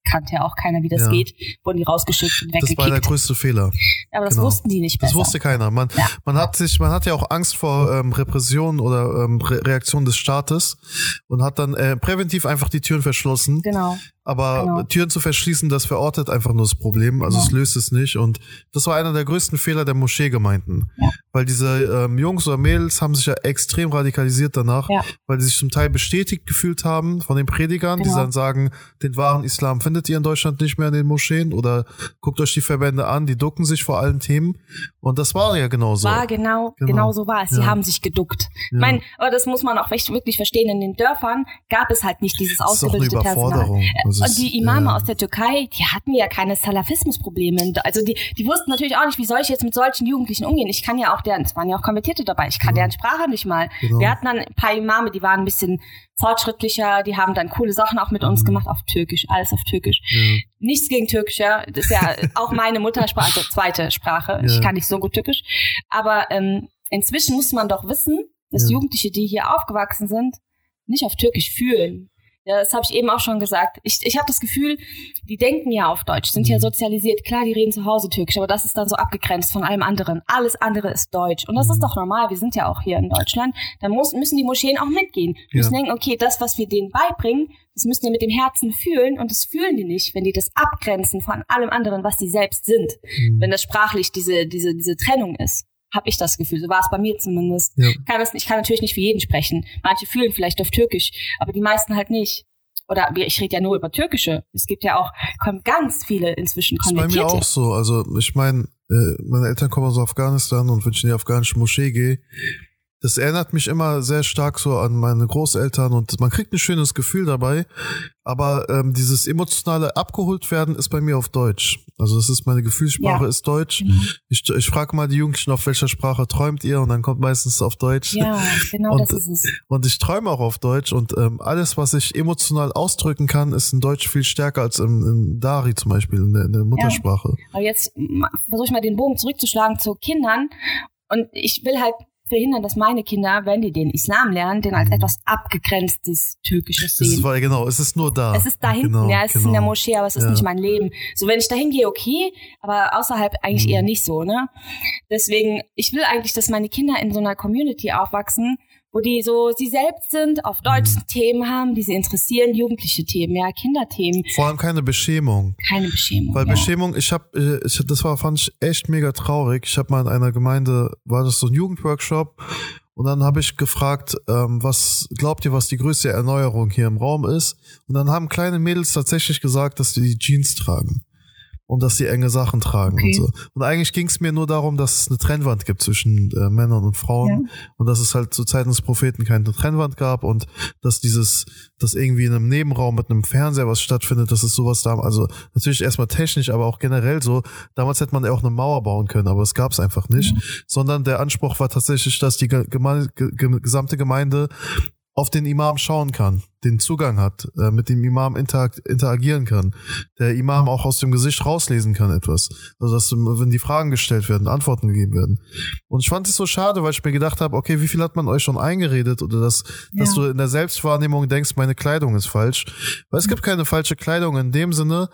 Speaker 2: Kannte ja auch keiner, wie das ja. geht. Wurden die rausgeschickt und weggekickt.
Speaker 1: Das war der größte Fehler.
Speaker 2: Aber das genau. wussten die nicht besser.
Speaker 1: Das wusste keiner. Man, ja. man hat sich, man hat ja auch Angst vor ähm, Repression oder ähm, Re Reaktion des Staates und hat dann äh, präventiv einfach die Türen verschlossen.
Speaker 2: Genau.
Speaker 1: Aber genau. Türen zu verschließen, das verortet einfach nur das Problem. Also genau. es löst es nicht. Und das war einer der größten Fehler der Moscheegemeinden. Ja. Weil diese ähm, Jungs oder Mädels haben sich ja extrem radikalisiert danach, ja. weil sie sich zum Teil bestätigt gefühlt haben von den Predigern, genau. die dann sagen, den wahren Islam findet ihr in Deutschland nicht mehr in den Moscheen oder guckt euch die Verbände an, die ducken sich vor allen Themen. Und das war ja genau so.
Speaker 2: War genau, genau, genau so war es. Sie ja. haben sich geduckt. Ich meine, aber das muss man auch wirklich verstehen. In den Dörfern gab es halt nicht dieses ausgebildete Personal. Also und die Imame ja. aus der Türkei, die hatten ja keine Salafismusprobleme. Also die, die wussten natürlich auch nicht, wie soll ich jetzt mit solchen Jugendlichen umgehen. Ich kann ja auch deren, es waren ja auch Konvertierte dabei, ich kann genau. deren Sprache nicht mal. Genau. Wir hatten dann ein paar Imame, die waren ein bisschen fortschrittlicher, die haben dann coole Sachen auch mit uns mhm. gemacht auf Türkisch, alles auf Türkisch. Ja. Nichts gegen Türkisch, ja. Das ist ja [LAUGHS] auch meine Muttersprache, also zweite Sprache. Ja. Ich kann nicht so gut Türkisch. Aber ähm, inzwischen muss man doch wissen, dass. Jugendliche, die hier aufgewachsen sind, nicht auf Türkisch fühlen. Ja, das habe ich eben auch schon gesagt. Ich, ich habe das Gefühl, die denken ja auf Deutsch, sind ja mhm. sozialisiert. Klar, die reden zu Hause Türkisch, aber das ist dann so abgegrenzt von allem anderen. Alles andere ist Deutsch. Und das ist mhm. doch normal. Wir sind ja auch hier in Deutschland. Da muss, müssen die Moscheen auch mitgehen. Die müssen denken, okay, das, was wir denen beibringen, das müssen die mit dem Herzen fühlen. Und das fühlen die nicht, wenn die das abgrenzen von allem anderen, was die selbst sind. Mhm. Wenn das sprachlich diese, diese, diese Trennung ist habe ich das Gefühl. So war es bei mir zumindest. Ja. Ich, kann das, ich kann natürlich nicht für jeden sprechen. Manche fühlen vielleicht auf Türkisch, aber die meisten halt nicht. Oder ich rede ja nur über türkische. Es gibt ja auch kommen ganz viele inzwischen
Speaker 1: konvertierte. Das ist bei mir auch so. Also ich meine, äh, meine Eltern kommen aus Afghanistan und wenn ich in die afghanische Moschee gehe, das erinnert mich immer sehr stark so an meine Großeltern und man kriegt ein schönes Gefühl dabei. Aber ähm, dieses emotionale abgeholt werden ist bei mir auf Deutsch. Also das ist meine Gefühlssprache ja. ist Deutsch. Mhm. Ich, ich frage mal die Jugendlichen, auf welcher Sprache träumt ihr? Und dann kommt meistens auf Deutsch.
Speaker 2: Ja, genau
Speaker 1: und,
Speaker 2: das ist es.
Speaker 1: Und ich träume auch auf Deutsch und ähm, alles, was ich emotional ausdrücken kann, ist in Deutsch viel stärker als in, in Dari zum Beispiel, in der, in der Muttersprache. Ja.
Speaker 2: Aber jetzt versuche ich mal den Bogen zurückzuschlagen zu Kindern. Und ich will halt verhindern, dass meine Kinder, wenn die den Islam lernen, den als mhm. etwas abgegrenztes Türkisches sehen.
Speaker 1: Es ist, genau, es ist nur da.
Speaker 2: Es ist da hinten, genau, ja, es genau. ist in der genau. Moschee, aber es ist ja. nicht mein Leben. So, wenn ich da hingehe, okay, aber außerhalb eigentlich mhm. eher nicht so, ne? Deswegen, ich will eigentlich, dass meine Kinder in so einer Community aufwachsen, wo die so sie selbst sind, auf Deutsch mhm. Themen haben, die sie interessieren, jugendliche Themen, ja, Kinderthemen.
Speaker 1: Vor allem keine Beschämung.
Speaker 2: Keine Beschämung.
Speaker 1: Weil ja. Beschämung, ich habe, äh, ich, das war fand ich echt mega traurig. Ich habe mal in einer Gemeinde, war das so ein Jugendworkshop und dann habe ich gefragt, ähm, was glaubt ihr, was die größte Erneuerung hier im Raum ist? Und dann haben kleine Mädels tatsächlich gesagt, dass sie die Jeans tragen und dass sie enge Sachen tragen okay. und so. Und eigentlich ging es mir nur darum, dass es eine Trennwand gibt zwischen äh, Männern und Frauen ja. und dass es halt zu Zeiten des Propheten keine Trennwand gab und dass dieses, dass irgendwie in einem Nebenraum mit einem Fernseher was stattfindet, das ist sowas da, also natürlich erstmal technisch, aber auch generell so. Damals hätte man ja auch eine Mauer bauen können, aber es gab es einfach nicht, ja. sondern der Anspruch war tatsächlich, dass die Geme gesamte Gemeinde auf den Imam schauen kann den Zugang hat, äh, mit dem Imam interag interagieren kann, der Imam auch aus dem Gesicht rauslesen kann etwas. Also dass wenn die Fragen gestellt werden, Antworten gegeben werden. Und ich fand es so schade, weil ich mir gedacht habe, okay, wie viel hat man euch schon eingeredet oder dass, ja. dass du in der Selbstwahrnehmung denkst, meine Kleidung ist falsch. Weil es gibt keine falsche Kleidung in dem Sinne,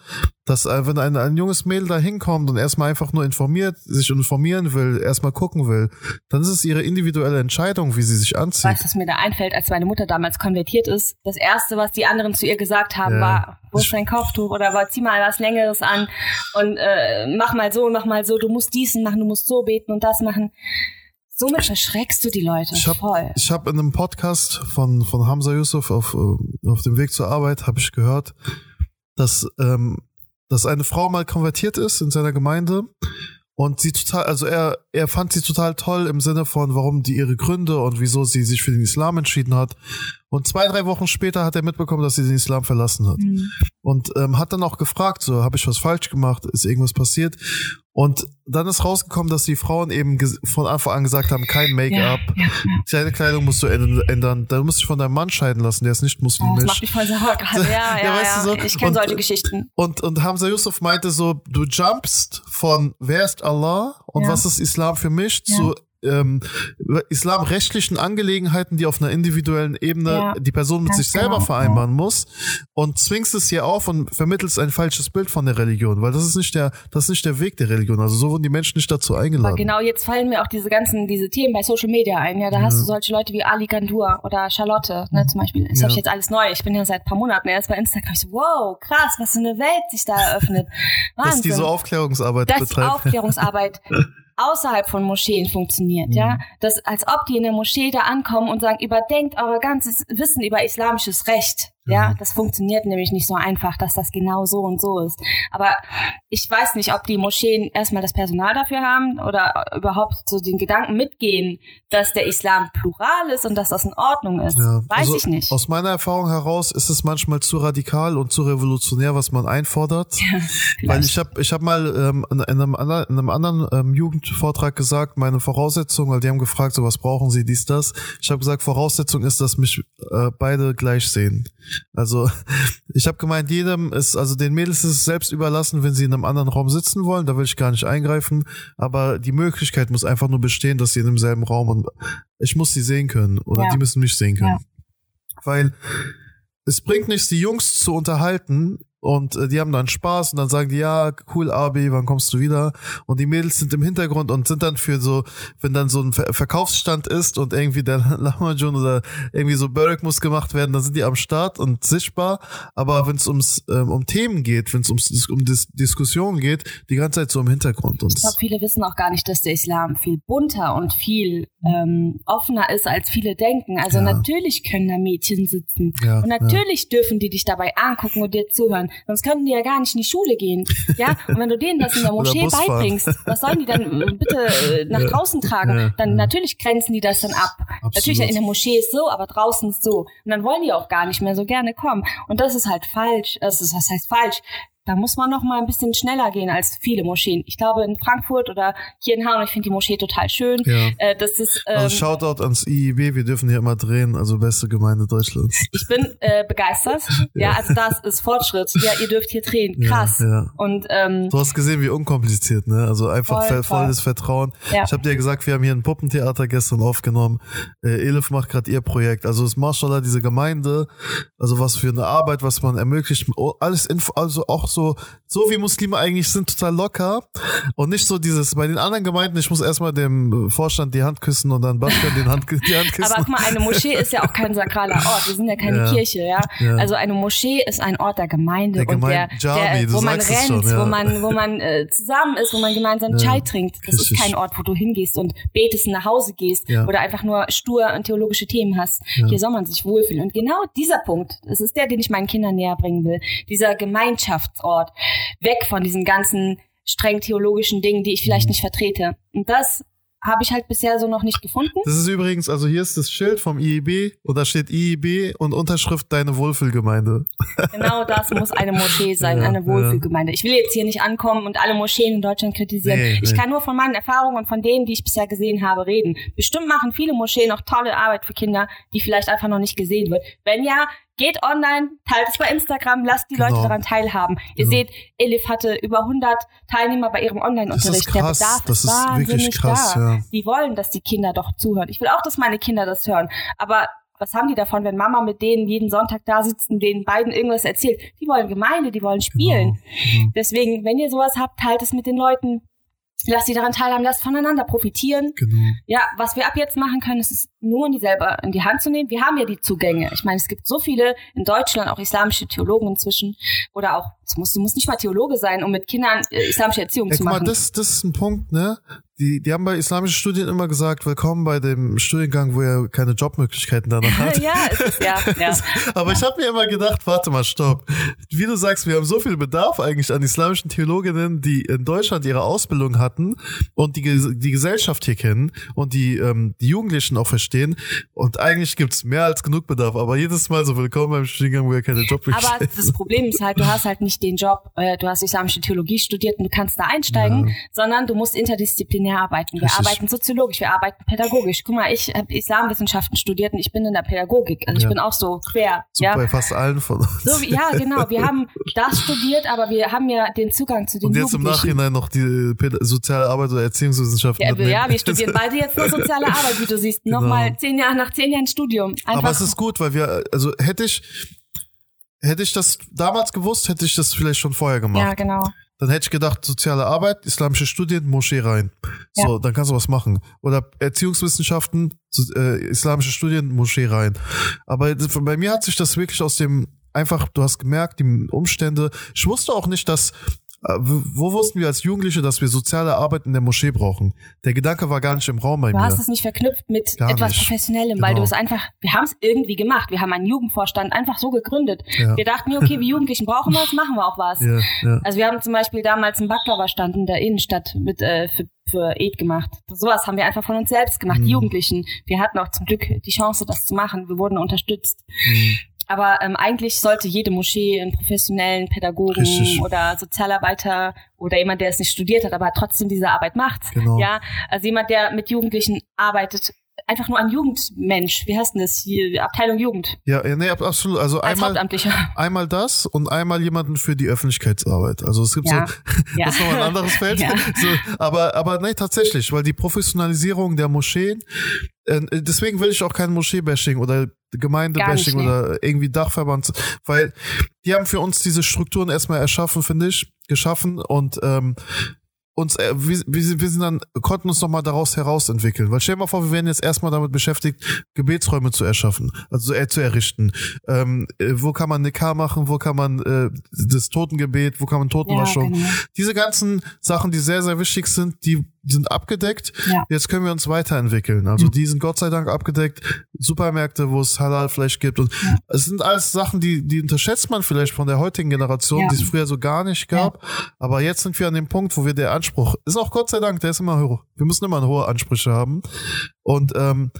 Speaker 1: dass äh, wenn ein, ein junges Mädel da hinkommt und erstmal einfach nur informiert, sich informieren will, erstmal gucken will, dann ist es ihre individuelle Entscheidung, wie sie sich anzieht.
Speaker 2: Weißt du, was mir da einfällt, als meine Mutter damals konvertiert ist? Das Erste, was die anderen zu ihr gesagt haben, ja. war, wo ist dein Kopftuch oder war, zieh mal was Längeres an und äh, mach mal so, mach mal so, du musst diesen machen, du musst so beten und das machen. Somit verschreckst du die Leute
Speaker 1: ich hab,
Speaker 2: voll.
Speaker 1: Ich habe in einem Podcast von, von Hamza Yusuf auf, äh, auf dem Weg zur Arbeit, habe ich gehört, dass, ähm, dass eine Frau mal konvertiert ist in seiner Gemeinde und sie total, also er, er fand sie total toll im Sinne von, warum die ihre Gründe und wieso sie sich für den Islam entschieden hat. Und zwei, drei Wochen später hat er mitbekommen, dass sie den Islam verlassen hat. Mhm. Und ähm, hat dann auch gefragt, so, habe ich was falsch gemacht? Ist irgendwas passiert? Und dann ist rausgekommen, dass die Frauen eben von Anfang an gesagt haben, kein Make-up, ja, ja, ja. Kleidung musst du ändern, da musst du dich von deinem Mann scheiden lassen, der ist nicht muslimisch. Oh, das
Speaker 2: macht mich voll gerade. [LAUGHS] Ja, ja, ja, weißt du so? ich kenne solche Geschichten.
Speaker 1: Und, und Hamza Yusuf meinte so, du jumpst von wer ist Allah und was ist Islam für mich zu ähm, islamrechtlichen Angelegenheiten, die auf einer individuellen Ebene ja, die Person mit sich selber genau, vereinbaren ja. muss und zwingst es hier auf und vermittelst ein falsches Bild von der Religion, weil das ist nicht der, das ist nicht der Weg der Religion. Also so wurden die Menschen nicht dazu eingeladen. Aber
Speaker 2: genau, jetzt fallen mir auch diese ganzen, diese Themen bei Social Media ein. Ja, da ja. hast du solche Leute wie Ali Gandur oder Charlotte, ne, zum Beispiel. Das ja. habe ich jetzt alles neu. Ich bin ja seit ein paar Monaten erst bei Instagram. Ich so, wow, krass, was für eine Welt sich da eröffnet.
Speaker 1: Wahnsinn. [LAUGHS] Dass die so Aufklärungsarbeit das betreibt.
Speaker 2: Aufklärungsarbeit. [LAUGHS] außerhalb von Moscheen funktioniert, mhm. ja. Das, als ob die in der Moschee da ankommen und sagen, überdenkt euer ganzes Wissen über islamisches Recht. Ja, mhm. das funktioniert nämlich nicht so einfach, dass das genau so und so ist. Aber ich weiß nicht, ob die Moscheen erstmal das Personal dafür haben oder überhaupt so den Gedanken mitgehen, dass der Islam plural ist und dass das in Ordnung ist. Ja. Weiß also ich nicht.
Speaker 1: Aus meiner Erfahrung heraus ist es manchmal zu radikal und zu revolutionär, was man einfordert. [LAUGHS] Ja, Weil ich habe ich hab mal ähm, in, einem, anderen, in einem anderen ähm, Jugendvortrag gesagt, meine Voraussetzung, weil die haben gefragt, so was brauchen sie, dies, das. Ich habe gesagt, Voraussetzung ist, dass mich äh, beide gleich sehen. Also [LAUGHS] ich habe gemeint, jedem ist, also den Mädels ist es selbst überlassen, wenn sie in einem anderen Raum sitzen wollen, da will ich gar nicht eingreifen, aber die Möglichkeit muss einfach nur bestehen, dass sie in demselben Raum und ich muss sie sehen können oder ja. die müssen mich sehen können. Ja. Weil es bringt nichts, die Jungs zu unterhalten, und äh, die haben dann Spaß und dann sagen die, ja, cool, Abi, wann kommst du wieder? Und die Mädels sind im Hintergrund und sind dann für so, wenn dann so ein Ver Verkaufsstand ist und irgendwie der [LAUGHS] Lamajun oder irgendwie so Börek muss gemacht werden, dann sind die am Start und sichtbar. Aber wenn es ums ähm, um Themen geht, wenn es ums um Dis Diskussionen geht, die ganze Zeit so im Hintergrund. Und
Speaker 2: ich glaube, viele wissen auch gar nicht, dass der Islam viel bunter und viel ähm, offener ist, als viele denken. Also ja. natürlich können da Mädchen sitzen ja, und natürlich ja. dürfen die dich dabei angucken und dir zuhören. Sonst könnten die ja gar nicht in die Schule gehen. Ja, [LAUGHS] und wenn du denen das in der Moschee beibringst, was sollen die dann äh, bitte äh, nach draußen tragen? Dann natürlich grenzen die das dann ab. Absolut. Natürlich in der Moschee ist so, aber draußen ist so. Und dann wollen die auch gar nicht mehr so gerne kommen. Und das ist halt falsch. Das ist, was heißt falsch? Da muss man noch mal ein bisschen schneller gehen als viele Moscheen. Ich glaube in Frankfurt oder hier in Hamburg, ich finde die Moschee total schön. Ja. Äh, das ist,
Speaker 1: ähm, also Shoutout ans IIB, wir dürfen hier immer drehen, also beste Gemeinde Deutschlands. [LAUGHS]
Speaker 2: Ich bin äh, begeistert. [LAUGHS] ja. ja, also das ist Fortschritt. Ja, ihr dürft hier drehen. Krass. Ja. Und ähm,
Speaker 1: du hast gesehen, wie unkompliziert, ne? Also einfach voll, volles voll. Vertrauen. Ja. Ich habe dir gesagt, wir haben hier ein Puppentheater gestern aufgenommen. Äh, Elif macht gerade ihr Projekt. Also es Marshall diese Gemeinde, also was für eine Arbeit, was man ermöglicht, alles Info, also auch so, so wie Muslime eigentlich sind, total locker und nicht so dieses, bei den anderen Gemeinden, ich muss erstmal dem Vorstand die Hand küssen und dann Bastian den Hand, die Hand küssen.
Speaker 2: Aber guck mal, eine Moschee ist ja auch kein sakraler Ort. Wir sind ja keine ja. Kirche, ja? ja? Also eine Moschee ist ein Ort der Gemeinde der und der, Jami, der wo man rennt, schon, ja. wo man, wo man äh, zusammen ist, wo man gemeinsam Chai trinkt. Das Richtig. ist kein Ort, wo du hingehst und betest und nach Hause gehst oder einfach nur stur und theologische Themen hast. Hier soll man sich wohlfühlen. Und genau dieser Punkt, das ist der, den ich meinen Kindern näher bringen will. Dieser Gemeinschaftsort. Weg von diesen ganzen streng theologischen Dingen, die ich vielleicht mhm. nicht vertrete. Und das habe ich halt bisher so noch nicht gefunden.
Speaker 1: Das ist übrigens, also hier ist das Schild vom IEB und da steht IEB und Unterschrift Deine Wohlfühlgemeinde.
Speaker 2: Genau das muss eine Moschee sein, [LAUGHS] ja, eine Wohlfühlgemeinde. Ich will jetzt hier nicht ankommen und alle Moscheen in Deutschland kritisieren. Nee, ich nee. kann nur von meinen Erfahrungen und von denen, die ich bisher gesehen habe, reden. Bestimmt machen viele Moscheen noch tolle Arbeit für Kinder, die vielleicht einfach noch nicht gesehen wird. Wenn ja, Geht online, teilt es bei Instagram, lasst die genau. Leute daran teilhaben. Ihr genau. seht, Elif hatte über 100 Teilnehmer bei ihrem Online-Unterricht. Der Bedarf
Speaker 1: das
Speaker 2: ist,
Speaker 1: ist wahnsinnig krass,
Speaker 2: da.
Speaker 1: Ja.
Speaker 2: Die wollen, dass die Kinder doch zuhören. Ich will auch, dass meine Kinder das hören. Aber was haben die davon, wenn Mama mit denen jeden Sonntag da sitzt und den beiden irgendwas erzählt? Die wollen Gemeinde, die wollen spielen. Genau. Deswegen, wenn ihr sowas habt, teilt es mit den Leuten. Lass sie daran teilhaben, lasst voneinander profitieren. Genau. Ja, was wir ab jetzt machen können, ist es nur in die selber in die Hand zu nehmen. Wir haben ja die Zugänge. Ich meine, es gibt so viele in Deutschland, auch islamische Theologen inzwischen. Oder auch, es muss, du musst nicht mal Theologe sein, um mit Kindern äh, islamische Erziehung ja, zu machen. Mal,
Speaker 1: das, das ist ein Punkt, ne? Die, die haben bei islamischen Studien immer gesagt, willkommen bei dem Studiengang, wo er keine Jobmöglichkeiten danach hat.
Speaker 2: ja, [LAUGHS] ist, ja, ja. [LAUGHS]
Speaker 1: Aber ich habe mir immer gedacht, warte mal, stopp. Wie du sagst, wir haben so viel Bedarf eigentlich an islamischen Theologinnen, die in Deutschland ihre Ausbildung hatten und die, die Gesellschaft hier kennen und die, ähm, die Jugendlichen auch verstehen. Und eigentlich gibt's mehr als genug Bedarf. Aber jedes Mal so willkommen beim Studiengang, wo er keine Jobmöglichkeiten
Speaker 2: hat. Aber das Problem ist halt, du hast halt nicht den Job, äh, du hast islamische Theologie studiert und du kannst da einsteigen, ja. sondern du musst interdisziplinär disziplinär arbeiten. Wir arbeiten soziologisch, wir arbeiten pädagogisch. Guck mal, ich habe Islamwissenschaften studiert und ich bin in der Pädagogik. Also ja. ich bin auch so quer.
Speaker 1: So
Speaker 2: ja?
Speaker 1: bei fast allen von uns.
Speaker 2: So, ja, genau. Wir haben das studiert, aber wir haben ja den Zugang zu den Und
Speaker 1: jetzt im Nachhinein noch die soziale Arbeit oder Erziehungswissenschaften.
Speaker 2: Ja, wir, ja, wir studieren beide jetzt nur soziale [LAUGHS] Arbeit, wie du siehst. Genau. Nochmal zehn Jahre nach zehn Jahren Studium.
Speaker 1: Einfach aber es ist gut, weil wir, also hätte ich, hätte ich das damals gewusst, hätte ich das vielleicht schon vorher gemacht.
Speaker 2: Ja, genau
Speaker 1: dann hätte ich gedacht, soziale Arbeit, islamische Studien, Moschee rein. So, ja. dann kannst du was machen. Oder Erziehungswissenschaften, äh, islamische Studien, Moschee rein. Aber bei mir hat sich das wirklich aus dem einfach, du hast gemerkt, die Umstände. Ich wusste auch nicht, dass wo wussten wir als Jugendliche, dass wir soziale Arbeit in der Moschee brauchen? Der Gedanke war gar nicht im Raum bei
Speaker 2: du
Speaker 1: mir.
Speaker 2: Du hast es nicht verknüpft mit gar etwas nicht. Professionellem, genau. weil du es einfach, wir haben es irgendwie gemacht. Wir haben einen Jugendvorstand einfach so gegründet. Ja. Wir dachten, okay, wir Jugendlichen brauchen was, machen wir auch was. Ja, ja. Also wir haben zum Beispiel damals einen Baklava-Stand in der Innenstadt mit äh, für für Eid gemacht. Sowas haben wir einfach von uns selbst gemacht, mhm. die Jugendlichen. Wir hatten auch zum Glück die Chance, das zu machen. Wir wurden unterstützt. Mhm. Aber ähm, eigentlich sollte jede Moschee einen professionellen Pädagogen Richtig. oder Sozialarbeiter oder jemand, der es nicht studiert hat, aber trotzdem diese Arbeit macht. Genau. Ja, also jemand, der mit Jugendlichen arbeitet, einfach nur ein Jugendmensch. Wie heißt denn das hier? Abteilung Jugend.
Speaker 1: Ja, nee, absolut. Also Als einmal, einmal das und einmal jemanden für die Öffentlichkeitsarbeit. Also es gibt ja. so, [LAUGHS] ja. das ist noch ein anderes Feld. Ja. So, aber, aber nee, tatsächlich, weil die Professionalisierung der Moscheen, äh, deswegen will ich auch kein Moschee-Bashing oder Gemeinde-Bashing oder irgendwie Dachverband, weil die haben für uns diese Strukturen erstmal erschaffen, finde ich, geschaffen und ähm, uns, äh, wir, wir sind dann, konnten uns nochmal daraus herausentwickeln. Weil stell dir mal vor, wir wären jetzt erstmal damit beschäftigt, Gebetsräume zu erschaffen, also äh, zu errichten. Ähm, äh, wo kann man Nekar machen, wo kann man äh, das Totengebet, wo kann man Totenwaschung. Ja, genau. Diese ganzen Sachen, die sehr, sehr wichtig sind, die sind abgedeckt. Ja. Jetzt können wir uns weiterentwickeln. Also mhm. die sind Gott sei Dank abgedeckt. Supermärkte, wo es Halal-Fleisch gibt. Und ja. es sind alles Sachen, die, die unterschätzt man vielleicht von der heutigen Generation, ja. die es früher so gar nicht gab. Aber jetzt sind wir an dem Punkt, wo wir der Anspruch, ist auch Gott sei Dank, der ist immer hoch. Wir müssen immer hohe Ansprüche haben. Und ähm,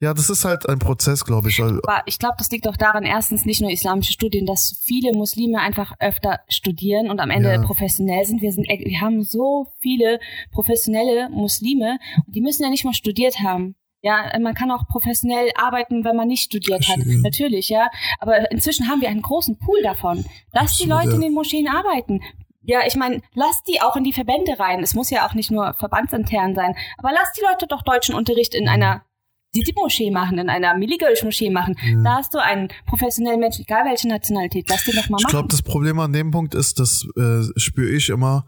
Speaker 1: ja, das ist halt ein Prozess, glaube ich.
Speaker 2: Aber ich glaube, das liegt auch daran, erstens nicht nur islamische Studien, dass viele Muslime einfach öfter studieren und am Ende ja. professionell sind. Wir sind, wir haben so viele professionelle Muslime, die müssen ja nicht mal studiert haben. Ja, man kann auch professionell arbeiten, wenn man nicht studiert hat. Ja. Natürlich, ja. Aber inzwischen haben wir einen großen Pool davon. Lass die Leute in den Moscheen arbeiten. Ja, ich meine, lass die auch in die Verbände rein. Es muss ja auch nicht nur verbandsintern sein. Aber lass die Leute doch deutschen Unterricht in einer die die Moschee machen, in einer Milligölsch-Moschee machen. Ja. Da hast du einen professionellen Menschen, egal welche Nationalität, lass den doch mal machen.
Speaker 1: Ich glaube, das Problem an dem Punkt ist, das äh, spüre ich immer,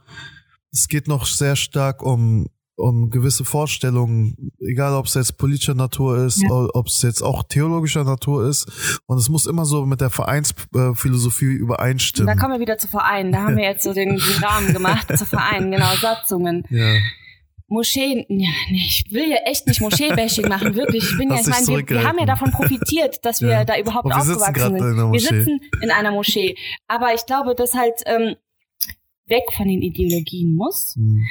Speaker 1: es geht noch sehr stark um um gewisse Vorstellungen, egal ob es jetzt politischer Natur ist, ja. ob es jetzt auch theologischer Natur ist. Und es muss immer so mit der Vereinsphilosophie übereinstimmen.
Speaker 2: Da kommen wir wieder zu Vereinen. Da haben wir jetzt so den, den Rahmen gemacht zu Vereinen, genau, Satzungen. Ja. Moscheen, ja, nee, ich will ja echt nicht Moschee-Bashing machen, wirklich. Ich bin ja, ich meine, wir, wir, haben ja davon profitiert, dass wir ja. da überhaupt wir aufgewachsen sind. Wir sitzen in einer Moschee. Aber ich glaube, dass halt ähm, weg von den Ideologien muss. Hm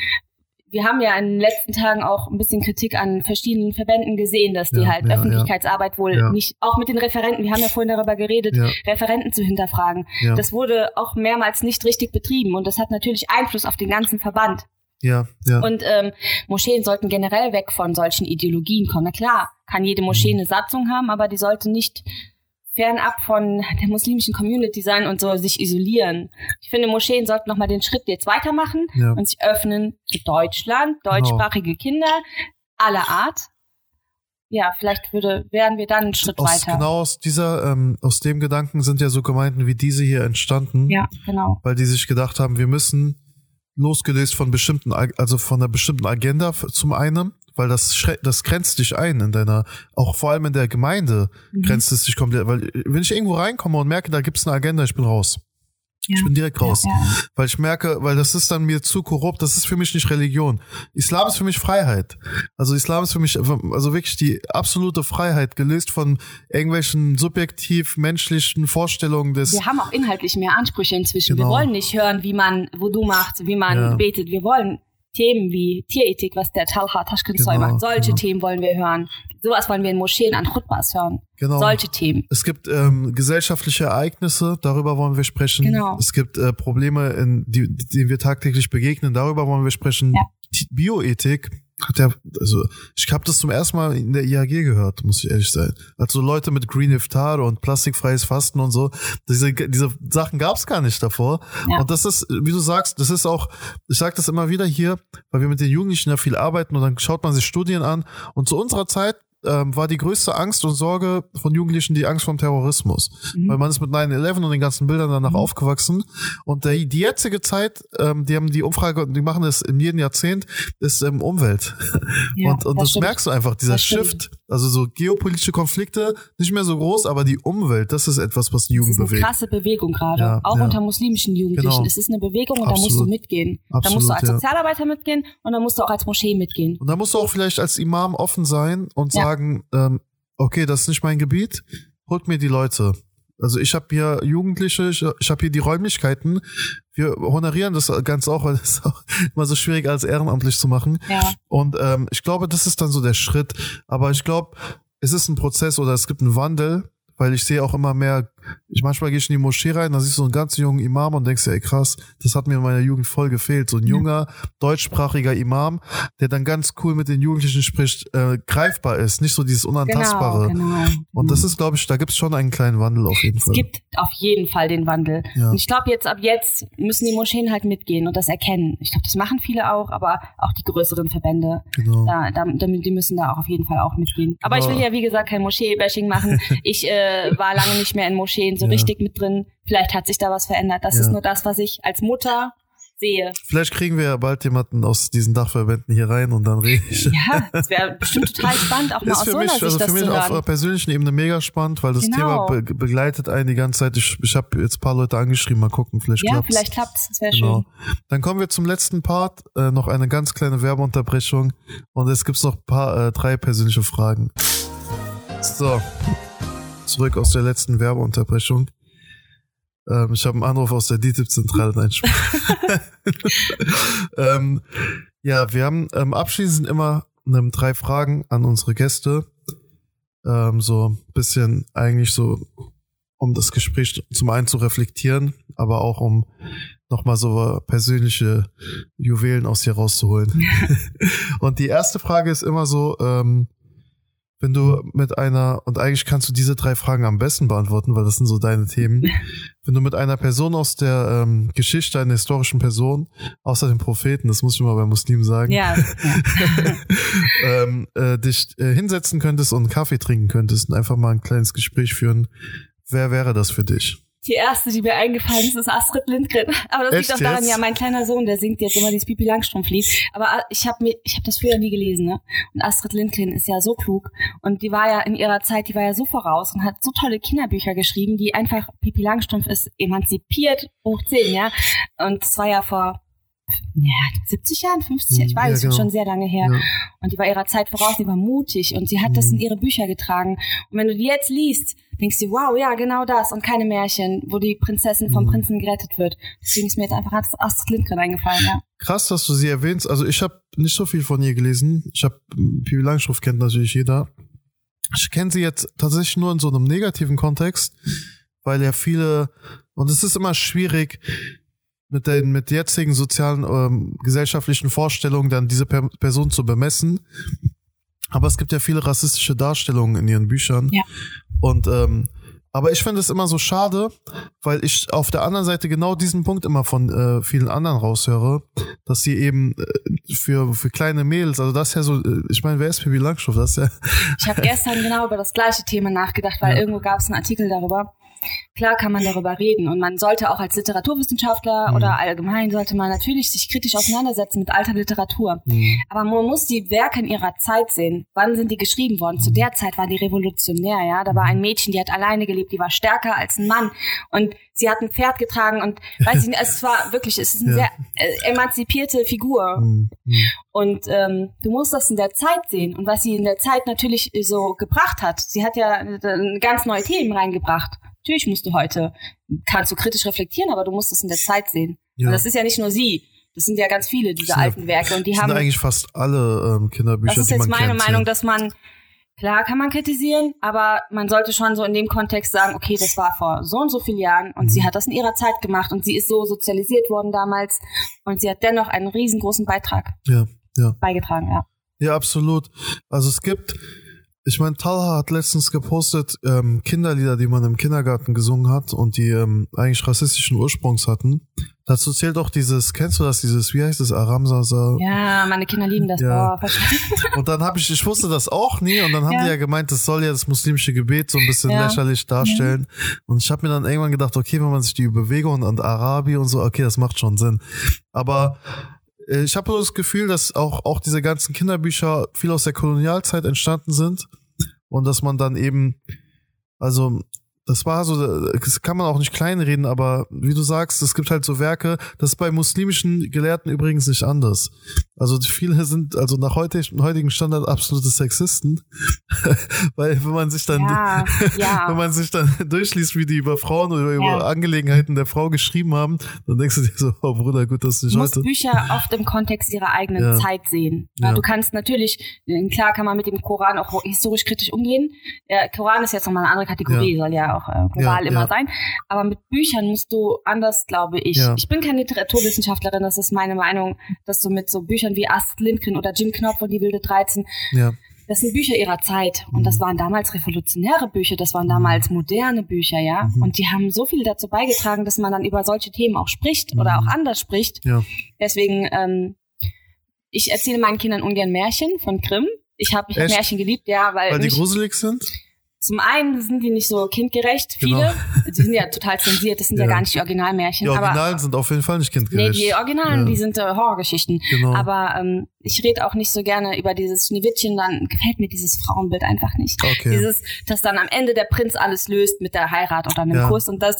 Speaker 2: wir haben ja in den letzten Tagen auch ein bisschen Kritik an verschiedenen Verbänden gesehen, dass die ja, halt ja, Öffentlichkeitsarbeit wohl ja. nicht, auch mit den Referenten, wir haben ja vorhin darüber geredet, Referenten zu hinterfragen. Das wurde auch mehrmals nicht richtig betrieben und das hat natürlich Einfluss auf den ganzen Verband.
Speaker 1: Ja, ja.
Speaker 2: Und ähm, Moscheen sollten generell weg von solchen Ideologien kommen. Na klar, kann jede Moschee mhm. eine Satzung haben, aber die sollte nicht fernab von der muslimischen Community sein und so sich isolieren. Ich finde, Moscheen sollten nochmal den Schritt jetzt weitermachen ja. und sich öffnen für Deutschland, deutschsprachige genau. Kinder aller Art. Ja, vielleicht würde, wären wir dann einen Schritt
Speaker 1: aus,
Speaker 2: weiter.
Speaker 1: Genau aus dieser, ähm, aus dem Gedanken sind ja so Gemeinden wie diese hier entstanden.
Speaker 2: Ja, genau.
Speaker 1: Weil die sich gedacht haben, wir müssen losgelöst von bestimmten, also von einer bestimmten Agenda zum einen, weil das das grenzt dich ein in deiner, auch vor allem in der Gemeinde mhm. grenzt es dich komplett, weil wenn ich irgendwo reinkomme und merke, da gibt's eine Agenda, ich bin raus. Ja. Ich bin direkt raus. Ja, ja. Weil ich merke, weil das ist dann mir zu korrupt, das ist für mich nicht Religion. Islam ist für mich Freiheit. Also Islam ist für mich, also wirklich die absolute Freiheit, gelöst von irgendwelchen subjektiv menschlichen Vorstellungen des.
Speaker 2: Wir haben auch inhaltlich mehr Ansprüche inzwischen. Genau. Wir wollen nicht hören, wie man Wudu macht, wie man betet. Wir wollen Themen wie Tierethik, was der Talha Taschkenzoy genau, macht. Solche genau. Themen wollen wir hören. Sowas wollen wir in Moscheen an Khutbas hören. Genau. Solche Themen.
Speaker 1: Es gibt ähm, gesellschaftliche Ereignisse, darüber wollen wir sprechen. Genau. Es gibt äh, Probleme, in die, die wir tagtäglich begegnen, darüber wollen wir sprechen. Ja. Bioethik, hat der, also ich habe das zum ersten Mal in der IAG gehört, muss ich ehrlich sein. Also Leute mit Green Iftar und plastikfreies Fasten und so, diese, diese Sachen gab es gar nicht davor. Ja. Und das ist, wie du sagst, das ist auch, ich sage das immer wieder hier, weil wir mit den Jugendlichen ja viel arbeiten und dann schaut man sich Studien an. Und zu unserer Zeit ähm, war die größte Angst und Sorge von Jugendlichen die Angst vom Terrorismus. Mhm. Weil man ist mit 9-11 und den ganzen Bildern danach mhm. aufgewachsen. Und der, die jetzige Zeit, ähm, die haben die Umfrage, die machen das in jedem Jahrzehnt, ist ähm, Umwelt. Ja, und und das, das merkst du einfach, dieser Shift. Also so geopolitische Konflikte, nicht mehr so groß, aber die Umwelt, das ist etwas, was die Jugend bewegt. Das ist
Speaker 2: eine krasse Bewegung gerade. Ja, auch ja. unter muslimischen Jugendlichen. Genau. Es ist eine Bewegung und Absolut. da musst du mitgehen. Absolut, da musst du als Sozialarbeiter mitgehen und da musst du auch als Moschee mitgehen.
Speaker 1: Und da musst du auch vielleicht als Imam offen sein und sagen, sagen, ähm, okay, das ist nicht mein Gebiet, holt mir die Leute. Also ich habe hier Jugendliche, ich, ich habe hier die Räumlichkeiten. Wir honorieren das ganz auch, weil [LAUGHS] es auch immer so schwierig als ehrenamtlich zu machen. Ja. Und ähm, ich glaube, das ist dann so der Schritt. Aber ich glaube, es ist ein Prozess oder es gibt einen Wandel, weil ich sehe auch immer mehr ich manchmal gehe ich in die Moschee rein, da siehst du so einen ganz jungen Imam und denkst dir, ey krass, das hat mir in meiner Jugend voll gefehlt. So ein junger, deutschsprachiger Imam, der dann ganz cool mit den Jugendlichen spricht, äh, greifbar ist, nicht so dieses Unantastbare. Genau, genau. Und das ist, glaube ich, da gibt es schon einen kleinen Wandel auf jeden Fall.
Speaker 2: Es gibt auf jeden Fall den Wandel. Ja. Und ich glaube, jetzt ab jetzt müssen die Moscheen halt mitgehen und das erkennen. Ich glaube, das machen viele auch, aber auch die größeren Verbände. Genau. Da, da, die müssen da auch auf jeden Fall auch mitgehen. Aber genau. ich will ja, wie gesagt, kein Moschee-Bashing machen. [LAUGHS] Ich äh, war lange nicht mehr in Moscheen Moscheen so ja. richtig mit drin. Vielleicht hat sich da was verändert. Das ja. ist nur das, was ich als Mutter sehe.
Speaker 1: Vielleicht kriegen wir ja bald jemanden aus diesen Dachverbänden hier rein und dann rede ich.
Speaker 2: Ja, das wäre bestimmt total spannend, auch [LAUGHS] mal aus für so mich, Sicht also
Speaker 1: für mich auf einer persönlichen Ebene mega spannend, weil das genau. Thema be begleitet einen die ganze Zeit. Ich, ich habe jetzt ein paar Leute angeschrieben, mal gucken, vielleicht
Speaker 2: ja, klappt's. Ja, vielleicht klappt's, das wäre genau.
Speaker 1: schön. Dann kommen wir zum letzten Part, äh, noch eine ganz kleine Werbeunterbrechung und es gibt noch paar, äh, drei persönliche Fragen. So, zurück aus der letzten Werbeunterbrechung. Ähm, ich habe einen Anruf aus der DTIP-Zentrale. Nein, [LAUGHS] ähm, ja, wir haben ähm, abschließend immer ähm, drei Fragen an unsere Gäste. Ähm, so ein bisschen eigentlich so, um das Gespräch zum einen zu reflektieren, aber auch um nochmal so persönliche Juwelen aus hier rauszuholen. [LAUGHS] Und die erste Frage ist immer so, ähm, wenn du mit einer, und eigentlich kannst du diese drei Fragen am besten beantworten, weil das sind so deine Themen, [LAUGHS] wenn du mit einer Person aus der ähm, Geschichte, einer historischen Person, außer den Propheten, das muss ich mal bei Muslimen sagen,
Speaker 2: ja. [LAUGHS]
Speaker 1: ähm, äh, dich äh, hinsetzen könntest und einen Kaffee trinken könntest und einfach mal ein kleines Gespräch führen, wer wäre das für dich?
Speaker 2: Die erste, die mir eingefallen ist, ist Astrid Lindgren. Aber das
Speaker 1: Echt
Speaker 2: liegt auch daran,
Speaker 1: jetzt?
Speaker 2: ja, mein kleiner Sohn, der singt jetzt immer dieses Pipi Langstrumpf-Lied. Aber äh, ich habe mir, ich habe das früher nie gelesen, ne? Und Astrid Lindgren ist ja so klug und die war ja in ihrer Zeit, die war ja so voraus und hat so tolle Kinderbücher geschrieben, die einfach Pipi Langstrumpf ist emanzipiert hoch 10, ja. Und das war ja vor ja, 70 Jahren, 50 Jahren, ich weiß,
Speaker 1: Ja,
Speaker 2: es
Speaker 1: genau.
Speaker 2: schon sehr lange her.
Speaker 1: Ja.
Speaker 2: Und die war ihrer Zeit voraus, die war mutig und sie hat das in ihre Bücher getragen. Und wenn du die jetzt liest, denkst du, wow, ja, genau das und keine Märchen, wo die Prinzessin vom Prinzen gerettet wird. Deswegen ist mir jetzt einfach Astrid Lindgren eingefallen, ja.
Speaker 1: Krass, dass du sie erwähnst. Also ich habe nicht so viel von ihr gelesen. Ich habe Pipi Langstrumpf kennt natürlich jeder. Ich kenne sie jetzt tatsächlich nur in so einem negativen Kontext, weil ja viele und es ist immer schwierig mit den mit jetzigen sozialen ähm, gesellschaftlichen Vorstellungen dann diese per Person zu bemessen. Aber es gibt ja viele rassistische Darstellungen in ihren Büchern.
Speaker 2: Ja.
Speaker 1: Und ähm, aber ich finde es immer so schade, weil ich auf der anderen Seite genau diesen Punkt immer von äh, vielen anderen raushöre, dass sie eben äh, für, für kleine Mädels, also das ist ja so, äh, ich meine, wer ist Pippi Langstrumpf? Das ja,
Speaker 2: Ich habe gestern genau über das gleiche Thema nachgedacht, weil
Speaker 1: Ja.
Speaker 2: irgendwo gab es einen Artikel darüber. Klar kann man darüber reden und man sollte auch als Literaturwissenschaftler
Speaker 1: Mhm.
Speaker 2: oder allgemein sollte man natürlich sich kritisch auseinandersetzen mit alter Literatur. Aber man muss die Werke in ihrer Zeit sehen. Wann sind die geschrieben worden? Zu der Zeit waren die revolutionär, ja. Da war ein Mädchen, die hat alleine gelebt, die war stärker als ein Mann und sie hat ein Pferd getragen und [LAUGHS] weiß ich nicht, es war wirklich, es ist eine
Speaker 1: Ja.
Speaker 2: sehr äh, emanzipierte Figur.
Speaker 1: Hm, hm.
Speaker 2: Und ähm, du musst das in der Zeit sehen. Und was sie in der Zeit natürlich so gebracht hat, sie hat ja äh, ganz neue Themen reingebracht. Natürlich musst du heute, kannst du kritisch reflektieren, aber du musst es in der Zeit sehen.
Speaker 1: Ja.
Speaker 2: Und das ist ja nicht nur sie. Das sind ja ganz viele dieser
Speaker 1: ja-
Speaker 2: alten Werke. Und die
Speaker 1: Das sind
Speaker 2: haben,
Speaker 1: eigentlich fast alle ähm, Kinderbücher,
Speaker 2: das ist jetzt meine
Speaker 1: kennt.
Speaker 2: Meinung, dass man, klar kann man kritisieren, aber man sollte schon so in dem Kontext sagen, okay, das war vor so und so vielen Jahren und
Speaker 1: Mhm.
Speaker 2: sie hat das in ihrer Zeit gemacht und sie ist so sozialisiert worden damals und sie hat dennoch einen riesengroßen Beitrag
Speaker 1: Ja, ja.
Speaker 2: beigetragen, ja.
Speaker 1: Ja, absolut. Also es gibt, ich meine, Talha hat letztens gepostet ähm, Kinderlieder, die man im Kindergarten gesungen hat und die ähm, eigentlich rassistischen Ursprungs hatten. Dazu zählt auch dieses, kennst du das, dieses, wie heißt es, Aramsasa?
Speaker 2: Ja, meine Kinder lieben das.
Speaker 1: Ja.
Speaker 2: Boah.
Speaker 1: Und dann habe ich, ich wusste das auch nie und dann haben
Speaker 2: Ja.
Speaker 1: die ja gemeint, das soll ja das muslimische Gebet so ein bisschen
Speaker 2: Ja.
Speaker 1: lächerlich darstellen. Und ich habe mir dann irgendwann gedacht, okay, wenn man sich die Bewegung und Arabi und so, okay, das macht schon Sinn. Aber ich habe so das Gefühl, dass auch, auch diese ganzen Kinderbücher viel aus der Kolonialzeit entstanden sind und dass man dann eben, also das war so, das kann man auch nicht kleinreden, aber wie du sagst, es gibt halt so Werke, das ist bei muslimischen Gelehrten übrigens nicht anders. Also viele sind also nach heutig, heutigen Standard absolute Sexisten, [LAUGHS] weil wenn man sich dann
Speaker 2: Ja, ja. [LAUGHS]
Speaker 1: wenn man sich dann durchliest, wie die über Frauen oder über
Speaker 2: Ja.
Speaker 1: Angelegenheiten der Frau geschrieben haben, dann denkst du dir so, oh Bruder, gut, dass du nicht
Speaker 2: Du musst
Speaker 1: heute.
Speaker 2: Bücher oft im Kontext ihrer eigenen. Zeit sehen. Du kannst natürlich, äh, klar kann man mit dem Koran auch historisch kritisch umgehen. Der Koran ist jetzt nochmal eine andere Kategorie, soll ja auch äh, global
Speaker 1: Ja,
Speaker 2: immer
Speaker 1: ja.
Speaker 2: sein. Aber mit Büchern musst du anders, glaube ich.
Speaker 1: Ja.
Speaker 2: Ich bin keine Literaturwissenschaftlerin, das ist meine Meinung, dass du mit so Büchern wie Astrid Lindgren oder Jim Knopf und die wilde 13
Speaker 1: Ja,
Speaker 2: Das sind Bücher ihrer Zeit. Und
Speaker 1: Mhm.
Speaker 2: das waren damals revolutionäre Bücher, das waren damals moderne Bücher, ja.
Speaker 1: Mhm.
Speaker 2: Und die haben so viel dazu beigetragen, dass man dann über solche Themen auch spricht oder
Speaker 1: Mhm.
Speaker 2: auch anders spricht.
Speaker 1: ja.
Speaker 2: Deswegen, ähm, ich erzähle meinen Kindern ungern Märchen von Grimm. Ich habe? Märchen geliebt, ja, weil,
Speaker 1: Weil die gruselig sind?
Speaker 2: Zum einen sind die nicht so kindgerecht,
Speaker 1: Genau.
Speaker 2: viele. Die sind ja total zensiert, das sind ja,
Speaker 1: Ja.
Speaker 2: gar nicht die Originalmärchen.
Speaker 1: Die Originalen
Speaker 2: aber,
Speaker 1: sind auf jeden Fall nicht
Speaker 2: nee,
Speaker 1: kindgerecht.
Speaker 2: die Originalen,
Speaker 1: Ja.
Speaker 2: die sind äh, Horrorgeschichten.
Speaker 1: Genau.
Speaker 2: Aber ähm, ich rede auch nicht so gerne über dieses Schneewittchen, dann gefällt mir dieses Frauenbild einfach nicht.
Speaker 1: Okay.
Speaker 2: Dieses, dass dann am Ende der Prinz alles löst mit der Heirat oder einem
Speaker 1: Ja.
Speaker 2: Kuss und das,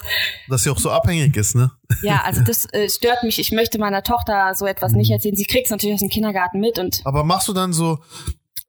Speaker 1: Dass sie auch so abhängig ist, ne?
Speaker 2: ja, also [LAUGHS] das äh, stört mich. Ich möchte meiner Tochter so etwas nicht
Speaker 1: Mhm.
Speaker 2: erzählen. Sie kriegt es natürlich aus dem Kindergarten mit und
Speaker 1: Aber machst du dann so,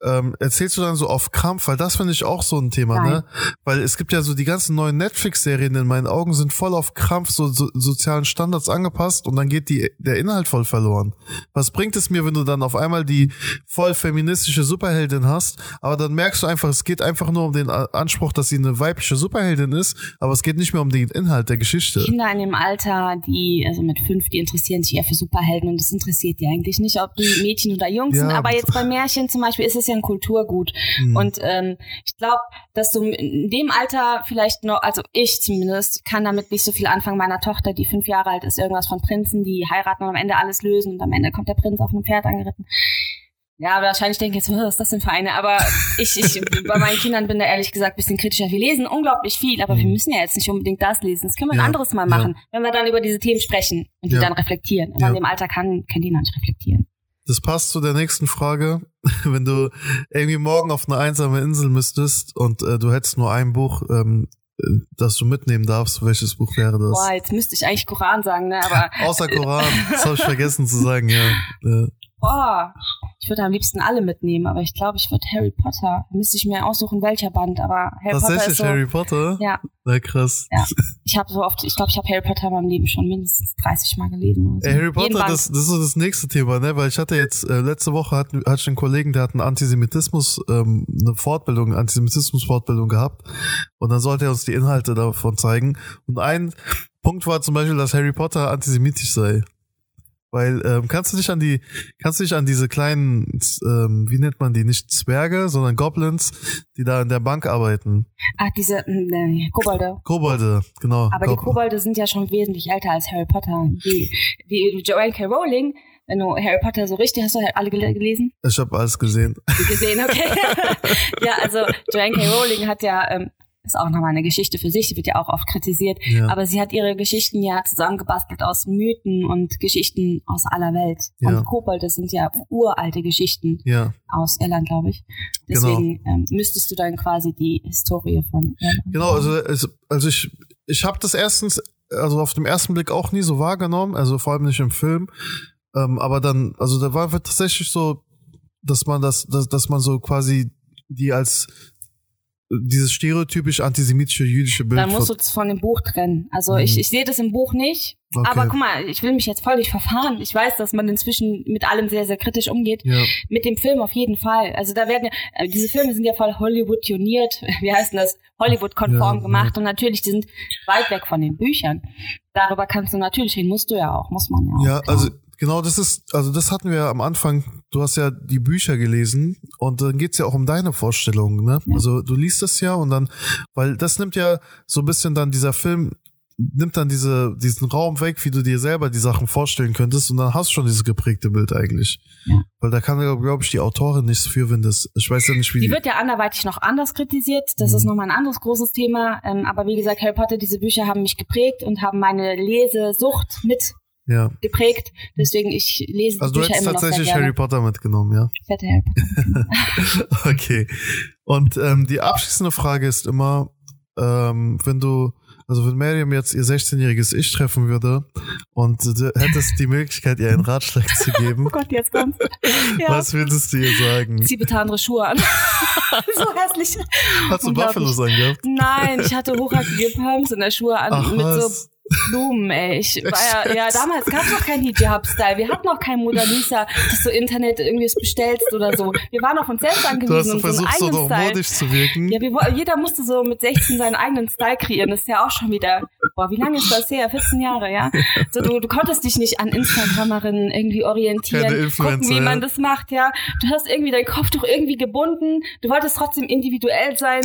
Speaker 1: ähm, erzählst du dann so auf Krampf, weil das finde ich auch so ein Thema,
Speaker 2: Nein.
Speaker 1: ne? Weil es gibt ja so die ganzen neuen Netflix-Serien in meinen Augen sind voll auf Krampf so, so sozialen Standards angepasst und dann geht die, der Inhalt voll verloren. Was bringt es mir, wenn du dann auf einmal die voll feministische Superheldin hast, aber dann merkst du einfach, es geht einfach nur um den Anspruch, dass sie eine weibliche Superheldin ist, aber es geht nicht mehr um den Inhalt der Geschichte.
Speaker 2: Kinder in dem Alter, die, also mit fünf, die interessieren sich eher für Superhelden und das interessiert die eigentlich nicht, ob die Mädchen oder Jungs
Speaker 1: Ja,
Speaker 2: sind. Aber- jetzt bei Märchen zum Beispiel ist es ja ein Kulturgut. Mhm. Und ähm, ich glaube, dass du in dem Alter vielleicht noch, also ich zumindest, kann damit nicht so viel anfangen. Meiner Tochter, die fünf Jahre alt ist, irgendwas von Prinzen, die heiraten und am Ende alles lösen und am Ende kommt der Prinz auf einem Pferd angeritten. Ja, wahrscheinlich denke ich jetzt, was ist das denn für eine? Aber ich, ich [LAUGHS] bei meinen Kindern bin da ehrlich gesagt ein bisschen kritischer. Wir lesen unglaublich viel, aber wir mhm. müssen ja jetzt nicht unbedingt das lesen. Das können wir ja, ein anderes Mal machen, ja. wenn wir dann über diese Themen sprechen und die ja. dann reflektieren. Man in dem Alter kann, können die noch nicht reflektieren.
Speaker 1: Das passt zu der nächsten Frage. [LAUGHS] Wenn du irgendwie morgen auf eine einsame Insel müsstest und äh, du hättest nur ein Buch, ähm, das du mitnehmen darfst, welches Buch wäre das?
Speaker 2: Boah, jetzt müsste ich eigentlich Koran sagen, ne? Aber
Speaker 1: außer Koran, das habe ich vergessen zu sagen, ja. ja.
Speaker 2: Boah, ich würde am liebsten alle mitnehmen, aber ich glaube, ich würde Harry Potter. Müsste ich mir aussuchen, welcher Band, aber Harry
Speaker 1: Potter
Speaker 2: ist
Speaker 1: so, Harry Potter?
Speaker 2: Ja.
Speaker 1: Na krass.
Speaker 2: Ja. Ich habe so oft, ich glaube, ich habe Harry Potter in meinem Leben schon mindestens 30 Mal gelesen.
Speaker 1: So. Harry Potter, das, das ist so das nächste Thema, ne? Weil ich hatte jetzt, äh, letzte Woche hatte, hatte ich einen Kollegen, der hat einen Antisemitismus, ähm, eine Fortbildung, Antisemitismus-Fortbildung gehabt. Und dann sollte er uns die Inhalte davon zeigen. Und ein Punkt war zum Beispiel, dass Harry Potter antisemitisch sei. Weil ähm, kannst du dich an die, kannst du dich an diese kleinen, ähm, wie nennt man die, nicht Zwerge, sondern Goblins, die da in der Bank arbeiten?
Speaker 2: Ach, diese ne, Kobolde.
Speaker 1: Kobolde, genau.
Speaker 2: Aber Kob die Kobolde sind ja schon wesentlich älter als Harry Potter. Die, die Joanne K. Rowling, wenn du Harry Potter so richtig, hast du alle gelesen?
Speaker 1: Ich habe alles gesehen.
Speaker 2: Gesehen, okay. [LAUGHS] [LAUGHS] ja, also Joanne K. Rowling hat ja ähm, ist auch nochmal eine Geschichte für sich, die wird ja auch oft kritisiert. Ja. Aber sie hat ihre Geschichten ja zusammengebastelt aus Mythen und Geschichten aus aller Welt. Ja. Und Kobolde sind ja uralte Geschichten ja. aus Irland, glaube ich. Deswegen genau. ähm, müsstest du dann quasi die Historie von
Speaker 1: Irland. Genau, also, also ich, ich habe das erstens, also auf dem ersten Blick auch nie so wahrgenommen, also vor allem nicht im Film. Ähm, aber dann, also da war tatsächlich so, dass man das, dass, dass man so quasi die als dieses stereotypisch antisemitische jüdische Bild.
Speaker 2: Dann musst du es von dem Buch trennen. Also mhm. ich, ich sehe das im Buch nicht. Okay. Aber guck mal, ich will mich jetzt voll nicht verfahren. Ich weiß, dass man inzwischen mit allem sehr, sehr kritisch umgeht. Ja. Mit dem Film auf jeden Fall. Also da werden ja, äh, diese Filme sind ja voll Hollywood-tioniert, [LAUGHS] wie heißt denn das? Hollywood-konform ja, gemacht. Ja. Und natürlich, die sind weit weg von den Büchern. Darüber kannst du natürlich reden, musst du ja auch, muss man ja auch.
Speaker 1: Ja, klar. also Genau, das ist, also das hatten wir am Anfang, du hast ja die Bücher gelesen und dann geht's ja auch um deine Vorstellungen, ne? Also du liest das ja und dann, weil das nimmt ja so ein bisschen dann dieser Film, nimmt dann diese, diesen Raum weg, wie du dir selber die Sachen vorstellen könntest und dann hast du schon dieses geprägte Bild eigentlich. Ja. Weil da kann, glaube ich, die Autorin nichts für, wenn das, ich weiß ja nicht, wie
Speaker 2: die... Die wird ja anderweitig noch anders kritisiert, das mhm. ist nochmal ein anderes großes Thema, ähm, aber wie gesagt, Harry Potter, diese Bücher haben mich geprägt und haben meine Lesesucht mit ja. geprägt. Deswegen, ich lese
Speaker 1: Also du hättest tatsächlich Harry Potter mitgenommen, ja?
Speaker 2: Ich hätte Harry Potter [LAUGHS]
Speaker 1: Okay. Und ähm, die abschließende Frage ist immer, ähm, wenn du, also wenn Miriam jetzt ihr 16-jähriges Ich treffen würde und du hättest die Möglichkeit, ihr einen Ratschlag zu geben. [LAUGHS]
Speaker 2: oh Gott, jetzt kommt's. [LAUGHS]
Speaker 1: Ja. Was würdest du ihr sagen?
Speaker 2: Zieh bitte andere Schuhe an. so hässlich.
Speaker 1: Hast du Buffalos angehabt?
Speaker 2: Nein, ich hatte hochhackige Pumps in der Schuhe an Ach, mit was? so Blumen, ey. Ich war ja, ja, damals gab es noch keinen Hijab-Style. Wir hatten noch kein Mona Lisa, dass du Internet irgendwie bestellst oder so. Wir waren auf uns selbst angewiesen. Du hast
Speaker 1: so versucht, so noch modisch zu wirken.
Speaker 2: Ja, wir, jeder musste so mit 16 seinen eigenen Style kreieren. Das ist ja auch schon wieder, boah, wie lange ist das her? 14 Jahre, ja? So, du, du konntest dich nicht an Instagramerinnen irgendwie orientieren, gucken, wie man das macht, ja? Du hast irgendwie deinen Kopf doch irgendwie gebunden. Du wolltest trotzdem individuell sein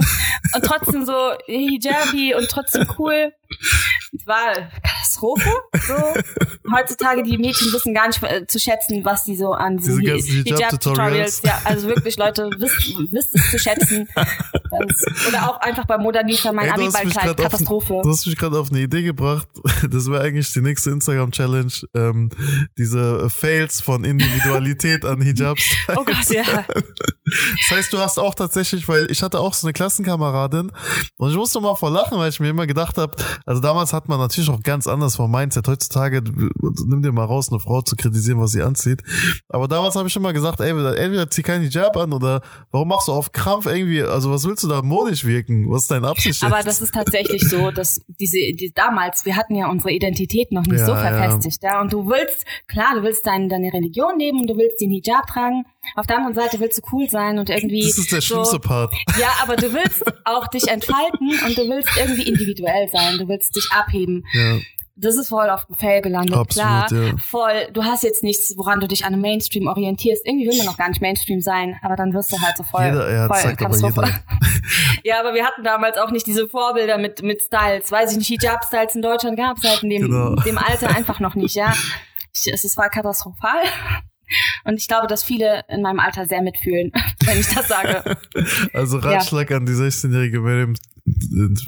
Speaker 2: und trotzdem so Hijabi und trotzdem cool. Es war Katastrophe. So. [LAUGHS] Heutzutage die Mädchen wissen gar nicht äh, zu schätzen, was sie so an diesen Hijab-Tutorials. ja, also wirklich, Leute, wisst, wisst es zu schätzen. Das, oder auch einfach bei Modernisa mein Abiballkleid. Katastrophe.
Speaker 1: Auf, du hast mich gerade auf eine Idee gebracht. [LAUGHS] Das wäre eigentlich die nächste Instagram-Challenge. Ähm, diese Fails von Individualität an Hijabs.
Speaker 2: Oh Gott, ja. [LAUGHS]
Speaker 1: Das heißt, du hast auch tatsächlich, weil ich hatte auch so eine Klassenkameradin und ich musste mal vor lachen, weil ich mir immer gedacht habe, also damals hat man natürlich auch ganz anders vom Mindset. Heutzutage nimm dir mal raus, eine Frau zu kritisieren, was sie anzieht. Aber damals habe ich immer gesagt, ey, entweder zieh keinen Hijab an oder warum machst du auf Krampf irgendwie, also was willst du da modisch wirken? Was ist deine Absicht?
Speaker 2: Aber das ist tatsächlich so, dass diese, die, damals, wir hatten ja unsere Identität noch nicht ja, so verfestigt, ja. ja. Und du willst, klar, du willst dein, deine Religion leben und du willst den Hijab tragen. Auf der anderen Seite willst du cool sein und irgendwie.
Speaker 1: Das ist der so, schlimmste Part.
Speaker 2: Ja, aber du willst auch dich entfalten und du willst irgendwie individuell sein. Du willst dich abheben. Ja. das ist voll auf dem Fell gelandet,
Speaker 1: Absolut,
Speaker 2: klar. Ja. Voll, du hast jetzt nichts, woran du dich an einem Mainstream orientierst. Irgendwie will man noch gar nicht Mainstream sein, aber dann wirst du halt so voll,
Speaker 1: jeder, ja,
Speaker 2: voll
Speaker 1: sagt aber jeder. [LAUGHS]
Speaker 2: ja, aber wir hatten damals auch nicht diese Vorbilder mit, mit Styles. Weiß ich nicht, Hijab-Styles in Deutschland gab es halt in dem, genau. dem Alter einfach noch nicht, ja. Es, es war katastrophal. Und ich glaube, dass viele in meinem Alter sehr mitfühlen, [LAUGHS] wenn ich das sage. [LAUGHS]
Speaker 1: Also Ratschlag ja. an die 16-jährige Miriam,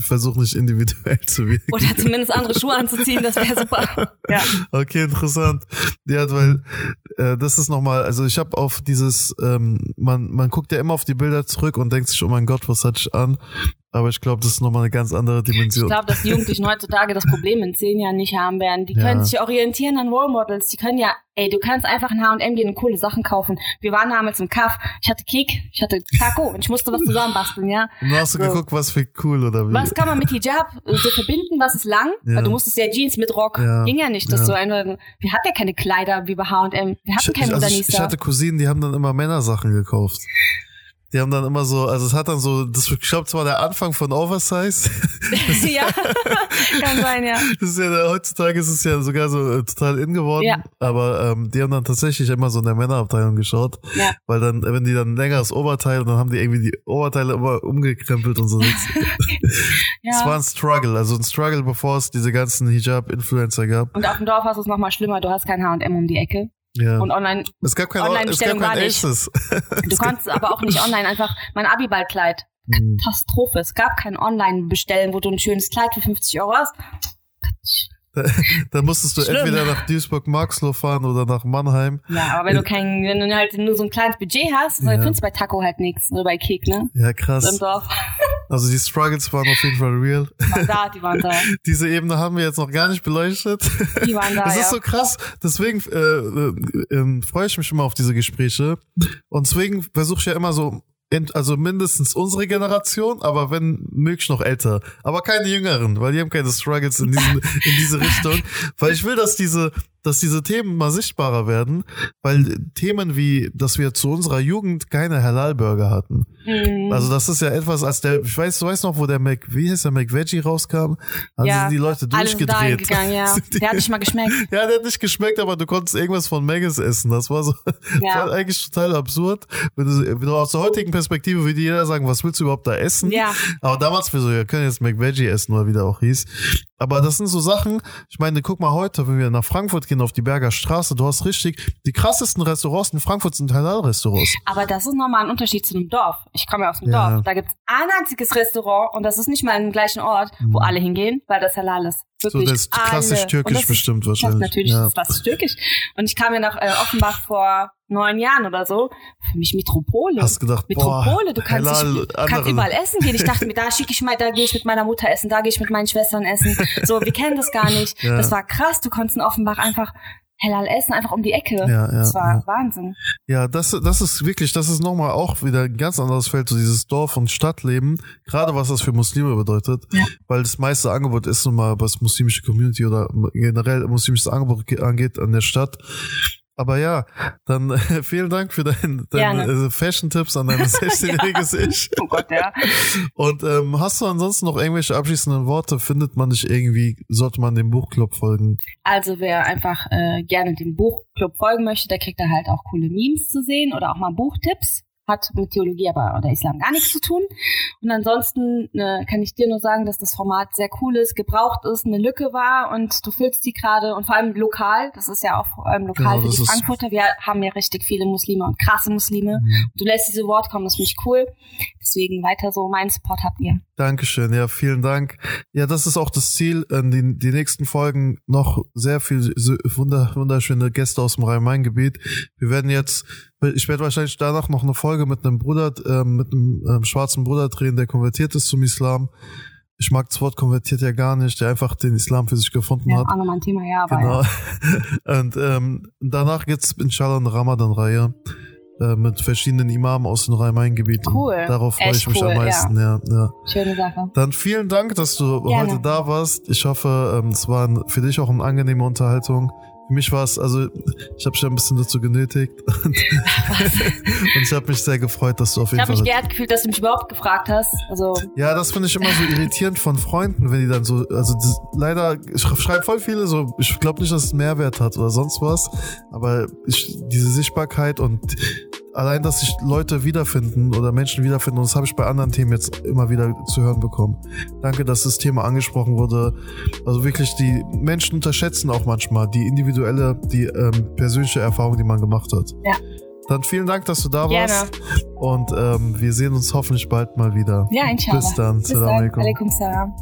Speaker 1: versuch nicht individuell zu wirken.
Speaker 2: Oder zumindest andere Schuhe anzuziehen, das wäre super. [LAUGHS] Ja.
Speaker 1: Okay, interessant. Ja, weil äh, das ist nochmal, also ich habe auf dieses, ähm, man, man guckt ja immer auf die Bilder zurück und denkt sich, oh mein Gott, was hatte ich an? Aber ich glaube, das ist nochmal eine ganz andere Dimension.
Speaker 2: Ich glaube, dass die Jugendlichen heutzutage das Problem in zehn Jahren nicht haben werden. Die können ja. sich orientieren an Role Models. Die können ja, ey, du kannst einfach in H&M gehen und coole Sachen kaufen. Wir waren damals im Kaff. Ich hatte Kick, ich hatte Taco und ich musste was zusammenbasteln, ja.
Speaker 1: Und hast du so. geguckt, was für cool oder wie?
Speaker 2: Was kann man mit Hijab so verbinden? Was ist lang? Ja. Weil du musstest ja Jeans mit Rock. Ja. Ging ja nicht, dass ja. so ein, wir hatten ja keine Kleider wie bei H&M. Wir hatten
Speaker 1: keine
Speaker 2: also
Speaker 1: ich, ich hatte Cousinen, die haben dann immer Männersachen gekauft. Die haben dann immer so, also es hat dann so, das, ich glaube, zwar der Anfang von Oversize. [LAUGHS]
Speaker 2: ja, kann sein, ja.
Speaker 1: Das ist ja, heutzutage ist es ja sogar so äh, total in geworden. Ja. Aber ähm, die haben dann tatsächlich immer so in der Männerabteilung geschaut. Ja. Weil dann, wenn die dann länger das Oberteil, dann haben die irgendwie die Oberteile immer umgekrempelt und so. [LAUGHS] ja. Es war ein Struggle, also ein Struggle, bevor es diese ganzen Hijab-Influencer gab.
Speaker 2: Und auf dem Dorf hast du es nochmal schlimmer, du hast kein H&M um die Ecke.
Speaker 1: Ja.
Speaker 2: Und online.
Speaker 1: Es gab kein, online es gab kein Aces.
Speaker 2: Du [LAUGHS] konntest aber auch nicht online einfach mein Abiballkleid. Hm. Katastrophe. Es gab kein Online-Bestellen, wo du ein schönes Kleid für 50 Euro hast.
Speaker 1: Da, [LAUGHS] da musstest du Schlimm. entweder nach Duisburg-Marxloh fahren oder nach Mannheim.
Speaker 2: Ja, aber wenn du kein, wenn du halt nur so ein kleines Budget hast, ja. dann findest du bei Taco halt nichts oder bei Kick, ne?
Speaker 1: Ja, krass. Im Dorf. [LAUGHS] Also die Struggles waren auf jeden Fall real.
Speaker 2: Die waren da, die waren da. [LAUGHS]
Speaker 1: Diese Ebene haben wir jetzt noch gar nicht beleuchtet.
Speaker 2: Die waren da.
Speaker 1: Das
Speaker 2: ja.
Speaker 1: ist so krass. Deswegen äh, äh, äh, freue ich mich immer auf diese Gespräche. Und deswegen versuche ich ja immer so also mindestens unsere Generation, aber wenn möglich noch älter. Aber keine jüngeren, weil die haben keine Struggles in, diesen, in diese Richtung. Weil ich will, dass diese, dass diese Themen mal sichtbarer werden, weil Themen wie, dass wir zu unserer Jugend keine Halal-Burger hatten. Mhm. Also das ist ja etwas, als der, ich weiß, du weißt noch, wo der Mac, wie heißt der McVeggie rauskam? Da ja, [LAUGHS] sind die Leute durchgedreht.
Speaker 2: ja. Der hat nicht mal geschmeckt. [LAUGHS]
Speaker 1: ja, der hat nicht geschmeckt, aber du konntest irgendwas von Maggis essen. Das war so, [LAUGHS] ja. war eigentlich total absurd. Wenn du, wenn du aus der heutigen Perspektive würde jeder sagen, was willst du überhaupt da essen?
Speaker 2: Ja.
Speaker 1: Aber damals wir so, wir können jetzt McVeggie essen, oder wie der auch hieß. Aber das sind so Sachen, ich meine, guck mal heute, wenn wir nach Frankfurt gehen auf die Berger Straße, du hast richtig, die krassesten Restaurants in Frankfurt sind Halal-Restaurants.
Speaker 2: Aber das ist nochmal ein Unterschied zu einem Dorf. Ich komme ja aus dem ja. Dorf. Da gibt's ein einziges Restaurant und das ist nicht mal im gleichen Ort, wo mhm. alle hingehen, weil das halal ist.
Speaker 1: Wirklich so, das ist klassisch türkisch bestimmt wahrscheinlich.
Speaker 2: Natürlich ja. ist das türkisch. Und ich kam ja nach äh, Offenbach vor neun Jahren oder so. Für mich Metropole.
Speaker 1: Hast gedacht,
Speaker 2: Metropole,
Speaker 1: boah,
Speaker 2: du kannst, dich, kannst überall essen gehen. Ich dachte mir, da schicke ich mal, da gehe ich mit meiner Mutter essen, da gehe ich mit meinen Schwestern essen. So, wir kennen das gar nicht. Ja. Das war krass. Du konntest in Offenbach einfach Hellal essen, einfach um die Ecke. Ja, ja, das war ja. Wahnsinn.
Speaker 1: Ja, das, das ist wirklich, das ist nochmal auch wieder ein ganz anderes Feld, so dieses Dorf- und Stadtleben, gerade was das für Muslime bedeutet, ja. weil das meiste Angebot ist nun mal, was muslimische Community oder generell muslimisches Angebot angeht an der Stadt, aber ja, dann äh, [LAUGHS] vielen Dank für deine dein, äh, Fashion-Tipps an dein 16-jähriges [LAUGHS] ja. Ich.
Speaker 2: Oh Gott, ja.
Speaker 1: Und ähm, hast du ansonsten noch irgendwelche abschließenden Worte? Findet man dich irgendwie, sollte man dem Buchclub folgen?
Speaker 2: Also wer einfach äh, gerne dem Buchclub folgen möchte, der kriegt da halt auch coole Memes zu sehen oder auch mal Buchtipps hat mit Theologie aber oder Islam gar nichts zu tun. Und ansonsten äh, kann ich dir nur sagen, dass das Format sehr cool ist, gebraucht ist, eine Lücke war und du füllst die gerade und vor allem lokal, das ist ja auch vor allem lokal genau, für die Frankfurter, wir haben ja richtig viele Muslime und krasse Muslime. Mhm. Du lässt diese Wort kommen, das finde ich cool. Deswegen weiter so, meinen Support habt ihr.
Speaker 1: Dankeschön, ja, vielen Dank. Ja, das ist auch das Ziel, in die, die nächsten Folgen noch sehr viel wunder, wunderschöne Gäste aus dem Rhein-Main-Gebiet. Wir werden jetzt ich werde wahrscheinlich danach noch eine Folge mit einem Bruder, äh, mit einem ähm, schwarzen Bruder drehen, der konvertiert ist zum Islam. Ich mag das Wort konvertiert ja gar nicht, der einfach den Islam für sich gefunden
Speaker 2: ja,
Speaker 1: hat.
Speaker 2: Nochmal ein Thema, ja, aber
Speaker 1: genau. Ja. [LAUGHS] Und ähm, danach gibt's inshallah eine Ramadan-Reihe äh, mit verschiedenen Imamen aus den Rhein-Main-Gebieten.
Speaker 2: Cool.
Speaker 1: Darauf freue ich mich cool, am meisten, ja. ja. ja.
Speaker 2: Schöne Sache.
Speaker 1: Dann vielen Dank, dass du Gerne. heute da warst. Ich hoffe, ähm, es war für dich auch eine angenehme Unterhaltung. Für mich war es, also ich habe dich ein bisschen dazu genötigt [LAUGHS] und, und ich habe mich sehr gefreut, dass du auf jeden
Speaker 2: ich
Speaker 1: Fall...
Speaker 2: Ich habe mich geehrt gefühlt, dass du mich überhaupt gefragt hast. Also
Speaker 1: ja, das finde ich immer so irritierend von Freunden, wenn die dann so, also das, leider, ich schreibe voll viele so, ich glaube nicht, dass es Mehrwert hat oder sonst was, aber ich, diese Sichtbarkeit und allein, dass sich Leute wiederfinden oder Menschen wiederfinden, und das habe ich bei anderen Themen jetzt immer wieder zu hören bekommen. Danke, dass das Thema angesprochen wurde. Also wirklich, die Menschen unterschätzen auch manchmal die individuelle, die ähm, persönliche Erfahrung, die man gemacht hat.
Speaker 2: Ja.
Speaker 1: Dann vielen Dank, dass du da
Speaker 2: Gerne.
Speaker 1: warst. Und ähm, wir sehen uns hoffentlich bald mal wieder.
Speaker 2: Ja, inshallah.
Speaker 1: Bis dann.
Speaker 2: Bis dann. Alaikum salam.